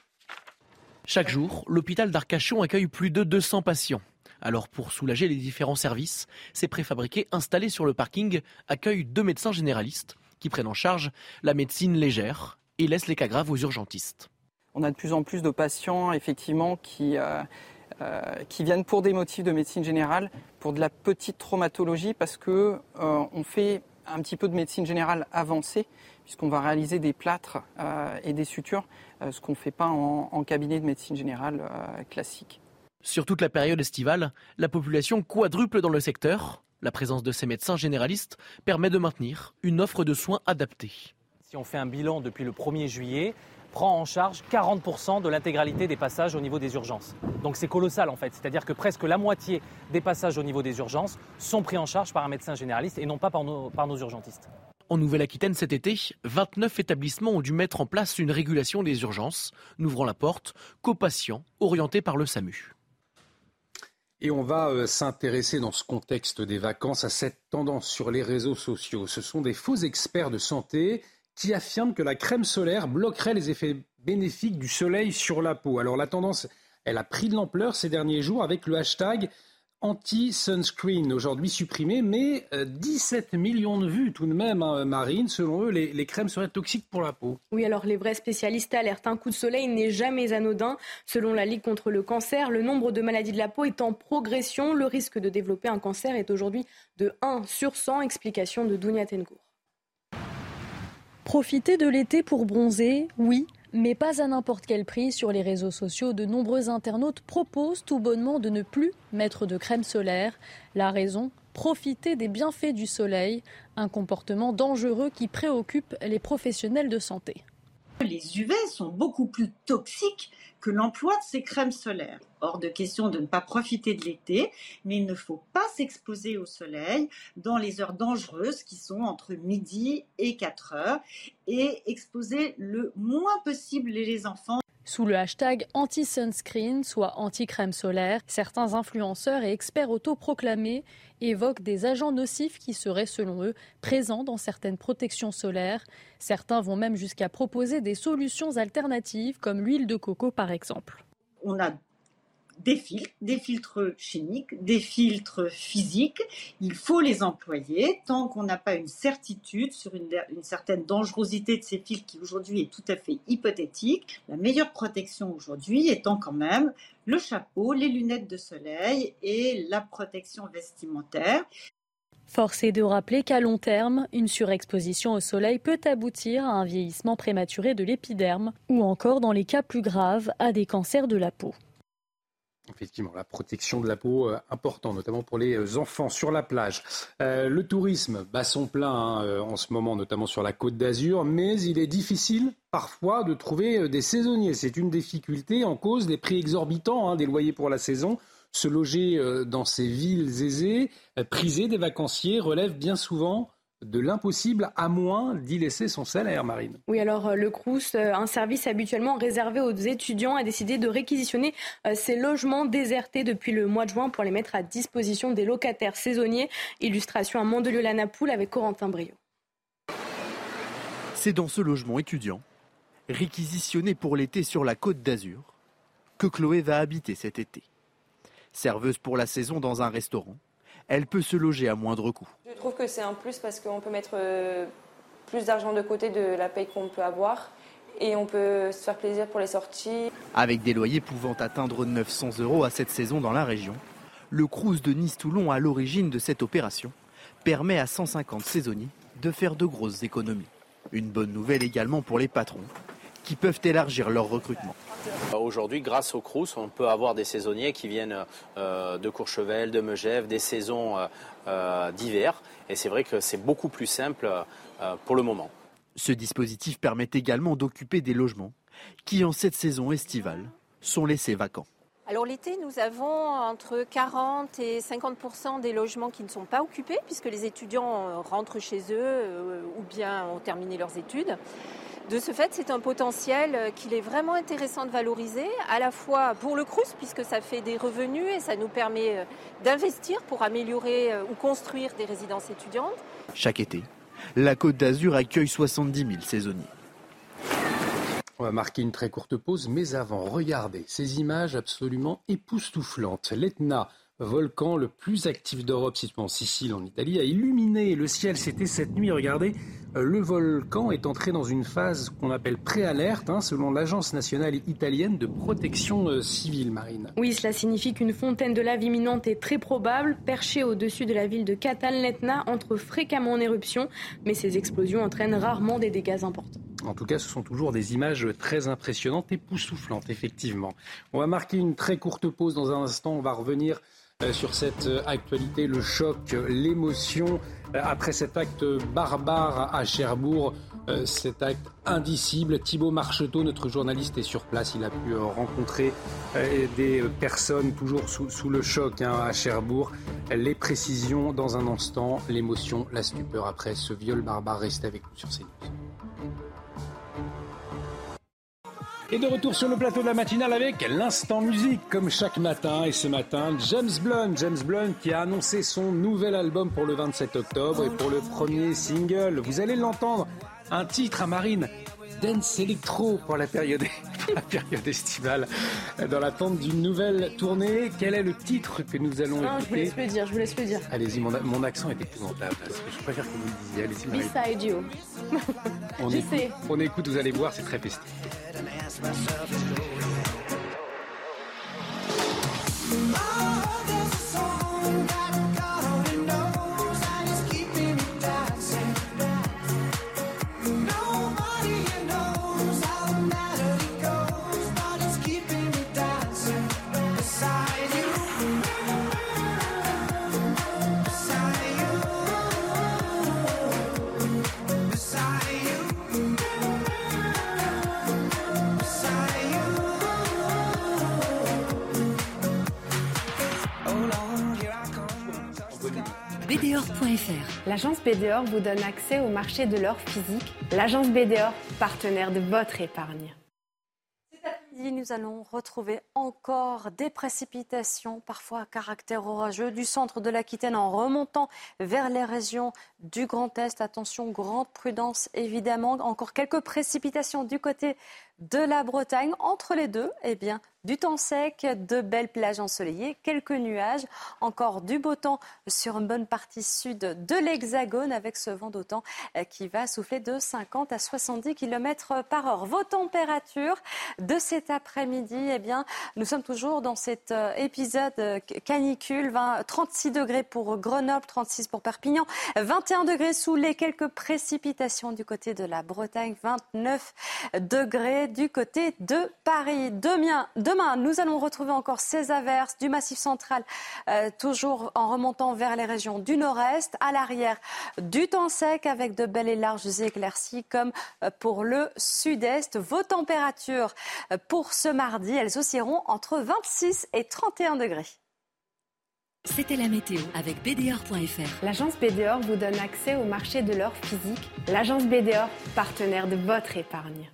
Chaque jour, l'hôpital d'Arcachon accueille plus de 200 patients. Alors pour soulager les différents services, ces préfabriqués installés sur le parking accueillent deux médecins généralistes qui prennent en charge la médecine légère et laissent les cas graves aux urgentistes. On a de plus en plus de patients effectivement qui, euh, euh, qui viennent pour des motifs de médecine générale, pour de la petite traumatologie, parce que euh, on fait un petit peu de médecine générale avancée, puisqu'on va réaliser des plâtres euh, et des sutures, ce qu'on ne fait pas en, cabinet de médecine générale classique. Sur toute la période estivale, la population quadruple dans le secteur. La présence de ces médecins généralistes permet de maintenir une offre de soins adaptée. Si on fait un bilan depuis le 1er juillet, prend en charge 40% de l'intégralité des passages au niveau des urgences. Donc c'est colossal en fait, c'est-à-dire que presque la moitié des passages au niveau des urgences sont pris en charge par un médecin généraliste et non pas par nos, par nos urgentistes. En Nouvelle-Aquitaine cet été, 29 établissements ont dû mettre en place une régulation des urgences, n'ouvrant la porte qu'aux patients orientés par le SAMU. Et on va euh, s'intéresser dans ce contexte des vacances à cette tendance sur les réseaux sociaux. Ce sont des faux experts de santé qui affirme que la crème solaire bloquerait les effets bénéfiques du soleil sur la peau. Alors la tendance, elle a pris de l'ampleur ces derniers jours avec le hashtag anti-sunscreen, aujourd'hui supprimé, mais 17 euh, millions de vues tout de même, hein, Marine. Selon eux, les, crèmes seraient toxiques pour la peau. Oui, alors les vrais spécialistes alertent. Un coup de soleil n'est jamais anodin. Selon la Ligue contre le cancer, le nombre de maladies de la peau est en progression. Le risque de développer un cancer est aujourd'hui de 1 sur 100. Explication de Dounia Tengour. Profiter de l'été pour bronzer, oui, mais pas à n'importe quel prix. Sur les réseaux sociaux, de nombreux internautes proposent tout bonnement de ne plus mettre de crème solaire. La raison Profiter des bienfaits du soleil, un comportement dangereux qui préoccupe les professionnels de santé. Les UV sont beaucoup plus toxiques que l'emploi de ces crèmes solaires. Hors de question de ne pas profiter de l'été, mais il ne faut pas s'exposer au soleil dans les heures dangereuses qui sont entre midi et 4 heures et exposer le moins possible les enfants. Sous le hashtag anti-sunscreen, soit anti-crème solaire, certains influenceurs et experts autoproclamés évoquent des agents nocifs qui seraient, selon eux, présents dans certaines protections solaires. Certains vont même jusqu'à proposer des solutions alternatives, comme l'huile de coco par exemple. Des filtres, des filtres chimiques, des filtres physiques. Il faut les employer tant qu'on n'a pas une certitude sur une, certaine dangerosité de ces filtres qui aujourd'hui est tout à fait hypothétique. La meilleure protection aujourd'hui étant quand même le chapeau, les lunettes de soleil et la protection vestimentaire. Force est de rappeler qu'à long terme, une surexposition au soleil peut aboutir à un vieillissement prématuré de l'épiderme ou encore, dans les cas plus graves, à des cancers de la peau. Effectivement, la protection de la peau euh, important, notamment pour les euh, enfants sur la plage. Euh, le tourisme bat son plein hein, en ce moment, notamment sur la côte d'Azur, mais il est difficile parfois de trouver des saisonniers. C'est une difficulté en cause des prix exorbitants hein, des loyers pour la saison se loger euh, dans ces villes aisées, euh, prisées des vacanciers, relève bien souvent de l'impossible, à moins d'y laisser son salaire, Marine. Oui, alors euh, le Crous, un service habituellement réservé aux étudiants, a décidé de réquisitionner ces logements désertés depuis le mois de juin pour les mettre à disposition des locataires saisonniers. Illustration à Mandelieu-la-Napoule avec Corentin Brio. C'est dans ce logement étudiant, réquisitionné pour l'été sur la côte d'Azur, que Chloé va habiter cet été. Serveuse pour la saison dans un restaurant, elle peut se loger à moindre coût. Je trouve que c'est un plus parce qu'on peut mettre euh, plus d'argent de côté de la paye qu'on peut avoir et on peut se faire plaisir pour les sorties. Avec des loyers pouvant atteindre 900 euros à cette saison dans la région, le Crous de Nice-Toulon, à l'origine de cette opération, permet à 150 saisonniers de faire de grosses économies. Une bonne nouvelle également pour les patrons, qui peuvent élargir leur recrutement. Aujourd'hui, grâce au Crous, on peut avoir des saisonniers qui viennent euh, de Courchevel, de Megève, des saisons euh, euh, d'hiver. Et c'est vrai que c'est beaucoup plus simple pour le moment. Ce dispositif permet également d'occuper des logements qui, en cette saison estivale, sont laissés vacants. Alors l'été, nous avons entre 40 et 50% des logements qui ne sont pas occupés puisque les étudiants rentrent chez eux ou bien ont terminé leurs études. De ce fait, c'est un potentiel euh, qu'il est vraiment intéressant de valoriser, à la fois pour le CRUS, puisque ça fait des revenus et ça nous permet euh, d'investir pour améliorer euh, ou construire des résidences étudiantes. Chaque été, la Côte d'Azur accueille 70 000 saisonniers. On va marquer une très courte pause, mais avant, regardez ces images absolument époustouflantes. L'Etna, volcan le plus actif d'Europe, situé en Sicile, en Italie, a illuminé le ciel. C'était cette nuit. Regardez, le volcan est entré dans une phase qu'on appelle préalerte, hein, selon l'Agence nationale italienne de protection euh, civile marine. Oui, cela signifie qu'une fontaine de lave imminente est très probable. Perchée au-dessus de la ville de Cataletna, entre fréquemment en éruption, mais ces explosions entraînent rarement des dégâts importants. En tout cas, ce sont toujours des images très impressionnantes, et poussouflantes, effectivement. On va marquer une très courte pause dans un instant. On va revenir sur cette euh, actualité, le choc, l'émotion euh, après cet acte barbare à Cherbourg, cet acte indicible. Thibault Marcheteau, notre journaliste, est sur place. Il a pu rencontrer des personnes toujours sous, le choc hein, à Cherbourg. Les précisions dans un instant, l'émotion, la stupeur après ce viol barbare. Restez avec nous sur CNews. Et de retour sur le plateau de la matinale avec l'instant musique, comme chaque matin. Et ce matin, James Blunt, James Blunt qui a annoncé son nouvel album pour le 27 octobre et pour le premier single. Vous allez l'entendre, un titre à Marine. Dance Electro pour la période, la période estivale. Dans l'attente d'une nouvelle tournée, quel est le titre que nous allons non, Je vous laisse le dire, je vous laisse le dire. Allez-y, mon, mon, accent est épouvantable. je préfère que vous le disiez. Allez-y, Beside you. on, écoute, sais. on écoute, vous allez voir, c'est très festif. myself L'agence BDOR vous donne accès au marché de l'or physique. L'agence BDOR, partenaire de votre épargne. Nous allons retrouver encore des précipitations, parfois à caractère orageux, du centre de l'Aquitaine en remontant vers les régions du Grand Est. Attention, grande prudence évidemment. Encore quelques précipitations du côté de la Bretagne. Entre les deux, eh bien, du temps sec, de belles plages ensoleillées, quelques nuages, encore du beau temps sur une bonne partie sud de l'Hexagone avec ce vent d'autant euh, qui va souffler de 50 à 70 km par heure. Vos températures de cet après-midi, eh bien, nous sommes toujours dans cet euh, épisode euh, canicule, 20, 36 degrés pour Grenoble, 36 pour Perpignan, 21 degrés sous les quelques précipitations du côté de la Bretagne, 29 degrés du côté de Paris. Nous allons retrouver encore ces averses du massif central, euh, toujours en remontant vers les régions du nord-est. À l'arrière, du temps sec avec de belles et larges éclaircies comme euh, pour le sud-est. Vos températures euh, pour ce mardi, elles oscilleront entre 26 et 31 degrés. C'était la météo avec BDOR.fr. L'agence BDOR vous donne accès au marché de l'or physique. L'agence BDOR, partenaire de votre épargne.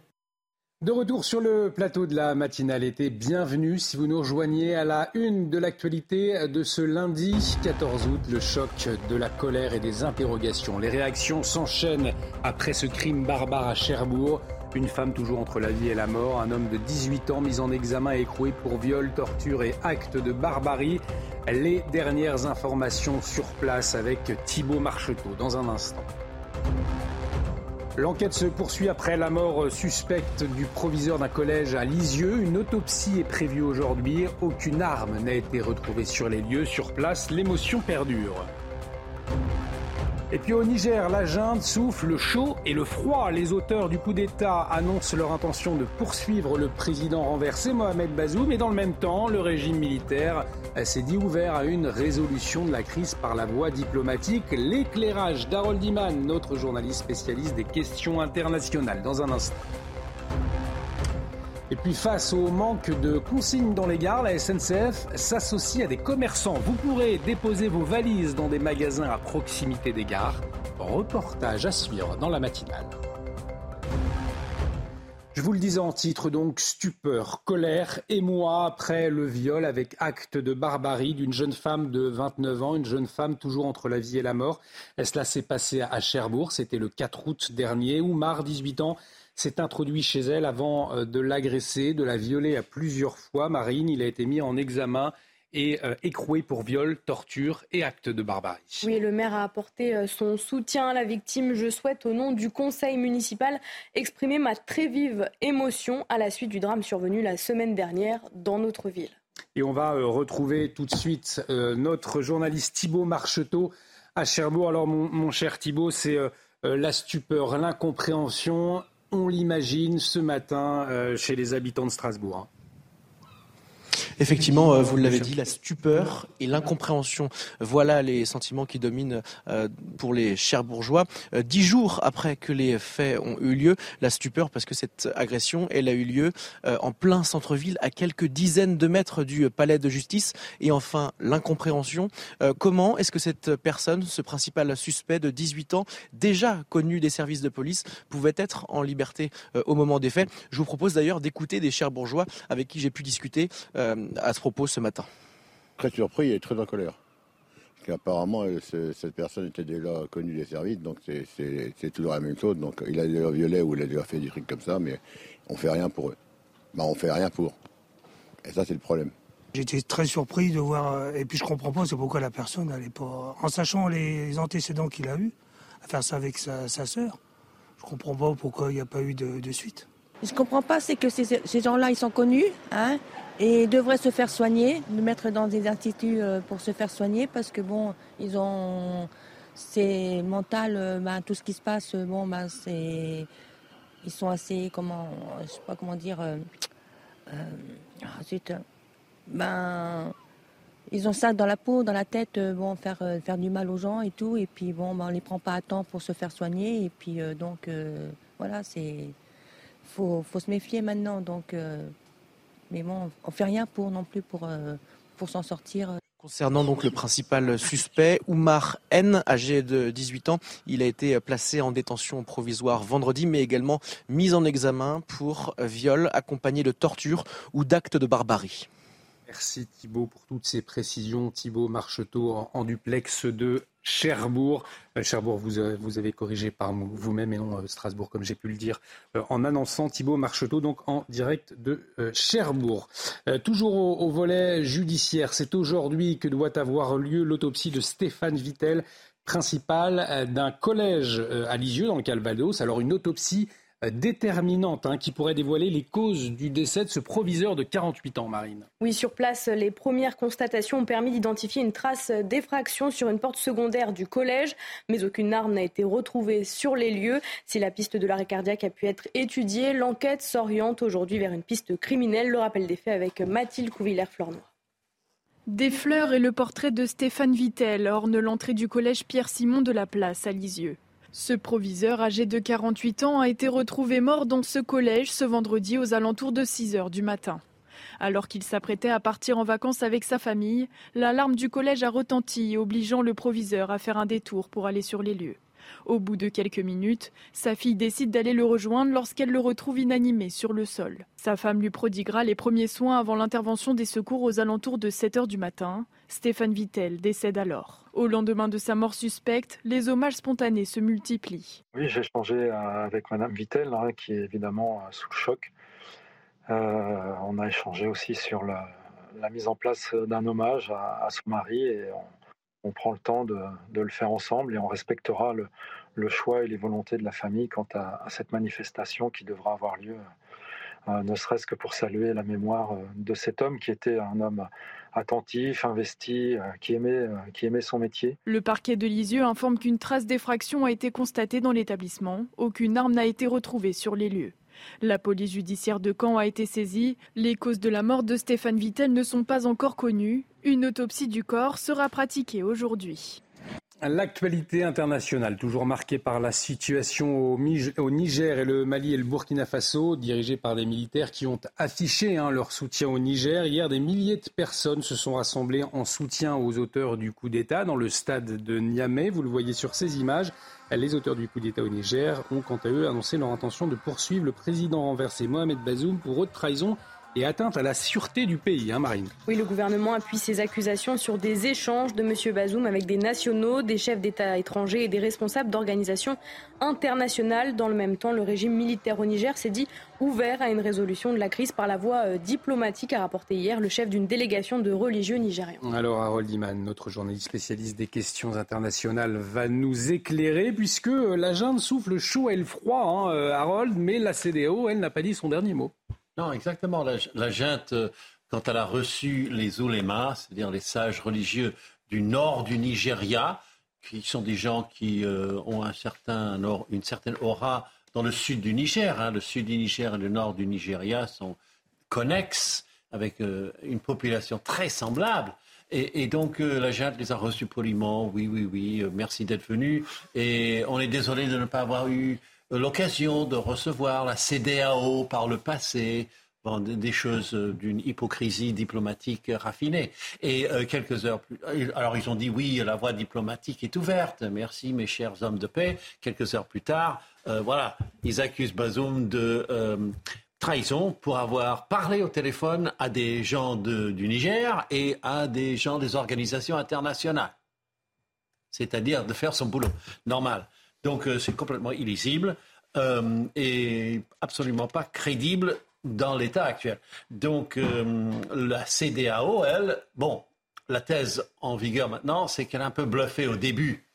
De retour sur le plateau de la matinale été, bienvenue si vous nous rejoignez à la une de l'actualité de ce lundi 14 août, le choc de la colère et des interrogations. Les réactions s'enchaînent après ce crime barbare à Cherbourg. Une femme toujours entre la vie et la mort, un homme de 18 ans mis en examen et écroué pour viol, torture et acte de barbarie. Les dernières informations sur place avec Thibault Marcheteau dans un instant. L'enquête se poursuit après la mort suspecte du proviseur d'un collège à Lisieux. Une autopsie est prévue aujourd'hui. Aucune arme n'a été retrouvée sur les lieux. Sur place, l'émotion perdure. Et puis au Niger, la junte souffle le chaud et le froid. Les auteurs du coup d'État annoncent leur intention de poursuivre le président renversé Mohamed Bazoum. Mais dans le même temps, le régime militaire s'est dit ouvert à une résolution de la crise par la voie diplomatique. L'éclairage d'Harold Iman, notre journaliste spécialiste des questions internationales, dans un instant. Et puis face au manque de consignes dans les gares, la SNCF s'associe à des commerçants. Vous pourrez déposer vos valises dans des magasins à proximité des gares. Reportage à suivre dans la matinale. Je vous le disais en titre, donc, stupeur, colère, émoi après le viol avec acte de barbarie d'une jeune femme de 29 ans, une jeune femme toujours entre la vie et la mort. Cela s'est passé à Cherbourg, c'était le 4 août dernier. Oumar, 18 ans, s'est introduit chez elle avant euh, de l'agresser, de la violer à plusieurs fois. Marine, il a été mis en examen et euh, écroué pour viol, torture et acte de barbarie. Oui, le maire a apporté euh, son soutien à la victime. Je souhaite, au nom du conseil municipal, exprimer ma très vive émotion à la suite du drame survenu la semaine dernière dans notre ville. Et on va retrouver tout de suite notre journaliste Thibault Marcheteau à Cherbourg. Alors, mon, mon cher Thibault, c'est la stupeur, l'incompréhension on l'imagine ce matin euh, chez les habitants de Strasbourg. Effectivement, euh, vous l'avez dit, la stupeur et l'incompréhension. Voilà les sentiments qui dominent euh, pour les Cherbourgeois. Euh, dix jours après que les faits ont eu lieu, la stupeur parce que cette agression, elle a eu lieu en plein centre-ville, à quelques dizaines de mètres du palais de justice. Et enfin, l'incompréhension. Comment est-ce que cette personne, ce principal suspect de 18 ans, déjà connu des services de police, pouvait être en liberté au moment des faits? Je vous propose d'ailleurs d'écouter des Cherbourgeois avec qui j'ai pu discuter à ce propos ce matin. Très surpris et très en colère. Parce qu'apparemment, cette personne était déjà connue des services, donc c'est toujours la même chose. Donc il a déjà violé ou il a déjà fait des trucs comme ça, mais on fait rien pour eux. Ben, on fait rien pour. Et ça, c'est le problème. J'étais très surpris de voir, euh, et puis je comprends pas, c'est pourquoi la personne n'allait pas, en sachant les antécédents qu'il a eu, à faire ça avec sa, sa sœur. Je comprends pas pourquoi il n'y a pas eu de, suite. Je ne comprends pas, c'est que ces, gens-là, ils sont connus, hein, et devraient se faire soigner, nous mettre dans des instituts euh, pour se faire soigner parce que bon, ils ont c'est mental, euh, ben, tout ce qui se passe, euh, bon, ben, c'est ils sont assez comment, je sais pas comment dire, euh, ah, ben ils ont ça dans la peau, dans la tête, bon, faire faire du mal aux gens et tout, et puis bon, ben, on les prend pas à temps pour se faire soigner, et puis donc voilà, c'est faut faut se méfier maintenant, donc mais bon, on fait rien pour non plus pour, euh, pour s'en sortir. Concernant donc le principal suspect, Oumar N, âgé de 18 ans, il a été placé en détention provisoire vendredi, mais également mis en examen pour viol accompagné de torture ou d'actes de barbarie. Merci Thibault pour toutes ces précisions. Thibault Marcheteau en, duplex de Cherbourg. Euh, Cherbourg, vous, euh, vous, avez corrigé par vous-même et non euh, Strasbourg, comme j'ai pu le dire, en annonçant Thibault Marcheteau, donc en direct de Cherbourg. toujours au, volet judiciaire, c'est aujourd'hui que doit avoir lieu l'autopsie de Stéphane Vittel, principal d'un collège à Lisieux, dans le Calvados. Alors une autopsie déterminante hein, qui pourrait dévoiler les causes du décès de ce proviseur de 48 ans, Marine. Oui, sur place, les premières constatations ont permis d'identifier une trace d'effraction sur une porte secondaire du collège, mais aucune arme n'a été retrouvée sur les lieux. Si la piste de l'arrêt cardiaque a pu être étudiée, l'enquête s'oriente aujourd'hui vers une piste criminelle. Le rappel des faits avec Mathilde Couvillère-Flornois. Des fleurs et le portrait de Stéphane Vittel ornent l'entrée du collège Pierre-Simon de la Place à Lisieux. Ce proviseur âgé de 48 ans a été retrouvé mort dans ce collège ce vendredi aux alentours de 6 heures du matin. Alors qu'il s'apprêtait à partir en vacances avec sa famille, l'alarme du collège a retenti, obligeant le proviseur à faire un détour pour aller sur les lieux. Au bout de quelques minutes, sa fille décide d'aller le rejoindre lorsqu'elle le retrouve inanimé sur le sol. Sa femme lui prodiguera les premiers soins avant l'intervention des secours aux alentours de 7 heures du matin. Stéphane Vittel décède alors. Au lendemain de sa mort suspecte, les hommages spontanés se multiplient. Oui, j'ai échangé euh, avec Madame Vittel, hein, qui est évidemment euh, sous le choc. Euh, on a échangé aussi sur la, mise en place d'un hommage à, son mari et on, prend le temps de, le faire ensemble et on respectera le, choix et les volontés de la famille quant à, cette manifestation qui devra avoir lieu, ne serait-ce que pour saluer la mémoire de cet homme qui était un homme attentif, investi, euh, qui aimait, euh, qui aimait son métier. Le parquet de Lisieux informe qu'une trace d'effraction a été constatée dans l'établissement. Aucune arme n'a été retrouvée sur les lieux. La police judiciaire de Caen a été saisie. Les causes de la mort de Stéphane Vittel ne sont pas encore connues. Une autopsie du corps sera pratiquée aujourd'hui. L'actualité internationale, toujours marquée par la situation au Niger et le Mali et le Burkina Faso, dirigée par des militaires qui ont affiché hein, leur soutien au Niger. Hier, des milliers de personnes se sont rassemblées en soutien aux auteurs du coup d'État dans le stade de Niamey. Vous le voyez sur ces images. Les auteurs du coup d'État au Niger ont quant à eux annoncé leur intention de poursuivre le président renversé Mohamed Bazoum pour haute trahison et atteinte à la sûreté du pays, hein, Marine. Oui, le gouvernement appuie ses accusations sur des échanges de M. Bazoum avec des nationaux, des chefs d'État étrangers et des responsables d'organisations internationales. Dans le même temps, le régime militaire au Niger s'est dit ouvert à une résolution de la crise par la voie euh, diplomatique, a rapporté hier le chef d'une délégation de religieux nigériens. Alors, Harold Iman, notre journaliste spécialiste des questions internationales, va nous éclairer puisque euh, la junte souffle chaud et le froid, hein, euh, Harold, mais la CDAO, elle n'a pas dit son dernier mot. Non, exactement. La, junte, euh, quand elle a reçu les oulémas, c'est-à-dire les sages religieux du nord du Nigeria, qui sont des gens qui euh, ont un certain, une certaine aura dans le sud du Niger. Hein. Le sud du Niger et le nord du Nigeria sont connexes avec euh, une population très semblable. Et, donc la junte les a reçus poliment. Oui, oui, oui, merci d'être venu. Et on est désolé de ne pas avoir eu l'occasion de recevoir la CDAO par le passé, des choses euh, d'une hypocrisie diplomatique raffinée. Et euh, quelques heures plus, euh, alors ils ont dit oui, la voie diplomatique est ouverte. Merci mes chers hommes de paix. Quelques heures plus tard, voilà, ils accusent Bazoum de trahison pour avoir parlé au téléphone à des gens du Niger et à des gens des organisations internationales. C'est-à-dire de faire son boulot normal. Donc euh, c'est complètement illisible euh, et absolument pas crédible dans l'état actuel. Donc euh, la CDAO, elle, bon, la thèse en vigueur maintenant, c'est qu'elle a un peu bluffé au début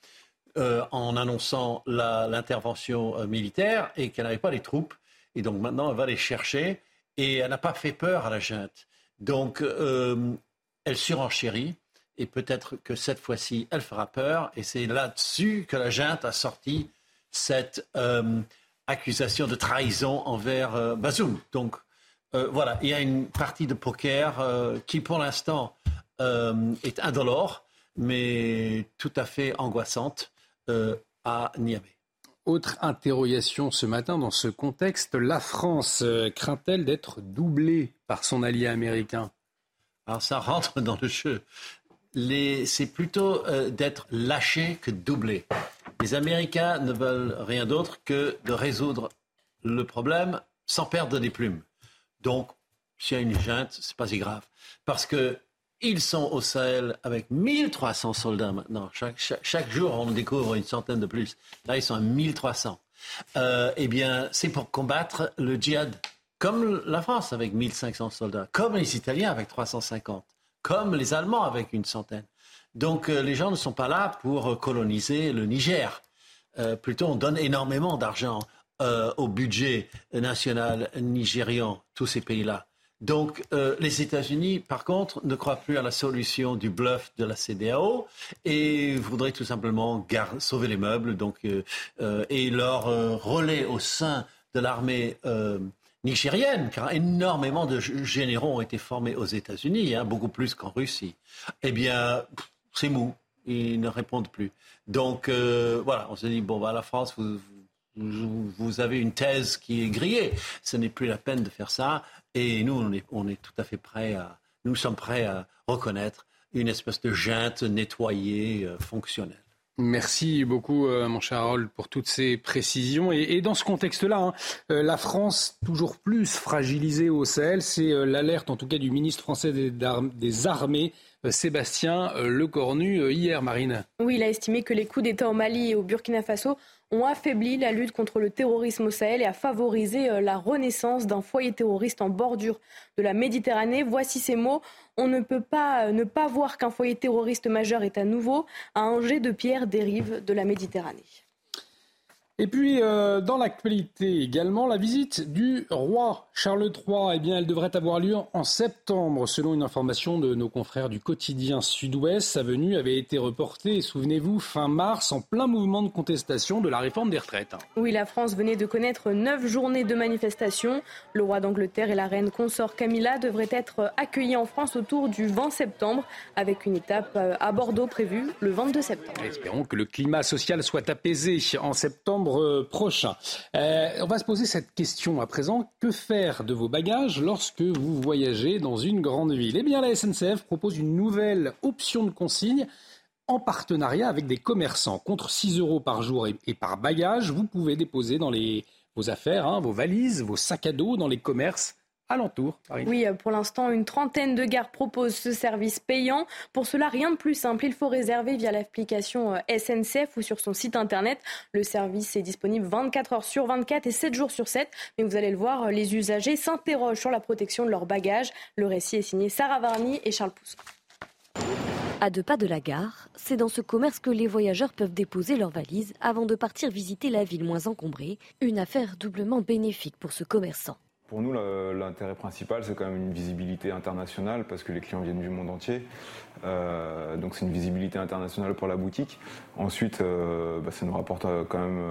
en annonçant l'intervention militaire et qu'elle n'avait pas les troupes. Et donc maintenant, elle va les chercher et elle n'a pas fait peur à la junte. Donc elle surenchérit et peut-être que cette fois-ci, elle fera peur. Et c'est là-dessus que la junte a sorti cette euh, accusation de trahison envers euh, Bazoum. Donc euh, voilà, il y a une partie de poker qui pour l'instant est indolore, mais tout à fait angoissante à Niamey. Autre interrogation ce matin dans ce contexte, la France craint-elle d'être doublée par son allié américain? Alors ça rentre dans le jeu c'est plutôt euh, d'être lâché que doublé. Les Américains ne veulent rien d'autre que de résoudre le problème sans perdre des plumes. Donc, s'il y a une junte, c'est pas si grave. Parce que ils sont au Sahel avec 1300 soldats maintenant. Chaque, jour, on découvre une centaine de plus. Là, ils sont à 1300. Euh, eh bien, c'est pour combattre le djihad. Comme la France avec 1500 soldats, comme les Italiens avec 350, comme les Allemands avec une centaine. Donc, euh, les gens ne sont pas là pour coloniser le Niger. Euh, plutôt, on donne énormément d'argent au budget national nigérian, tous ces pays-là. Donc, euh, les États-Unis, par contre, ne croient plus à la solution du bluff de la CDAO et voudraient tout simplement sauver les meubles. Donc, euh, euh, et leur relais au sein de l'armée nigérienne, car énormément de généraux ont été formés aux États-Unis, hein, beaucoup plus qu'en Russie. Eh bien, c'est mou. Ils ne répondent plus. Donc, voilà, on se dit bon, bah, la France, vous, avez une thèse qui est grillée. Ce n'est plus la peine de faire ça. Et nous, on est, on est tout à fait prêts à, nous sommes prêts à reconnaître une espèce de junte nettoyée, euh, fonctionnelle. Merci beaucoup, euh, mon cher Harold, pour toutes ces précisions. Et, dans ce contexte-là, hein, euh, la France toujours plus fragilisée au Sahel, c'est l'alerte en tout cas du ministre français des, des Armées, Sébastien Lecornu, hier, Marine. Oui, il a estimé que les coups d'État au Mali et au Burkina Faso ont affaibli la lutte contre le terrorisme au Sahel et a favorisé euh, la renaissance d'un foyer terroriste en bordure de la Méditerranée. Voici ces mots. On ne peut pas euh, ne pas voir qu'un foyer terroriste majeur est à nouveau un jet de pierre dérive de la Méditerranée. Et puis, euh, dans l'actualité également, la visite du roi Charles III, eh bien, elle devrait avoir lieu en septembre, selon une information de nos confrères du quotidien Sud-Ouest. Sa venue avait été reportée, souvenez-vous, fin mars, en plein mouvement de contestation de la réforme des retraites. Oui, la France venait de connaître neuf journées de manifestation. Le roi d'Angleterre et la reine consort Camilla devraient être accueillis en France autour du 20 septembre, avec une étape euh, à Bordeaux prévue le 22 septembre. Espérons que le climat social soit apaisé en septembre prochain. Euh, on va se poser cette question à présent. Que faire de vos bagages lorsque vous voyagez dans une grande ville? Eh bien, la SNCF propose une nouvelle option de consigne en partenariat avec des commerçants. Contre 6 euros par jour et, par bagage, vous pouvez déposer dans vos affaires, hein, vos valises, vos sacs à dos dans les commerces alentour. Oui, euh, pour l'instant, une trentaine de gares proposent ce service payant. Pour cela, rien de plus simple. Il faut réserver via l'application euh, SNCF ou sur son site internet. Le service est disponible 24 heures sur 24 et 7 jours sur 7. Mais vous allez le voir, euh, les usagers s'interrogent sur la protection de leurs bagages. Le récit est signé Sarah Varny et Charles Poussin. À deux pas de la gare, c'est dans ce commerce que les voyageurs peuvent déposer leurs valises avant de partir visiter la ville moins encombrée. Une affaire doublement bénéfique pour ce commerçant. Pour nous, l'intérêt principal, c'est quand même une visibilité internationale parce que les clients viennent du monde entier. Euh, donc c'est une visibilité internationale pour la boutique. Ensuite, euh, bah, ça nous rapporte euh, quand même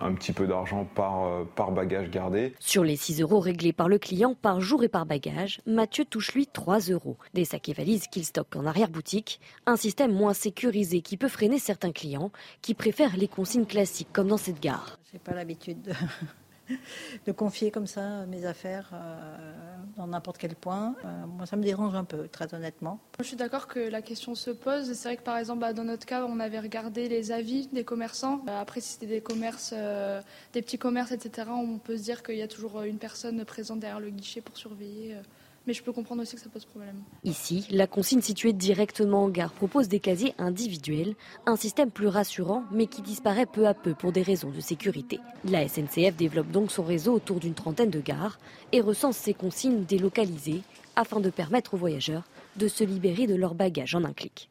un petit peu d'argent par, par bagage gardé. Sur les 6 euros réglés par le client par jour et par bagage, Mathieu touche lui 3 euros. Des sacs et valises qu'il stocke en arrière-boutique. Un système moins sécurisé qui peut freiner certains clients qui préfèrent les consignes classiques comme dans cette gare. J'ai pas l'habitude de de confier comme ça mes affaires euh, dans n'importe quel point. Euh, moi, ça me dérange un peu, très honnêtement. Je suis d'accord que la question se pose. C'est vrai que par exemple, bah, dans notre cas, on avait regardé les avis des commerçants. Euh, après, si c'était des commerces, des petits commerces, etc., on peut se dire qu'il y a toujours une personne présente derrière le guichet pour surveiller mais je peux comprendre aussi que ça pose problème. Ici, la consigne située directement en gare propose des casiers individuels, un système plus rassurant mais qui disparaît peu à peu pour des raisons de sécurité. La SNCF développe donc son réseau autour d'une trentaine de gares et recense ses consignes délocalisées afin de permettre aux voyageurs de se libérer de leurs bagages en un clic.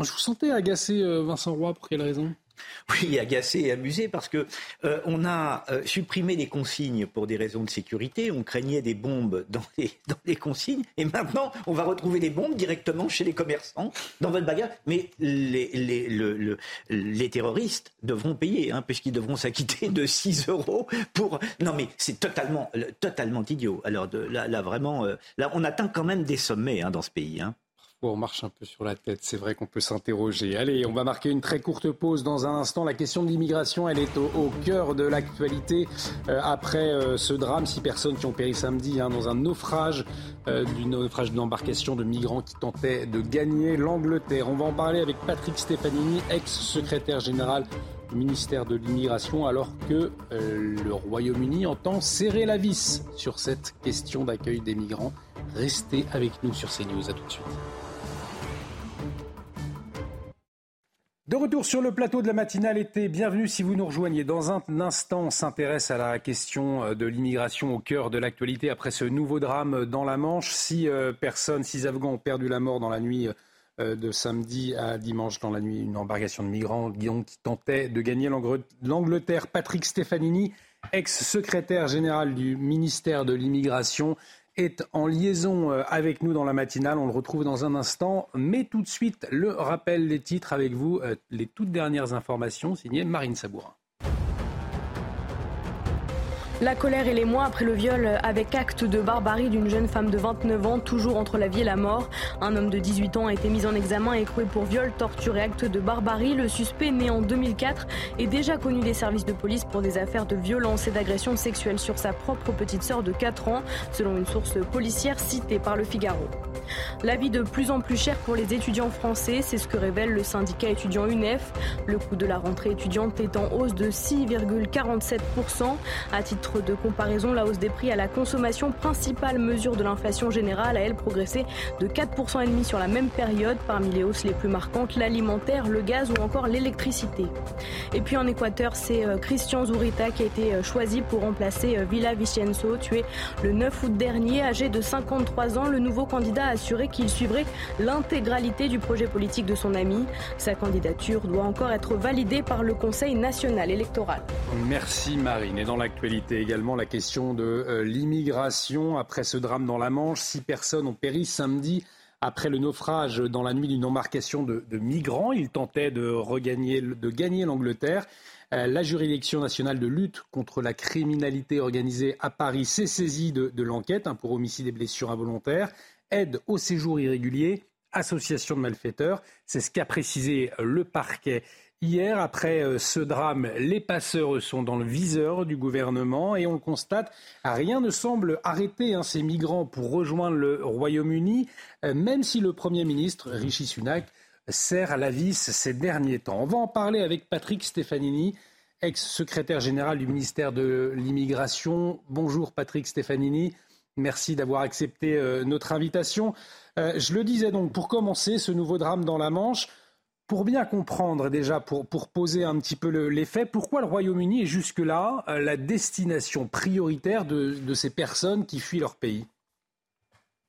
Je vous sentais agacé, euh, Vincent Roy, pour quelle raison? oui, agacé et amusé parce que euh, on a euh, supprimé les consignes pour des raisons de sécurité. On craignait des bombes dans les, dans les consignes et maintenant on va retrouver les bombes directement chez les commerçants dans votre bagage. Mais les, les, le, les terroristes devront payer hein, puisqu'ils devront s'acquitter de 6 euros pour. Non mais c'est totalement totalement idiot. Alors là, vraiment euh, là on atteint quand même des sommets hein, dans ce pays. Hein on marche un peu sur la tête, c'est vrai qu'on peut s'interroger. Allez, on va marquer une très courte pause dans un instant. La question de l'immigration, elle est au, cœur de l'actualité euh, après euh, ce drame. Six personnes qui ont péri samedi hein, dans un naufrage, euh, d'une embarcation de migrants qui tentaient de gagner l'Angleterre. On va en parler avec Patrick Stefanini, ex-secrétaire général ministère de l'immigration, alors que euh, le Royaume-Uni entend serrer la vis sur cette question d'accueil des migrants. Restez avec nous sur CNews. À tout de suite. De retour sur le plateau de la matinale été, bienvenue si vous nous rejoignez. Dans un instant, on s'intéresse à la question euh, de l'immigration au cœur de l'actualité après ce nouveau drame dans la Manche. Six euh, personnes, six Afghans ont perdu la mort dans la nuit euh, de samedi à dimanche dans la nuit. Une embarcation de migrants qui tentait de gagner l'Angleterre. Patrick Stefanini, ex-secrétaire général du ministère de l'immigration, est en liaison euh, avec nous dans la matinale. On le retrouve dans un instant. Mais tout de suite, le rappel des titres avec vous, euh, les toutes dernières informations signées Marine Sabourin. La colère et l'émoi après le viol avec acte de barbarie d'une jeune femme de 29 ans, toujours entre la vie et la mort. Un homme de 18 ans a été mis en examen et écroué pour viol, torture et acte de barbarie. Le suspect, né en 2004, est déjà connu des services de police pour des affaires de violence et d'agression sexuelle sur sa propre petite sœur de 4 ans, selon une source policière citée par le Figaro. La vie de plus en plus chère pour les étudiants français, c'est ce que révèle le syndicat étudiant UNEF. Le coût de la rentrée étudiante est en hausse de 6,47%. À titre de comparaison, la hausse des prix à la consommation, principale mesure de l'inflation générale, a elle progressé de 4,5% demi sur la même période. Parmi les hausses les plus marquantes, l'alimentaire, le gaz ou encore l'électricité. Et puis en Équateur, c'est euh, Christian Zurita qui a été euh, choisi pour remplacer euh, Villa Vicenzo, tué le 9 août dernier, âgé de 53 ans. Le nouveau candidat a assuré qu'il suivrait l'intégralité du projet politique de son ami. Sa candidature doit encore être validée par le Conseil national électoral. Merci Marine. Et dans l'actualité également, la question de euh, l'immigration. Après ce drame dans la Manche, six personnes ont péri samedi après le naufrage dans la nuit d'une embarcation de, migrants. Ils tentaient de, regagner, gagner l'Angleterre. Euh, la juridiction nationale de lutte contre la criminalité organisée à Paris s'est saisie de, l'enquête hein, pour homicide et blessures involontaires aide au séjour irrégulier, association de malfaiteurs. C'est ce qu'a précisé le parquet. Hier, après euh, ce drame, les passeurs sont dans le viseur du gouvernement et on le constate, rien ne semble arrêter hein, ces migrants pour rejoindre le Royaume-Uni, euh, même si le Premier ministre, Rishi Sunak, serre la vis ces derniers temps. On va en parler avec Patrick Stefanini, ex-secrétaire général du ministère de l'Immigration. Bonjour Patrick Stefanini. Merci d'avoir accepté euh, notre invitation. Je le disais donc, pour commencer, ce nouveau drame dans la Manche, pour bien comprendre déjà, pour, poser un petit peu les faits, pourquoi le Royaume-Uni est jusque-là euh, la destination prioritaire de, de ces personnes qui fuient leur pays?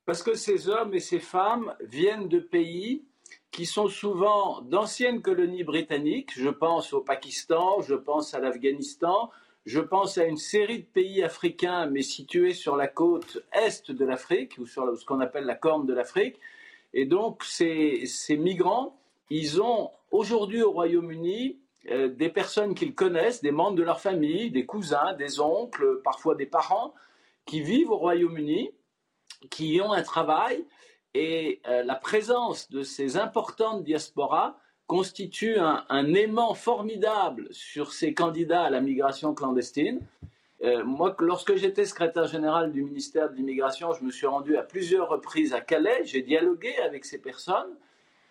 Parce que ces hommes et ces femmes viennent de pays qui sont souvent d'anciennes colonies britanniques. Je pense au Pakistan, je pense à l'Afghanistan, je pense à une série de pays africains, mais situés sur la côte est de l'Afrique, ou sur ce qu'on appelle la corne de l'Afrique. Et donc, ces, migrants, ils ont aujourd'hui au Royaume-Uni euh, des personnes qu'ils connaissent, des membres de leur famille, des cousins, des oncles, parfois des parents, qui vivent au Royaume-Uni, qui ont un travail. Et euh, la présence de ces importantes diasporas constitue un, aimant formidable sur ces candidats à la migration clandestine. Euh, moi, lorsque j'étais secrétaire général du ministère de l'Immigration, je me suis rendu à plusieurs reprises à Calais, j'ai dialogué avec ces personnes.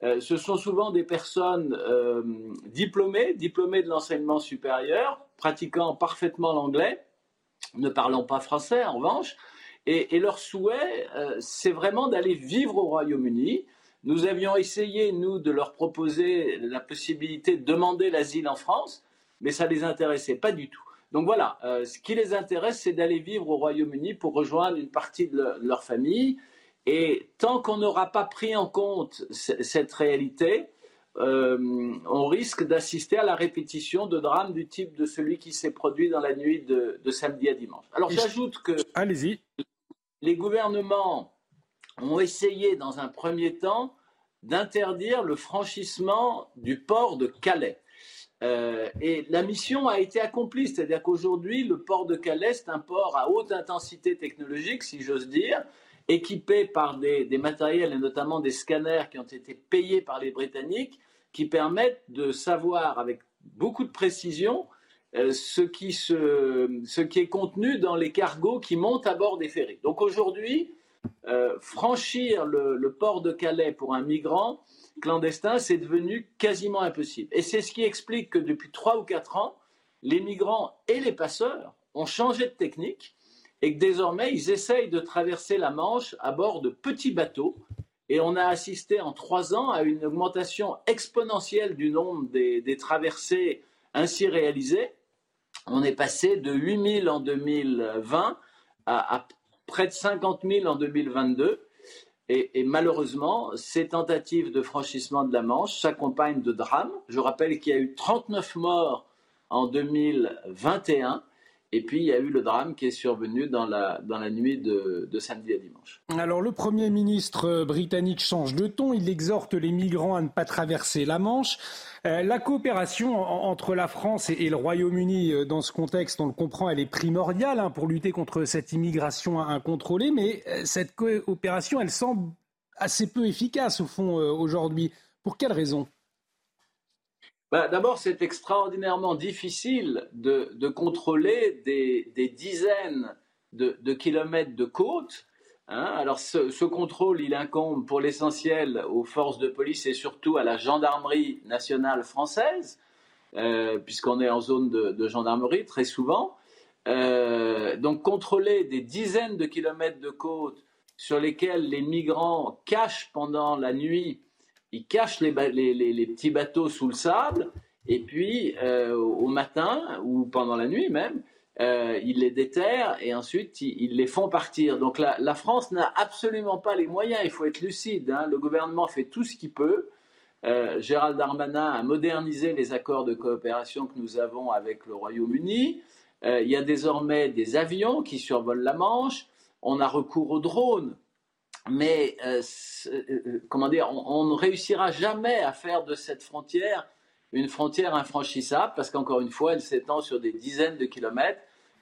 Euh, ce sont souvent des personnes euh, diplômées, diplômées de l'enseignement supérieur, pratiquant parfaitement l'anglais, ne parlant pas français en revanche, et, leur souhait, c'est vraiment d'aller vivre au Royaume-Uni, nous avions essayé, nous, de leur proposer la possibilité de demander l'asile en France, mais ça ne les intéressait pas du tout. Donc voilà, euh, ce qui les intéresse, c'est d'aller vivre au Royaume-Uni pour rejoindre une partie de, leur famille. Et tant qu'on n'aura pas pris en compte cette réalité, euh, on risque d'assister à la répétition de drames du type de celui qui s'est produit dans la nuit de, de samedi à dimanche. Alors j'ajoute que Allez-y. les gouvernements ont essayé dans un premier temps d'interdire le franchissement du port de Calais. Euh, et la mission a été accomplie, c'est-à-dire qu'aujourd'hui, le port de Calais, est un port à haute intensité technologique, si j'ose dire, équipé par des, matériels et notamment des scanners qui ont été payés par les Britanniques, qui permettent de savoir avec beaucoup de précision euh, ce, qui est contenu dans les cargos qui montent à bord des ferries. Donc aujourd'hui, euh, franchir le, port de Calais pour un migrant, clandestin, c'est devenu quasiment impossible. Et c'est ce qui explique que depuis trois ou quatre ans, les migrants et les passeurs ont changé de technique et que désormais, ils essayent de traverser la Manche à bord de petits bateaux. Et on a assisté en trois ans à une augmentation exponentielle du nombre des, traversées ainsi réalisées. On est passé de 8 000 en 2020 à, à près de 50 000 en 2022. Et, malheureusement, ces tentatives de franchissement de la Manche s'accompagnent de drames. Je rappelle qu'il y a eu 39 morts en 2021. Et puis, il y a eu le drame qui est survenu dans la, dans la nuit de, de, samedi à dimanche. Alors, le Premier ministre britannique change de ton. Il exhorte les migrants à ne pas traverser la Manche. Euh, la coopération entre la France et, le Royaume-Uni, euh, dans ce contexte, on le comprend, elle est primordiale hein, pour lutter contre cette immigration incontrôlée, mais euh, cette coopération, elle semble assez peu efficace, au fond, aujourd'hui. Pour quelles raisons bah, D'abord, c'est extraordinairement difficile de, contrôler des, dizaines de, kilomètres de côte Hein, alors ce, contrôle, il incombe pour l'essentiel aux forces de police et surtout à la gendarmerie nationale française, euh, puisqu'on est en zone de, gendarmerie très souvent. Euh, donc contrôler des dizaines de kilomètres de côte sur lesquels les migrants cachent pendant la nuit, ils cachent les, petits bateaux sous le sable, et puis euh, au matin ou pendant la nuit même, euh, ils les déterrent et ensuite ils, les font partir. Donc la, France n'a absolument pas les moyens, il faut être lucide. Hein. Le gouvernement fait tout ce qu'il peut. Euh, Gérald Darmanin a modernisé les accords de coopération que nous avons avec le Royaume-Uni. Il y a désormais des avions qui survolent la Manche. On a recours aux drones. Mais comment dire, on ne réussira jamais à faire de cette frontière une frontière infranchissable parce qu'encore une fois, elle s'étend sur des dizaines de kilomètres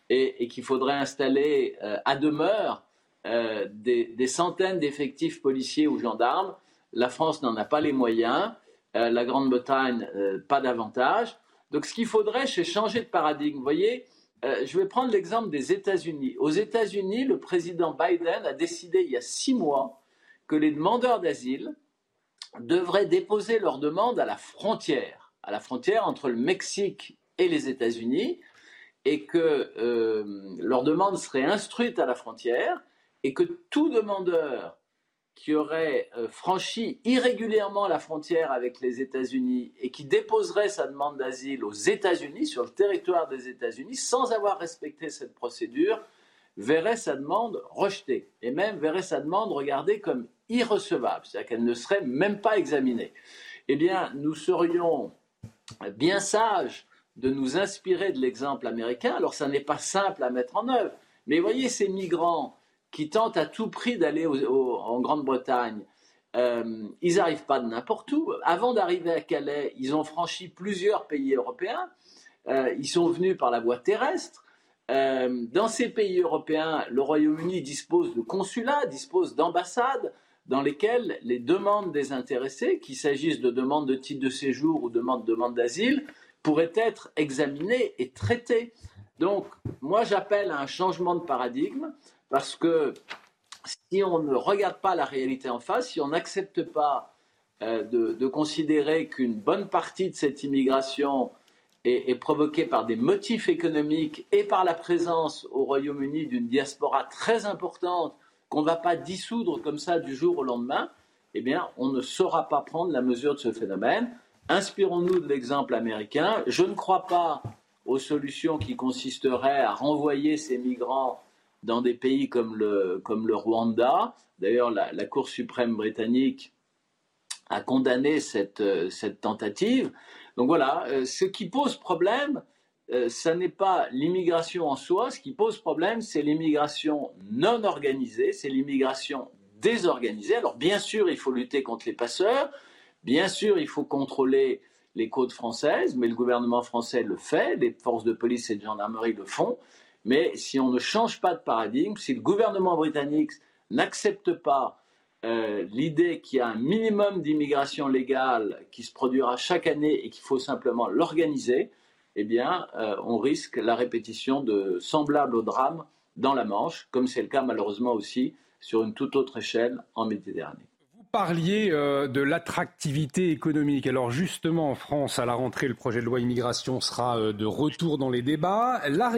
et, qu'il faudrait installer euh, à demeure euh, des, centaines d'effectifs policiers ou gendarmes. La France n'en a pas les moyens, euh, la Grande-Bretagne pas davantage. Donc ce qu'il faudrait, c'est changer de paradigme. Vous voyez, je vais prendre l'exemple des États-Unis. Aux États-Unis, le président Biden a décidé il y a six mois que les demandeurs d'asile devraient déposer leur demande à la frontière, à la frontière entre le Mexique et les États-Unis, et que euh, leur demande serait instruite à la frontière et que tout demandeur qui aurait euh, franchi irrégulièrement la frontière avec les États-Unis et qui déposerait sa demande d'asile aux États-Unis, sur le territoire des États-Unis, sans avoir respecté cette procédure, verrait sa demande rejetée et même verrait sa demande regardée comme irrecevable, c'est-à-dire qu'elle ne serait même pas examinée. Eh bien, nous serions bien sages de nous inspirer de l'exemple américain. Alors ça n'est pas simple à mettre en œuvre, mais voyez ces migrants qui tentent à tout prix d'aller en Grande-Bretagne, euh, ils n'arrivent pas de n'importe où. Avant d'arriver à Calais, ils ont franchi plusieurs pays européens. Euh, ils sont venus par la voie terrestre. Euh, dans ces pays européens, le Royaume-Uni dispose de consulats, dispose d'ambassades dans lesquelles les demandes des intéressés, qu'il s'agisse de demandes de titre de séjour ou de demandes d'asile, pourrait être examiné et traité. Donc, moi, j'appelle à un changement de paradigme parce que si on ne regarde pas la réalité en face, si on n'accepte pas euh, de, considérer qu'une bonne partie de cette immigration est, est, provoquée par des motifs économiques et par la présence au Royaume-Uni d'une diaspora très importante qu'on ne va pas dissoudre comme ça du jour au lendemain, eh bien, on ne saura pas prendre la mesure de ce phénomène. Inspirons-nous de l'exemple américain. Je ne crois pas aux solutions qui consisteraient à renvoyer ces migrants dans des pays comme le, Rwanda. D'ailleurs, la, Cour suprême britannique a condamné cette, cette tentative. Donc voilà, euh, ce qui pose problème, euh, ce n'est pas l'immigration en soi, ce qui pose problème, c'est l'immigration non organisée, c'est l'immigration désorganisée. Alors bien sûr, il faut lutter contre les passeurs, Bien sûr, il faut contrôler les côtes françaises, mais le gouvernement français le fait, les forces de police et de gendarmerie le font. Mais si on ne change pas de paradigme, si le gouvernement britannique n'accepte pas euh, l'idée qu'il y a un minimum d'immigration légale qui se produira chaque année et qu'il faut simplement l'organiser, eh bien, euh, on risque la répétition de semblables drames dans la Manche, comme c'est le cas malheureusement aussi sur une toute autre échelle en Méditerranée parliez euh, de l'attractivité économique. Alors justement, en France, à la rentrée, le projet de loi immigration sera euh, de retour dans les débats. La,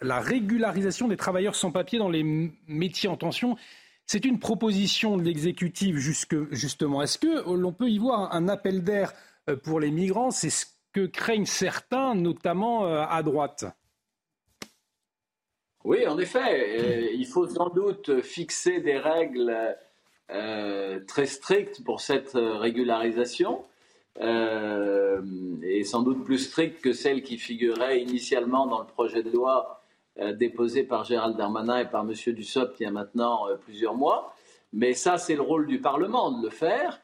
la, régularisation des travailleurs sans papier dans les métiers en tension, c'est une proposition de l'exécutif justement. Est-ce que l'on peut y voir un appel d'air pour les migrants? C'est ce que craignent certains, notamment à droite. Oui, en effet, il faut sans doute fixer des règles euh, très strictes pour cette euh, régularisation, euh, et sans doute plus strictes que celles qui figuraient initialement dans le projet de loi déposé par Gérald Darmanin et par M. Dussopt il y a maintenant plusieurs mois. Mais ça, c'est le rôle du Parlement de le faire.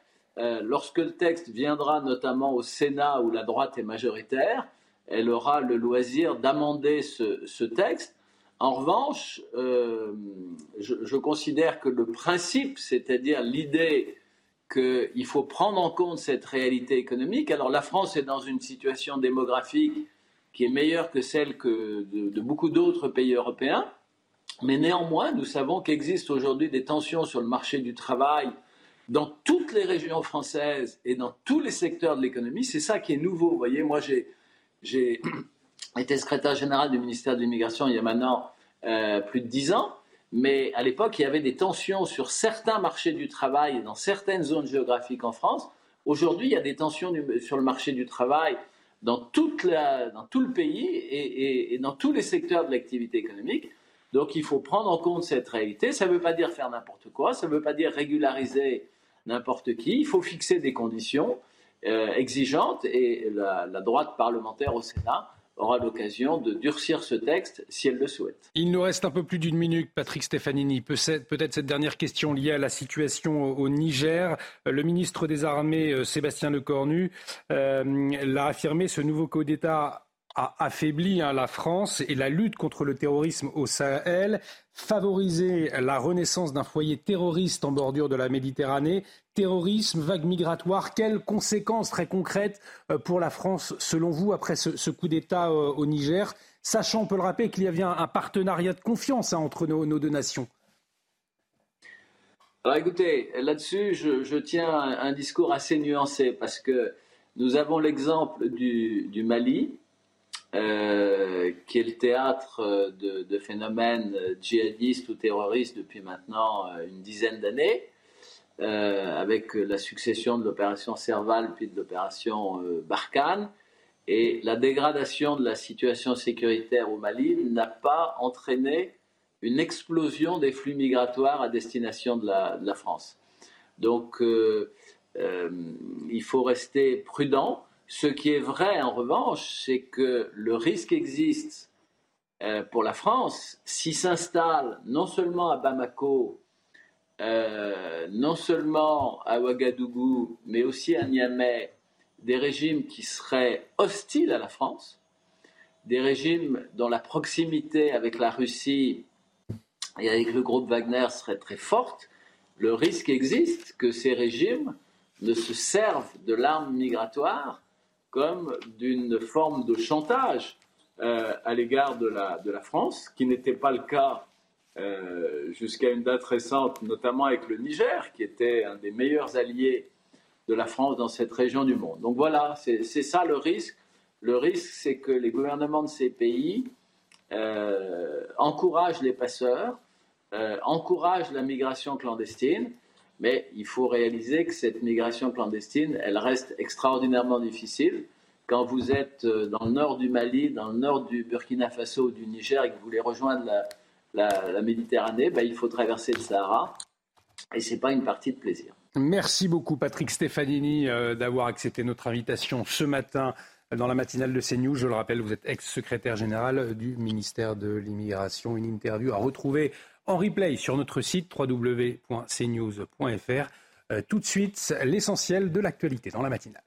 lorsque le texte viendra notamment au Sénat où la droite est majoritaire, elle aura le loisir d'amender ce texte en revanche, euh, je, considère que le principe, c'est-à-dire l'idée qu'il faut prendre en compte cette réalité économique, alors la France est dans une situation démographique qui est meilleure que celle que de, beaucoup d'autres pays européens, mais néanmoins, nous savons qu'existent aujourd'hui des tensions sur le marché du travail dans toutes les régions françaises et dans tous les secteurs de l'économie. C'est ça qui est nouveau. Vous voyez, moi, j'ai été secrétaire général du ministère de l'Immigration il y a maintenant euh, plus de dix ans. Mais à l'époque, il y avait des tensions sur certains marchés du travail et dans certaines zones géographiques en France. Aujourd'hui, il y a des tensions sur le marché du travail dans, toute la, dans tout le pays et, dans tous les secteurs de l'activité économique. Donc il faut prendre en compte cette réalité. Ça ne veut pas dire faire n'importe quoi, ça ne veut pas dire régulariser n'importe qui. Il faut fixer des conditions euh, exigeantes et la droite parlementaire au Sénat aura l'occasion de durcir ce texte si elle le souhaite. Il nous reste un peu plus d'une minute, Patrick Stefanini. Peut-être cette dernière question liée à la situation au Niger. Le ministre des Armées, euh, Sébastien Lecornu, euh, l'a affirmé, ce nouveau coup d'État a affaibli hein, la France et la lutte contre le terrorisme au Sahel, favoriser la renaissance d'un foyer terroriste en bordure de la Méditerranée, terrorisme, vague migratoire, quelles conséquences très concrètes euh, pour la France selon vous après ce, coup d'État euh, au Niger, sachant, on peut le rappeler, qu'il y avait un, partenariat de confiance hein, entre nos, deux nations. Alors écoutez, là-dessus, je, tiens un, discours assez nuancé parce que nous avons l'exemple du Mali, euh, qui est le théâtre euh, de, phénomènes euh, djihadistes ou terroristes depuis maintenant une dizaine d'années, avec la succession de l'opération Serval puis de l'opération Barkhane. Et la dégradation de la situation sécuritaire au Mali n'a pas entraîné une explosion des flux migratoires à destination de la France. Donc, il faut rester prudent. Ce qui est vrai, en revanche, c'est que le risque existe euh, pour la France s'il s'installe non seulement à Bamako, euh, non seulement à Ouagadougou, mais aussi à Niamey, des régimes qui seraient hostiles à la France, des régimes dont la proximité avec la Russie et avec le groupe Wagner serait très forte, le risque existe que ces régimes ne se servent de l'arme migratoire comme d'une forme de chantage euh, à l'égard de la, France, qui n'était pas le cas euh, jusqu'à une date récente, notamment avec le Niger, qui était un des meilleurs alliés de la France dans cette région du monde. Donc voilà, c'est ça le risque. Le risque, c'est que les gouvernements de ces pays euh, encouragent les passeurs, encouragent la migration clandestine, mais il faut réaliser que cette migration clandestine, elle reste extraordinairement difficile. Quand vous êtes euh, dans le nord du Mali, dans le nord du Burkina Faso ou du Niger et que vous voulez rejoindre la, Méditerranée, ben, il faut traverser le Sahara. Et ce n'est pas une partie de plaisir. Merci beaucoup Patrick Stefanini euh, d'avoir accepté notre invitation ce matin dans la matinale de CNews. Je le rappelle, vous êtes ex-secrétaire général du ministère de l'Immigration. Une interview à retrouver en replay sur notre site www.cnews.fr. Euh, tout de suite, l'essentiel de l'actualité dans la matinale.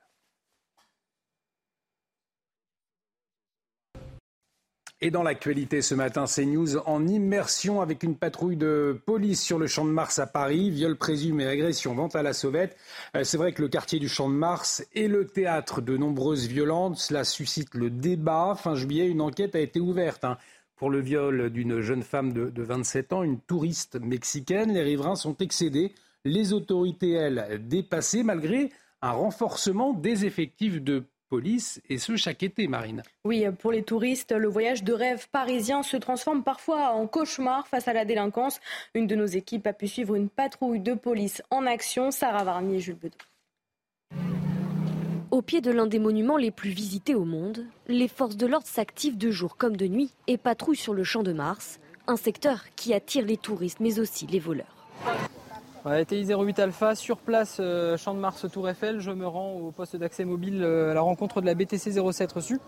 Et dans l'actualité ce matin, c'est News en immersion avec une patrouille de police sur le champ de Mars à Paris. Viol présumé, agression, vente à la sauvette. Euh, c'est vrai que le quartier du champ de Mars est le théâtre de nombreuses violences. Cela suscite le débat. Fin juillet, une enquête a été ouverte. Hein pour le viol d'une jeune femme de, 27 ans, une touriste mexicaine. Les riverains sont excédés Les autorités, elles, dépassées malgré un renforcement des effectifs de police, et ce chaque été, Marine. Oui, pour les touristes, le voyage de rêve parisien se transforme parfois en cauchemar face à la délinquance. Une de nos équipes a pu suivre une patrouille de police en action. Sarah Varnier, Jules Bedot. Au pied de l'un des monuments les plus visités au monde, les forces de l'ordre s'activent de jour comme de nuit et patrouillent sur le champ de Mars, un secteur qui attire les touristes mais aussi les voleurs. TI 08 Alpha, sur place, euh, Champ de Mars, Tour Eiffel. Je me rends au poste d'accès mobile euh, à la rencontre de la BTC 07 reçue.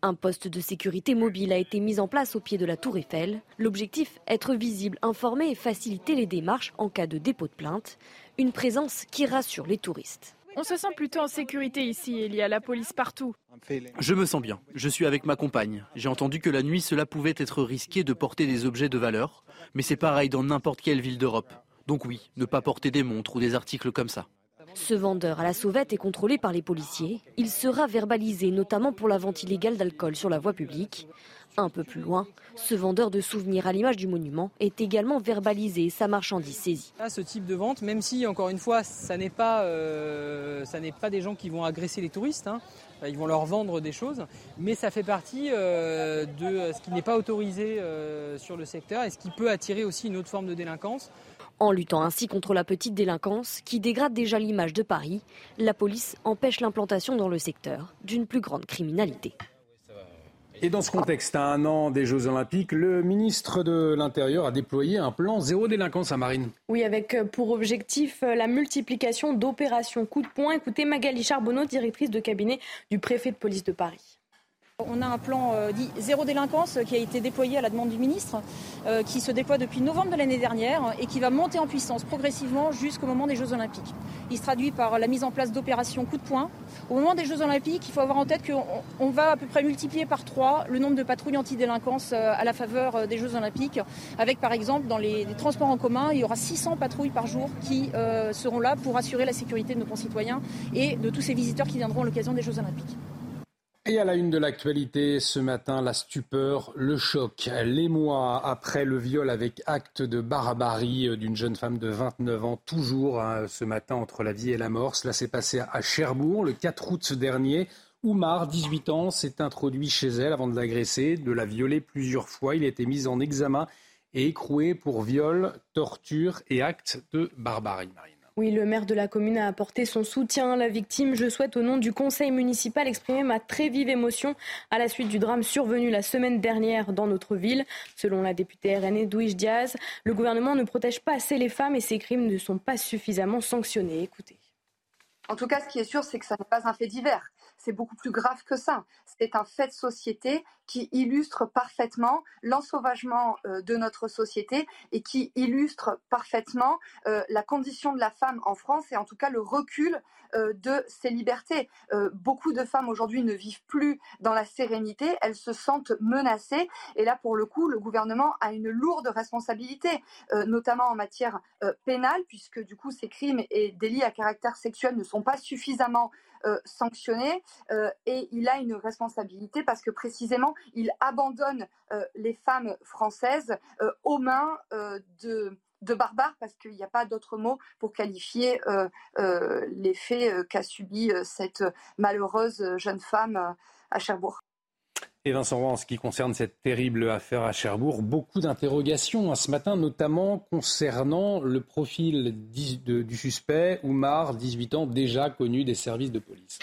Un poste de sécurité mobile a été mis en place au pied de la Tour Eiffel. L'objectif, être visible, informer et faciliter les démarches en cas de dépôt de plainte. Une présence qui rassure les touristes. On se sent plutôt en sécurité ici, il y a la police partout. Je me sens bien, je suis avec ma compagne. J'ai entendu que la nuit cela pouvait être risqué de porter des objets de valeur, mais c'est pareil dans n'importe quelle ville d'Europe. Donc oui, ne pas porter des montres ou des articles comme ça. Ce vendeur à la sauvette est contrôlé par les policiers. Il sera verbalisé notamment pour la vente illégale d'alcool sur la voie publique. Un peu plus loin, ce vendeur de souvenirs à l'image du monument est également verbalisé et sa marchandise saisie. ce type de vente, même si encore une fois, ça n'est pas, euh, pas des gens qui vont agresser les touristes, hein. ils vont leur vendre des choses, mais ça fait partie euh, de ce qui n'est pas autorisé euh, sur le secteur et ce qui peut attirer aussi une autre forme de délinquance. En luttant ainsi contre la petite délinquance qui dégrade déjà l'image de Paris, la police empêche l'implantation dans le secteur d'une plus grande criminalité. Et dans ce contexte, à un an des Jeux Olympiques, le ministre de l'Intérieur a déployé un plan zéro délinquance à Marine. Oui, avec pour objectif la multiplication d'opérations coup de poing. Écoutez Magali Charbonneau, directrice de cabinet du préfet de police de Paris. On a un plan euh, dit zéro délinquance qui a été déployé à la demande du ministre, euh, qui se déploie depuis novembre de l'année dernière et qui va monter en puissance progressivement jusqu'au moment des Jeux Olympiques. Il se traduit par la mise en place d'opérations coup de poing. Au moment des Jeux Olympiques, il faut avoir en tête qu'on va à peu près multiplier par trois le nombre de patrouilles anti-délinquance euh, à la faveur des Jeux Olympiques, avec par exemple dans les, transports en commun, il y aura 600 patrouilles par jour qui seront là pour assurer la sécurité de nos concitoyens et de tous ces visiteurs qui viendront à l'occasion des Jeux Olympiques. Et à la une de l'actualité ce matin, la stupeur, le choc. Les mois après le viol avec acte de barbarie d'une jeune femme de 29 ans, toujours hein, ce matin entre la vie et la mort. Cela s'est passé à Cherbourg le 4 août dernier. Oumar, 18 ans, s'est introduit chez elle avant de l'agresser, de la violer plusieurs fois. Il a été mis en examen et écroué pour viol, torture et acte de barbarie. Oui, le maire de la commune a apporté son soutien à la victime. Je souhaite au nom du conseil municipal exprimer ma très vive émotion à la suite du drame survenu la semaine dernière dans notre ville. Selon la députée RN Edwige Diaz, le gouvernement ne protège pas assez les femmes et ces crimes ne sont pas suffisamment sanctionnés. Écoutez. En tout cas, ce qui est sûr, c'est que ça n'est pas un fait divers c'est beaucoup plus grave que ça. C'est un fait de société qui illustre parfaitement l'ensauvagement euh, de notre société et qui illustre parfaitement euh, la condition de la femme en France et en tout cas le recul euh, de ses libertés. beaucoup de femmes aujourd'hui ne vivent plus dans la sérénité, elles se sentent menacées et là pour le coup le gouvernement a une lourde responsabilité, notamment en matière pénale puisque du coup ces crimes et délits à caractère sexuel ne sont pas suffisamment euh, sanctionné euh, et il a une responsabilité parce que précisément il abandonne euh, les femmes françaises aux mains de de barbares parce qu'il n'y a pas d'autre mot pour qualifier les faits qu'a subi cette malheureuse jeune femme à Cherbourg. Et Vincent en ce qui concerne cette terrible affaire à Cherbourg, beaucoup d'interrogations hein, ce matin, notamment concernant le profil du suspect, Oumar, 18 ans, déjà connu des services de police.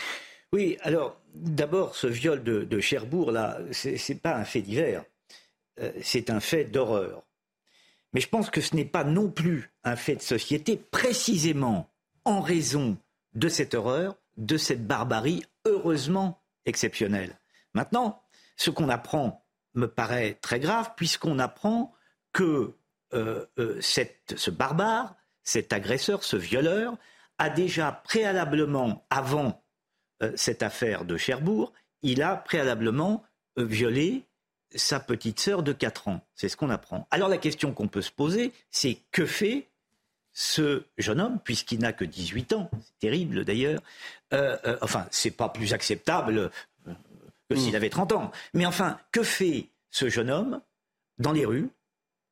Oui, alors d'abord, ce viol de, Cherbourg, là, ce n'est pas un fait divers, euh, c'est un fait d'horreur. Mais je pense que ce n'est pas non plus un fait de société, précisément en raison de cette horreur, de cette barbarie heureusement exceptionnelle. Maintenant, ce qu'on apprend me paraît très grave, puisqu'on apprend que euh, euh, ce barbare, cet agresseur, ce violeur, a déjà préalablement, avant euh, cette affaire de Cherbourg, il a préalablement violé sa petite sœur de 4 ans. C'est ce qu'on apprend. Alors la question qu'on peut se poser, c'est que fait ce jeune homme, puisqu'il n'a que 18 ans, c'est terrible d'ailleurs, enfin, c'est pas plus acceptable que s'il hmm. avait 30 ans. Mais enfin, que fait ce jeune homme dans les rues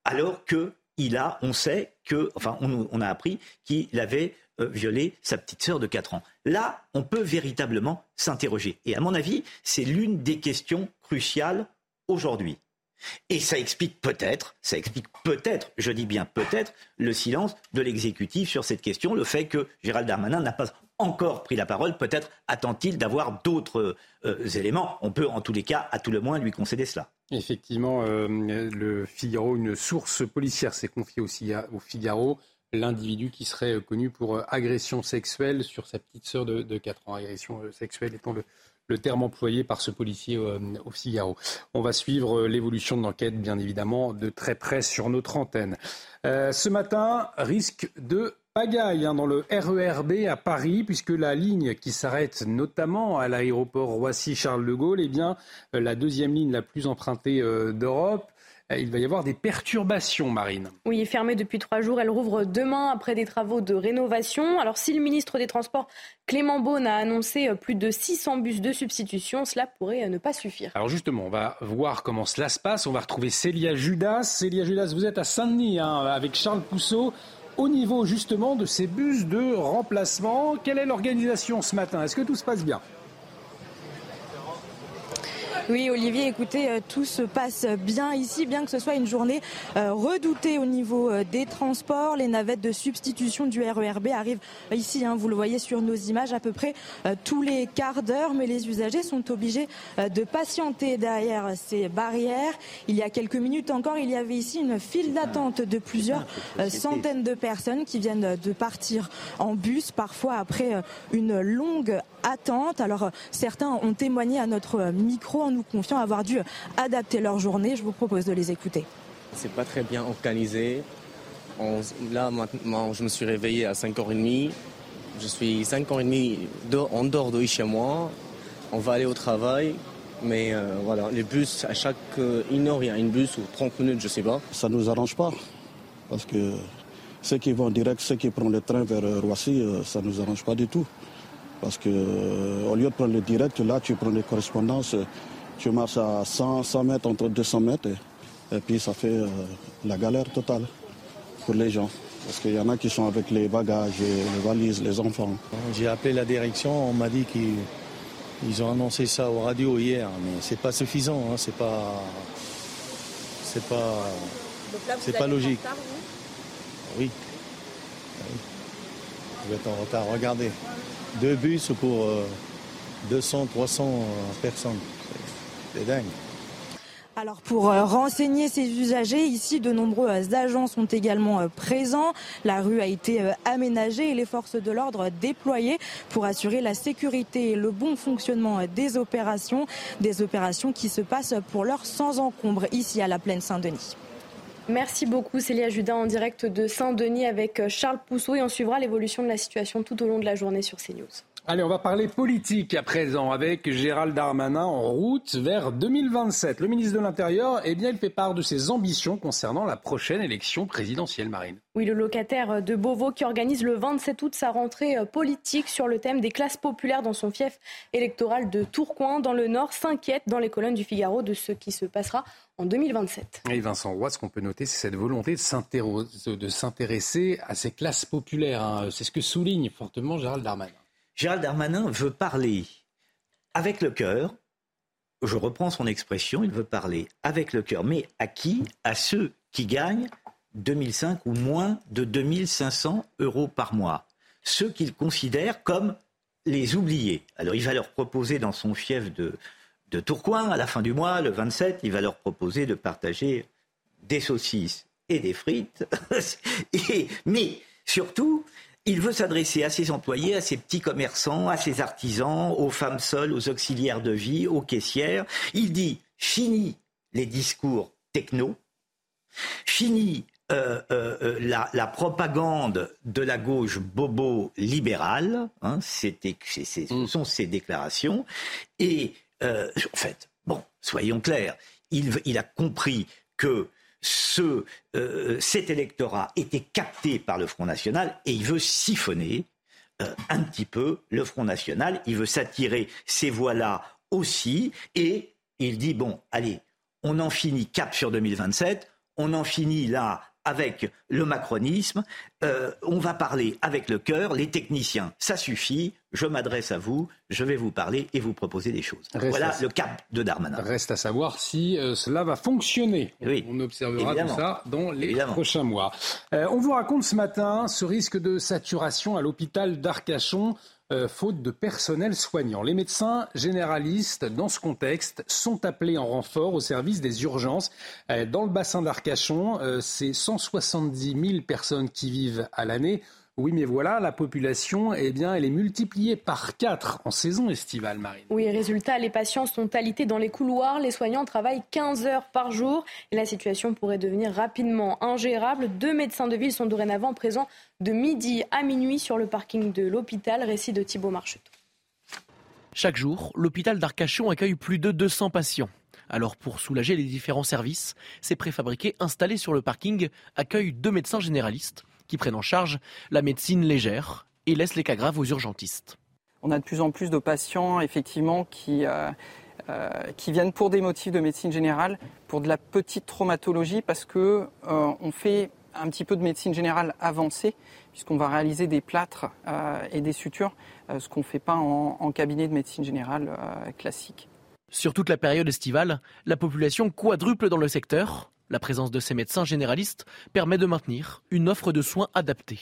alors que il a, on sait que, enfin, on, a appris qu'il avait euh, violé sa petite sœur de 4 ans. Là, on peut véritablement s'interroger. Et à mon avis, c'est l'une des questions cruciales aujourd'hui. Et ça explique peut-être, ça explique peut-être, je dis bien peut-être, le silence de l'exécutif sur cette question, le fait que Gérald Darmanin n'a pas encore pris la parole. Peut-être attend-il d'avoir d'autres euh, éléments. On peut en tous les cas, à tout le moins, lui concéder cela. Effectivement, euh, le Figaro, une source policière s'est confiée aussi au Figaro. L'individu qui serait connu pour euh, agression sexuelle sur sa petite sœur de, de 4 ans. Agression sexuelle étant le, le terme employé par ce policier au Figaro. On va suivre l'évolution de l'enquête, bien évidemment, de très près sur notre antenne. ce matin, risque de pagaille hein, dans le RERB à Paris, puisque la ligne qui s'arrête notamment à l'aéroport Roissy-Charles de Gaulle est bien euh, la deuxième ligne la plus empruntée euh, d'Europe. Euh, il va y avoir des perturbations, Marine. Oui, fermée depuis trois jours. Elle rouvre demain après des travaux de rénovation. Alors, si le ministre des Transports, Clément Beaune, a annoncé plus de 600 bus de substitution, cela pourrait ne pas suffire. Alors, justement, on va voir comment cela se passe. On va retrouver Célia Judas. Célia Judas, vous êtes à Saint-Denis hein, avec Charles Pousseau au niveau justement de ces bus de remplacement. Quelle est l'organisation ce matin? Est-ce que tout se passe bien? Oui, Olivier, écoutez, euh, tout se passe bien ici, bien que ce soit une journée euh, redoutée au niveau euh, des transports. Les navettes de substitution du RERB arrivent ici, hein, vous le voyez sur nos images, à peu près tous les quarts d'heure, mais les usagers sont obligés de patienter derrière ces barrières. Il y a quelques minutes encore, il y avait ici une file d'attente de plusieurs centaines de personnes qui viennent de partir en bus, parfois après une longue attente. Alors certains ont témoigné à notre micro en nous confiant avoir dû adapter leur journée. Je vous propose de les écouter. C'est pas très bien organisé. là, maintenant, je me suis réveillé à 5h30. Je suis 5h30 en dehors de chez moi. On va aller au travail. Mais euh, voilà, les bus, à chaque euh, une heure, il y a une bus ou 30 minutes, je sais pas. Ça ne nous arrange pas. Parce que ceux qui vont direct, ceux qui prennent le train vers Roissy, euh, ça ne nous arrange pas du tout. Parce que au lieu de prendre le direct, là, tu prends les correspondances tu marches à 100, 100 mètres, entre 200 mètres, et, puis ça fait euh, la galère totale pour les gens. Parce qu'il y en a qui sont avec les bagages, les valises, les enfants. J'ai appelé la direction, on m'a dit qu'ils ont annoncé ça aux radios hier, mais c'est pas suffisant, hein, c'est pas. C'est pas. C'est pas logique. oui. oui. Vous êtes en retard. Regardez. Deux bus pour 200, euh, 300 euh, personnes. C'est dingue. Alors pour euh, renseigner ces usagers, ici de nombreux agents sont également présents. La rue a été aménagée et les forces de l'ordre déployées pour assurer la sécurité et le bon fonctionnement des opérations. Des opérations qui se passent pour l'heure sans encombre ici à la plaine Saint-Denis. Merci beaucoup Célia Judin en direct de Saint-Denis avec Charles Pousseau et on suivra l'évolution de la situation tout au long de la journée sur CNews. Allez, on va parler politique à présent avec Gérald Darmanin en route vers 2027. Le ministre de l'Intérieur, eh bien, il fait part de ses ambitions concernant la prochaine élection présidentielle, Marine. Oui, le locataire de Beauvau qui organise le 27 août sa rentrée euh, politique sur le thème des classes populaires dans son fief électoral de Tourcoing dans le Nord s'inquiète dans les colonnes du Figaro de ce qui se passera en 2027. Et Vincent Roy, ce qu'on peut noter, c'est cette volonté de s'intéresser à ces classes populaires. Hein. C'est ce que souligne fortement Gérald Darmanin. Gérald Darmanin veut parler avec le cœur. Je reprends son expression, il veut parler avec le cœur. Mais à qui? À ceux qui gagnent 2005 ou moins de 2500 euros par mois. Ceux qu'il considère comme les oubliés. Alors il va leur proposer dans son fief de, de Tourcoing, à la fin du mois, le 27, il va leur proposer de partager des saucisses et des frites. et, mais surtout, il veut s'adresser à ses employés, à ses petits commerçants, à ses artisans, aux femmes seules, aux auxiliaires de vie, aux caissières. Il dit fini les discours techno, fini euh, euh, euh, la, propagande de la gauche bobo libérale, hein, ce sont ses déclarations, et en fait, bon, soyons clairs, il, il a compris que ce, euh, cet électorat était capté par le Front National et il veut siphonner euh, un petit peu le Front National. Il veut s'attirer ces voix-là aussi et il dit bon, allez, on en finit cap sur 2027, on en finit là avec le macronisme, euh, on va parler avec le cœur, les techniciens, ça suffit, je m'adresse à vous, je vais vous parler et vous proposer des choses. voilà le cap de Darmanin. Reste à savoir si euh, cela va fonctionner. Oui, on observera tout ça dans les prochains mois. Euh, on vous raconte ce matin ce risque de saturation à l'hôpital d'Arcachon. Euh, faute de personnel soignant. Les médecins généralistes, dans ce contexte, sont appelés en renfort au service des urgences. dans le bassin d'Arcachon, c'est 170 000 personnes qui vivent à l'année. Oui, mais voilà, la population, eh bien, elle est multipliée par 4 en saison estivale, Marine. Oui, résultat, les patients sont alités dans les couloirs, les soignants travaillent 15 heures par jour et la situation pourrait devenir rapidement ingérable. Deux médecins de ville sont dorénavant présents de midi à minuit sur le parking de l'hôpital. Récit de Thibault Marcheteau. Chaque jour, l'hôpital d'Arcachon accueille plus de 200 patients. Alors pour soulager les différents services, ces préfabriqués installés sur le parking accueillent deux médecins généralistes qui prennent en charge la médecine légère et laissent les cas graves aux urgentistes. On a de plus en plus de patients effectivement qui, euh, euh, qui viennent pour des motifs de médecine générale, pour de la petite traumatologie, parce que euh, on fait un petit peu de médecine générale avancée, puisqu'on va réaliser des plâtres et des sutures, ce qu'on ne fait pas en, en, cabinet de médecine générale classique. Sur toute la période estivale, la population quadruple dans le secteur. La présence de ces médecins généralistes permet de maintenir une offre de soins adaptée.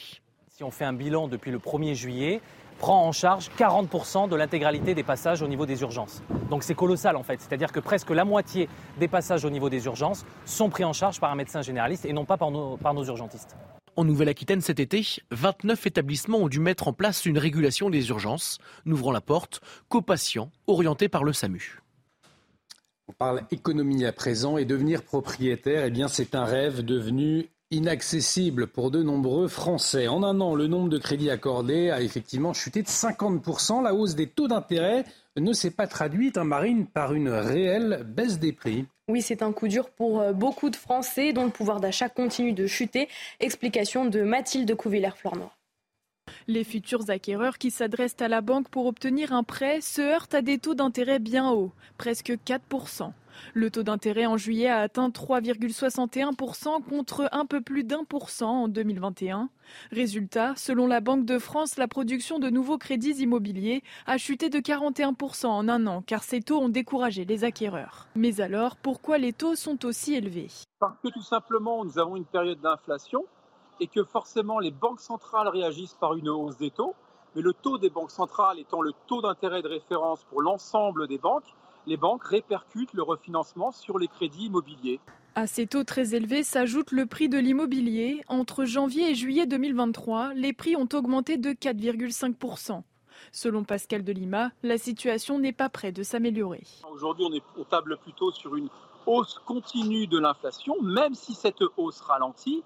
Si on fait un bilan depuis le 1er juillet, prend en charge 40% de l'intégralité des passages au niveau des urgences. Donc c'est colossal en fait, c'est-à-dire que presque la moitié des passages au niveau des urgences sont pris en charge par un médecin généraliste et non pas par nos, par nos urgentistes. En Nouvelle-Aquitaine cet été, 29 établissements ont dû mettre en place une régulation des urgences, n'ouvrant la porte qu'aux patients orientés par le SAMU. On parle économie à présent et devenir propriétaire, eh bien c'est un rêve devenu inaccessible pour de nombreux Français. En un an, le nombre de crédits accordés a effectivement chuté de 50%. La hausse des taux d'intérêt ne s'est pas traduite, hein, Marine, par une réelle baisse des prix. Oui, c'est un coup dur pour euh, beaucoup de Français dont le pouvoir d'achat continue de chuter. Explication de Mathilde Couvillère-Flornois. Les futurs acquéreurs qui s'adressent à la banque pour obtenir un prêt se heurtent à des taux d'intérêt bien hauts, presque 4%. Le taux d'intérêt en juillet a atteint 3,61% contre un peu plus d'un pour cent en 2021. Résultat, selon la Banque de France, la production de nouveaux crédits immobiliers a chuté de 41% en un an car ces taux ont découragé les acquéreurs. Mais alors, pourquoi les taux sont aussi élevés? Parce que tout simplement, nous avons une période d'inflation et que forcément les banques centrales réagissent par une hausse des taux. Mais le taux des banques centrales étant le taux d'intérêt de référence pour l'ensemble des banques, les banques répercutent le refinancement sur les crédits immobiliers. À ces taux très élevés s'ajoute le prix de l'immobilier. Entre janvier et juillet 2023, les prix ont augmenté de 4,5%. Selon Pascal Delima, la situation n'est pas près de s'améliorer. Aujourd'hui, on est au table plutôt sur une hausse continue de l'inflation, même si cette hausse ralentit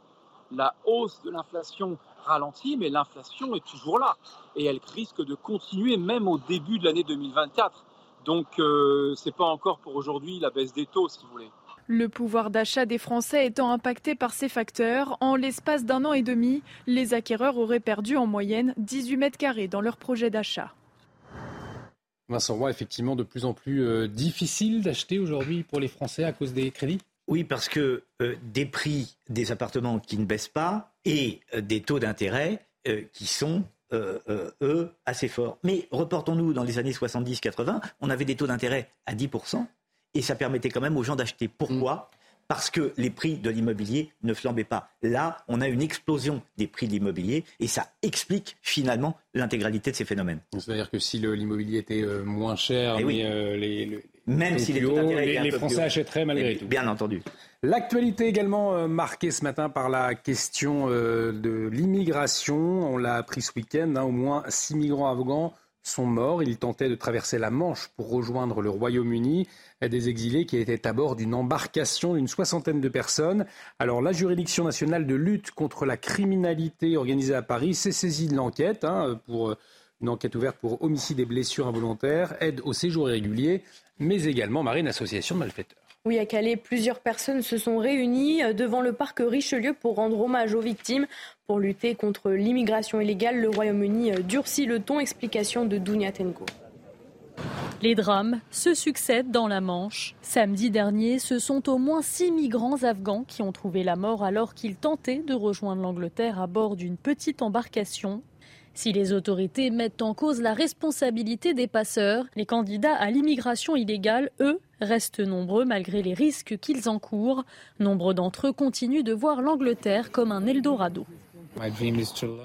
la hausse de l'inflation ralentit, mais l'inflation est toujours là et elle risque de continuer même au début de l'année 2024. Donc euh, ce n'est pas encore pour aujourd'hui la baisse des taux, si vous voulez. Le pouvoir d'achat des Français étant impacté par ces facteurs, en l'espace d'un an et demi, les acquéreurs auraient perdu en moyenne 18 mètres carrés dans leur projet d'achat. Vincent Roy, effectivement, de plus en plus euh, difficile d'acheter aujourd'hui pour les Français à cause des crédits? Oui, parce que euh, des prix des appartements qui ne baissent pas et euh, des taux d'intérêt euh, qui sont, eux, assez forts. Mais reportons-nous dans les années 70-80, on avait des taux d'intérêt à 10% et ça permettait quand même aux gens d'acheter. Pourquoi? Parce que les prix de l'immobilier ne flambaient pas. Là, on a une explosion des prix de l'immobilier et ça explique finalement l'intégralité de ces phénomènes. C'est-à-dire que si l'immobilier était moins cher, eh mais, les, même si les, les, Français achèteraient malgré tout. Bien entendu. L'actualité également euh, marquée ce matin par la question euh, de l'immigration. On l'a appris ce week-end. Hein, au moins six migrants afghans sont morts. Ils tentaient de traverser la Manche pour rejoindre le Royaume-Uni. Des exilés qui étaient à bord d'une embarcation d'une soixantaine de personnes. Alors la juridiction nationale de lutte contre la criminalité organisée à Paris s'est saisie de l'enquête hein, pour euh, une enquête ouverte pour homicide et blessures involontaires, aide au séjour irrégulier mais également Marine Association de malfaiteurs. Oui, à Calais, plusieurs personnes se sont réunies euh, devant le parc Richelieu pour rendre hommage aux victimes. Pour lutter contre l'immigration illégale, le Royaume-Uni euh, durcit le ton. Explication de Dounia Tenko. Les drames se succèdent dans la Manche. Samedi dernier, ce sont au moins six migrants afghans qui ont trouvé la mort alors qu'ils tentaient de rejoindre l'Angleterre à bord d'une petite embarcation. Si les autorités mettent en cause la responsabilité des passeurs, les candidats à l'immigration illégale, eux, restent nombreux malgré les risques qu'ils encourent. Nombre d'entre eux continuent de voir l'Angleterre comme un Eldorado.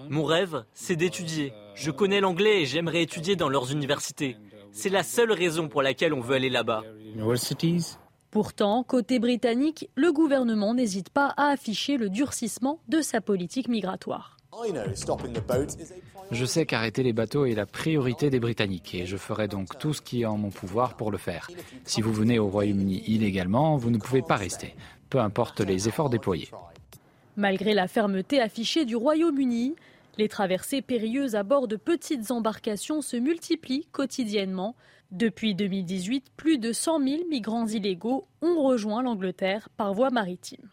Mon rêve, c'est d'étudier. Je connais l'anglais et j'aimerais étudier dans leurs universités. C'est la seule raison pour laquelle on veut aller là-bas. Pourtant, côté britannique, le gouvernement n'hésite pas à afficher le durcissement de sa politique migratoire. Je sais qu'arrêter les bateaux est la priorité des Britanniques et je ferai donc tout ce qui est en mon pouvoir pour le faire. Si vous venez au Royaume-Uni illégalement, vous ne pouvez pas rester, peu importe les efforts déployés. Malgré la fermeté affichée du Royaume-Uni, les traversées périlleuses à bord de petites embarcations se multiplient quotidiennement. Depuis 2018, plus de 100 000 migrants illégaux ont rejoint l'Angleterre par voie maritime.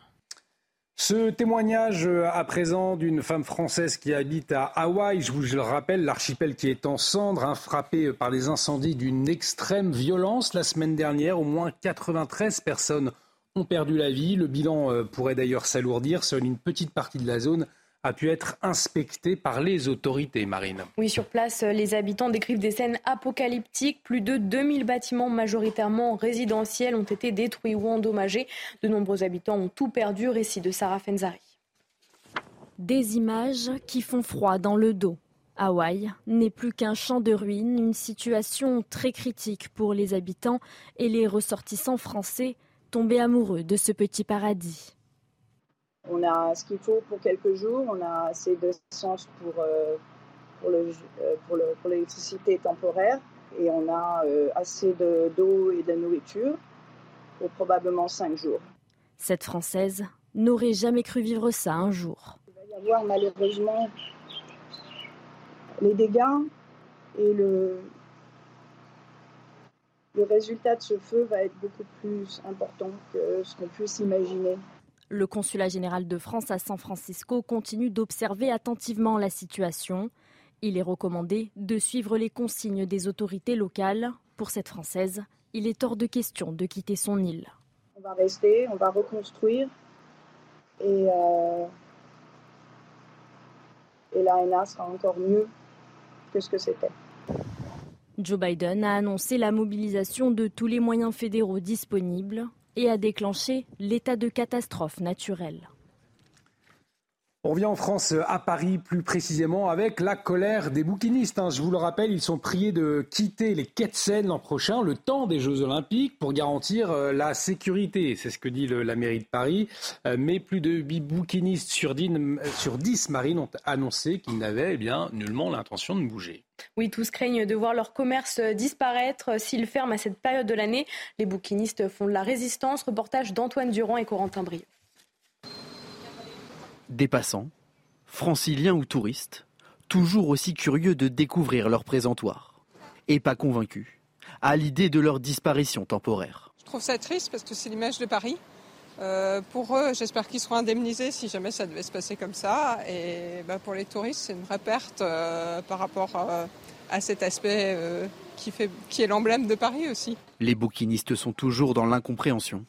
Ce témoignage euh, à présent d'une femme française qui habite à Hawaï, je vous le rappelle, l'archipel qui est en cendres, hein, frappé par des incendies d'une extrême violence. La semaine dernière, au moins 93 personnes ont perdu la vie. Le bilan euh, pourrait d'ailleurs s'alourdir. Seule une petite partie de la zone a pu être inspecté par les autorités marines. Oui, sur place, les habitants décrivent des scènes apocalyptiques. Plus de 2000 bâtiments majoritairement résidentiels ont été détruits ou endommagés. De nombreux habitants ont tout perdu. Récit de Sarah Fenzari. Des images qui font froid dans le dos. Hawaï n'est plus qu'un champ de ruines, une situation très critique pour les habitants et les ressortissants français tombés amoureux de ce petit paradis. On a ce qu'il faut pour quelques jours, on a assez d'essence pour, euh, pour, le, euh, pour, pour l'électricité temporaire et on a euh, assez d'eau et de nourriture pour probablement cinq jours. Cette Française n'aurait jamais cru vivre ça un jour. Il va y avoir malheureusement les dégâts et le, le résultat de ce feu va être beaucoup plus important que ce qu'on puisse imaginer. Le consulat général de France à San Francisco continue d'observer attentivement la situation. Il est recommandé de suivre les consignes des autorités locales. Pour cette Française, il est hors de question de quitter son île. On va rester, on va reconstruire et, euh, et l'ANA sera encore mieux que ce que c'était. Joe Biden a annoncé la mobilisation de tous les moyens fédéraux disponibles et a déclenché l'état de catastrophe naturelle. On revient en France, à Paris plus précisément, avec la colère des bouquinistes. Hein. Je vous le rappelle, ils sont priés de quitter les quais de Seine l'an prochain, le temps des Jeux Olympiques, pour garantir euh, la sécurité. C'est ce que dit la mairie de Paris. Euh, mais plus de 8 bouquinistes sur 10, marines ont annoncé qu'ils n'avaient eh nullement l'intention de bouger. Oui, tous craignent de voir leur commerce disparaître s'ils ferment à cette période de l'année. Les bouquinistes font de la résistance. Reportage d'Antoine Durand et Corentin Brieux. Des passants, franciliens ou touristes, toujours aussi curieux de découvrir leur présentoir. Et pas convaincus à l'idée de leur disparition temporaire. Je trouve ça triste parce que c'est l'image de Paris. Euh, pour eux, j'espère qu'ils seront indemnisés si jamais ça devait se passer comme ça. Et bah, pour les touristes, c'est une vraie perte euh, par rapport euh, à cet aspect qui, fait, qui est l'emblème de Paris aussi. Les bouquinistes sont toujours dans l'incompréhension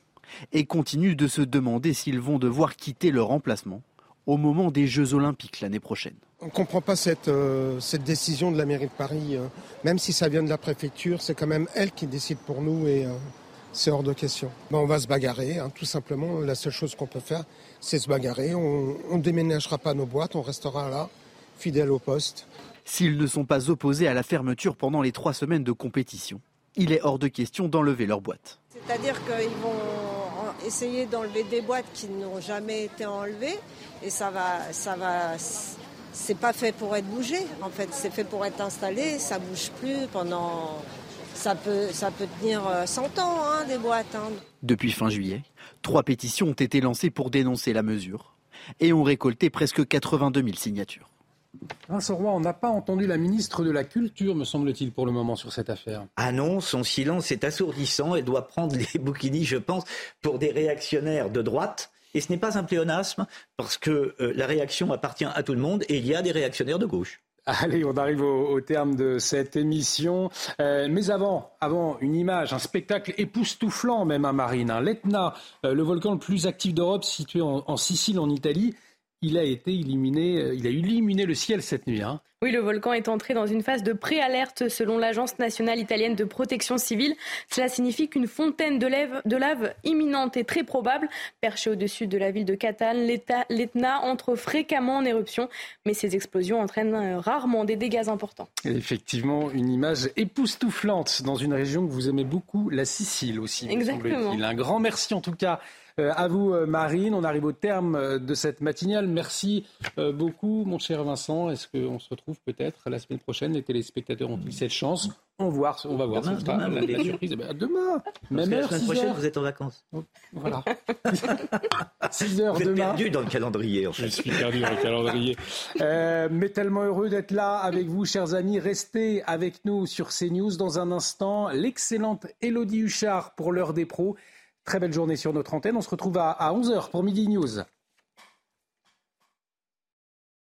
et continuent de se demander s'ils vont devoir quitter leur emplacement au moment des Jeux Olympiques l'année prochaine. On ne comprend pas cette, cette décision de la mairie de Paris. Même si ça vient de la préfecture, c'est quand même elle qui décide pour nous et c'est hors de question. Ben, on va se bagarrer, hein, tout simplement. La seule chose qu'on peut faire, c'est se bagarrer. On ne déménagera pas nos boîtes, on restera là, fidèle au poste. S'ils ne sont pas opposés à la fermeture pendant les trois semaines de compétition, il est hors de question d'enlever leurs boîtes. C'est-à-dire qu'ils vont essayer d'enlever des boîtes qui n'ont jamais été enlevées et ça va, ça va, c'est pas fait pour être bougé. En fait, c'est fait pour être installé. Ça bouge plus pendant ça peut, ça peut tenir 100 euh, ans, hein, des boîtes. Hein. Depuis fin juillet, trois pétitions ont été lancées pour dénoncer la mesure et ont récolté presque 82 000 signatures. Vincent Roy, on n'a pas entendu la ministre de la Culture, me semble-t-il, pour le moment sur cette affaire. Ah non, son silence est assourdissant et doit prendre les bouquinis, je pense, pour des réactionnaires de droite. Et ce n'est pas un pléonasme, parce que euh, la réaction appartient à tout le monde et il y a des réactionnaires de gauche. Allez, on arrive au, terme de cette émission. Euh, mais avant, avant, une image, un spectacle époustouflant même à Marine. Hein. L'Etna, euh, le volcan le plus actif d'Europe, situé en Sicile, en Italie, il a été illuminé, euh, il a illuminé le ciel cette nuit. Hein. Oui, le volcan est entré dans une phase de préalerte selon l'Agence nationale italienne de protection civile. Cela signifie qu'une fontaine de lave, de lave imminente est très probable. Perché au-dessus de la ville de Catane, l'Etna entre fréquemment en éruption, mais ces explosions entraînent euh, rarement des dégâts importants. effectivement, une image époustouflante dans une région que vous aimez beaucoup, la Sicile aussi. Exactement. Un grand merci en tout cas à vous, euh, Marine. On arrive au terme euh, de cette matinale. Merci beaucoup, mon cher Vincent. Est-ce qu'on se retrouve peut-être la semaine prochaine? Les téléspectateurs ont eu cette chance? On, va voir, on va voir. Demain, demain, la, surprise. Eh ben, demain, même heure, la semaine prochaine, vous êtes en vacances. Oh, voilà. 6 heures vous demain. Êtes perdu dans le calendrier. En fait. Je suis perdu dans le calendrier. mais tellement heureux d'être là avec vous, chers amis. Restez avec nous sur CNews dans un instant. L'excellente Elodie Huchard pour l'heure des pros. Très belle journée sur notre antenne. On se retrouve à, 11h pour Midi News.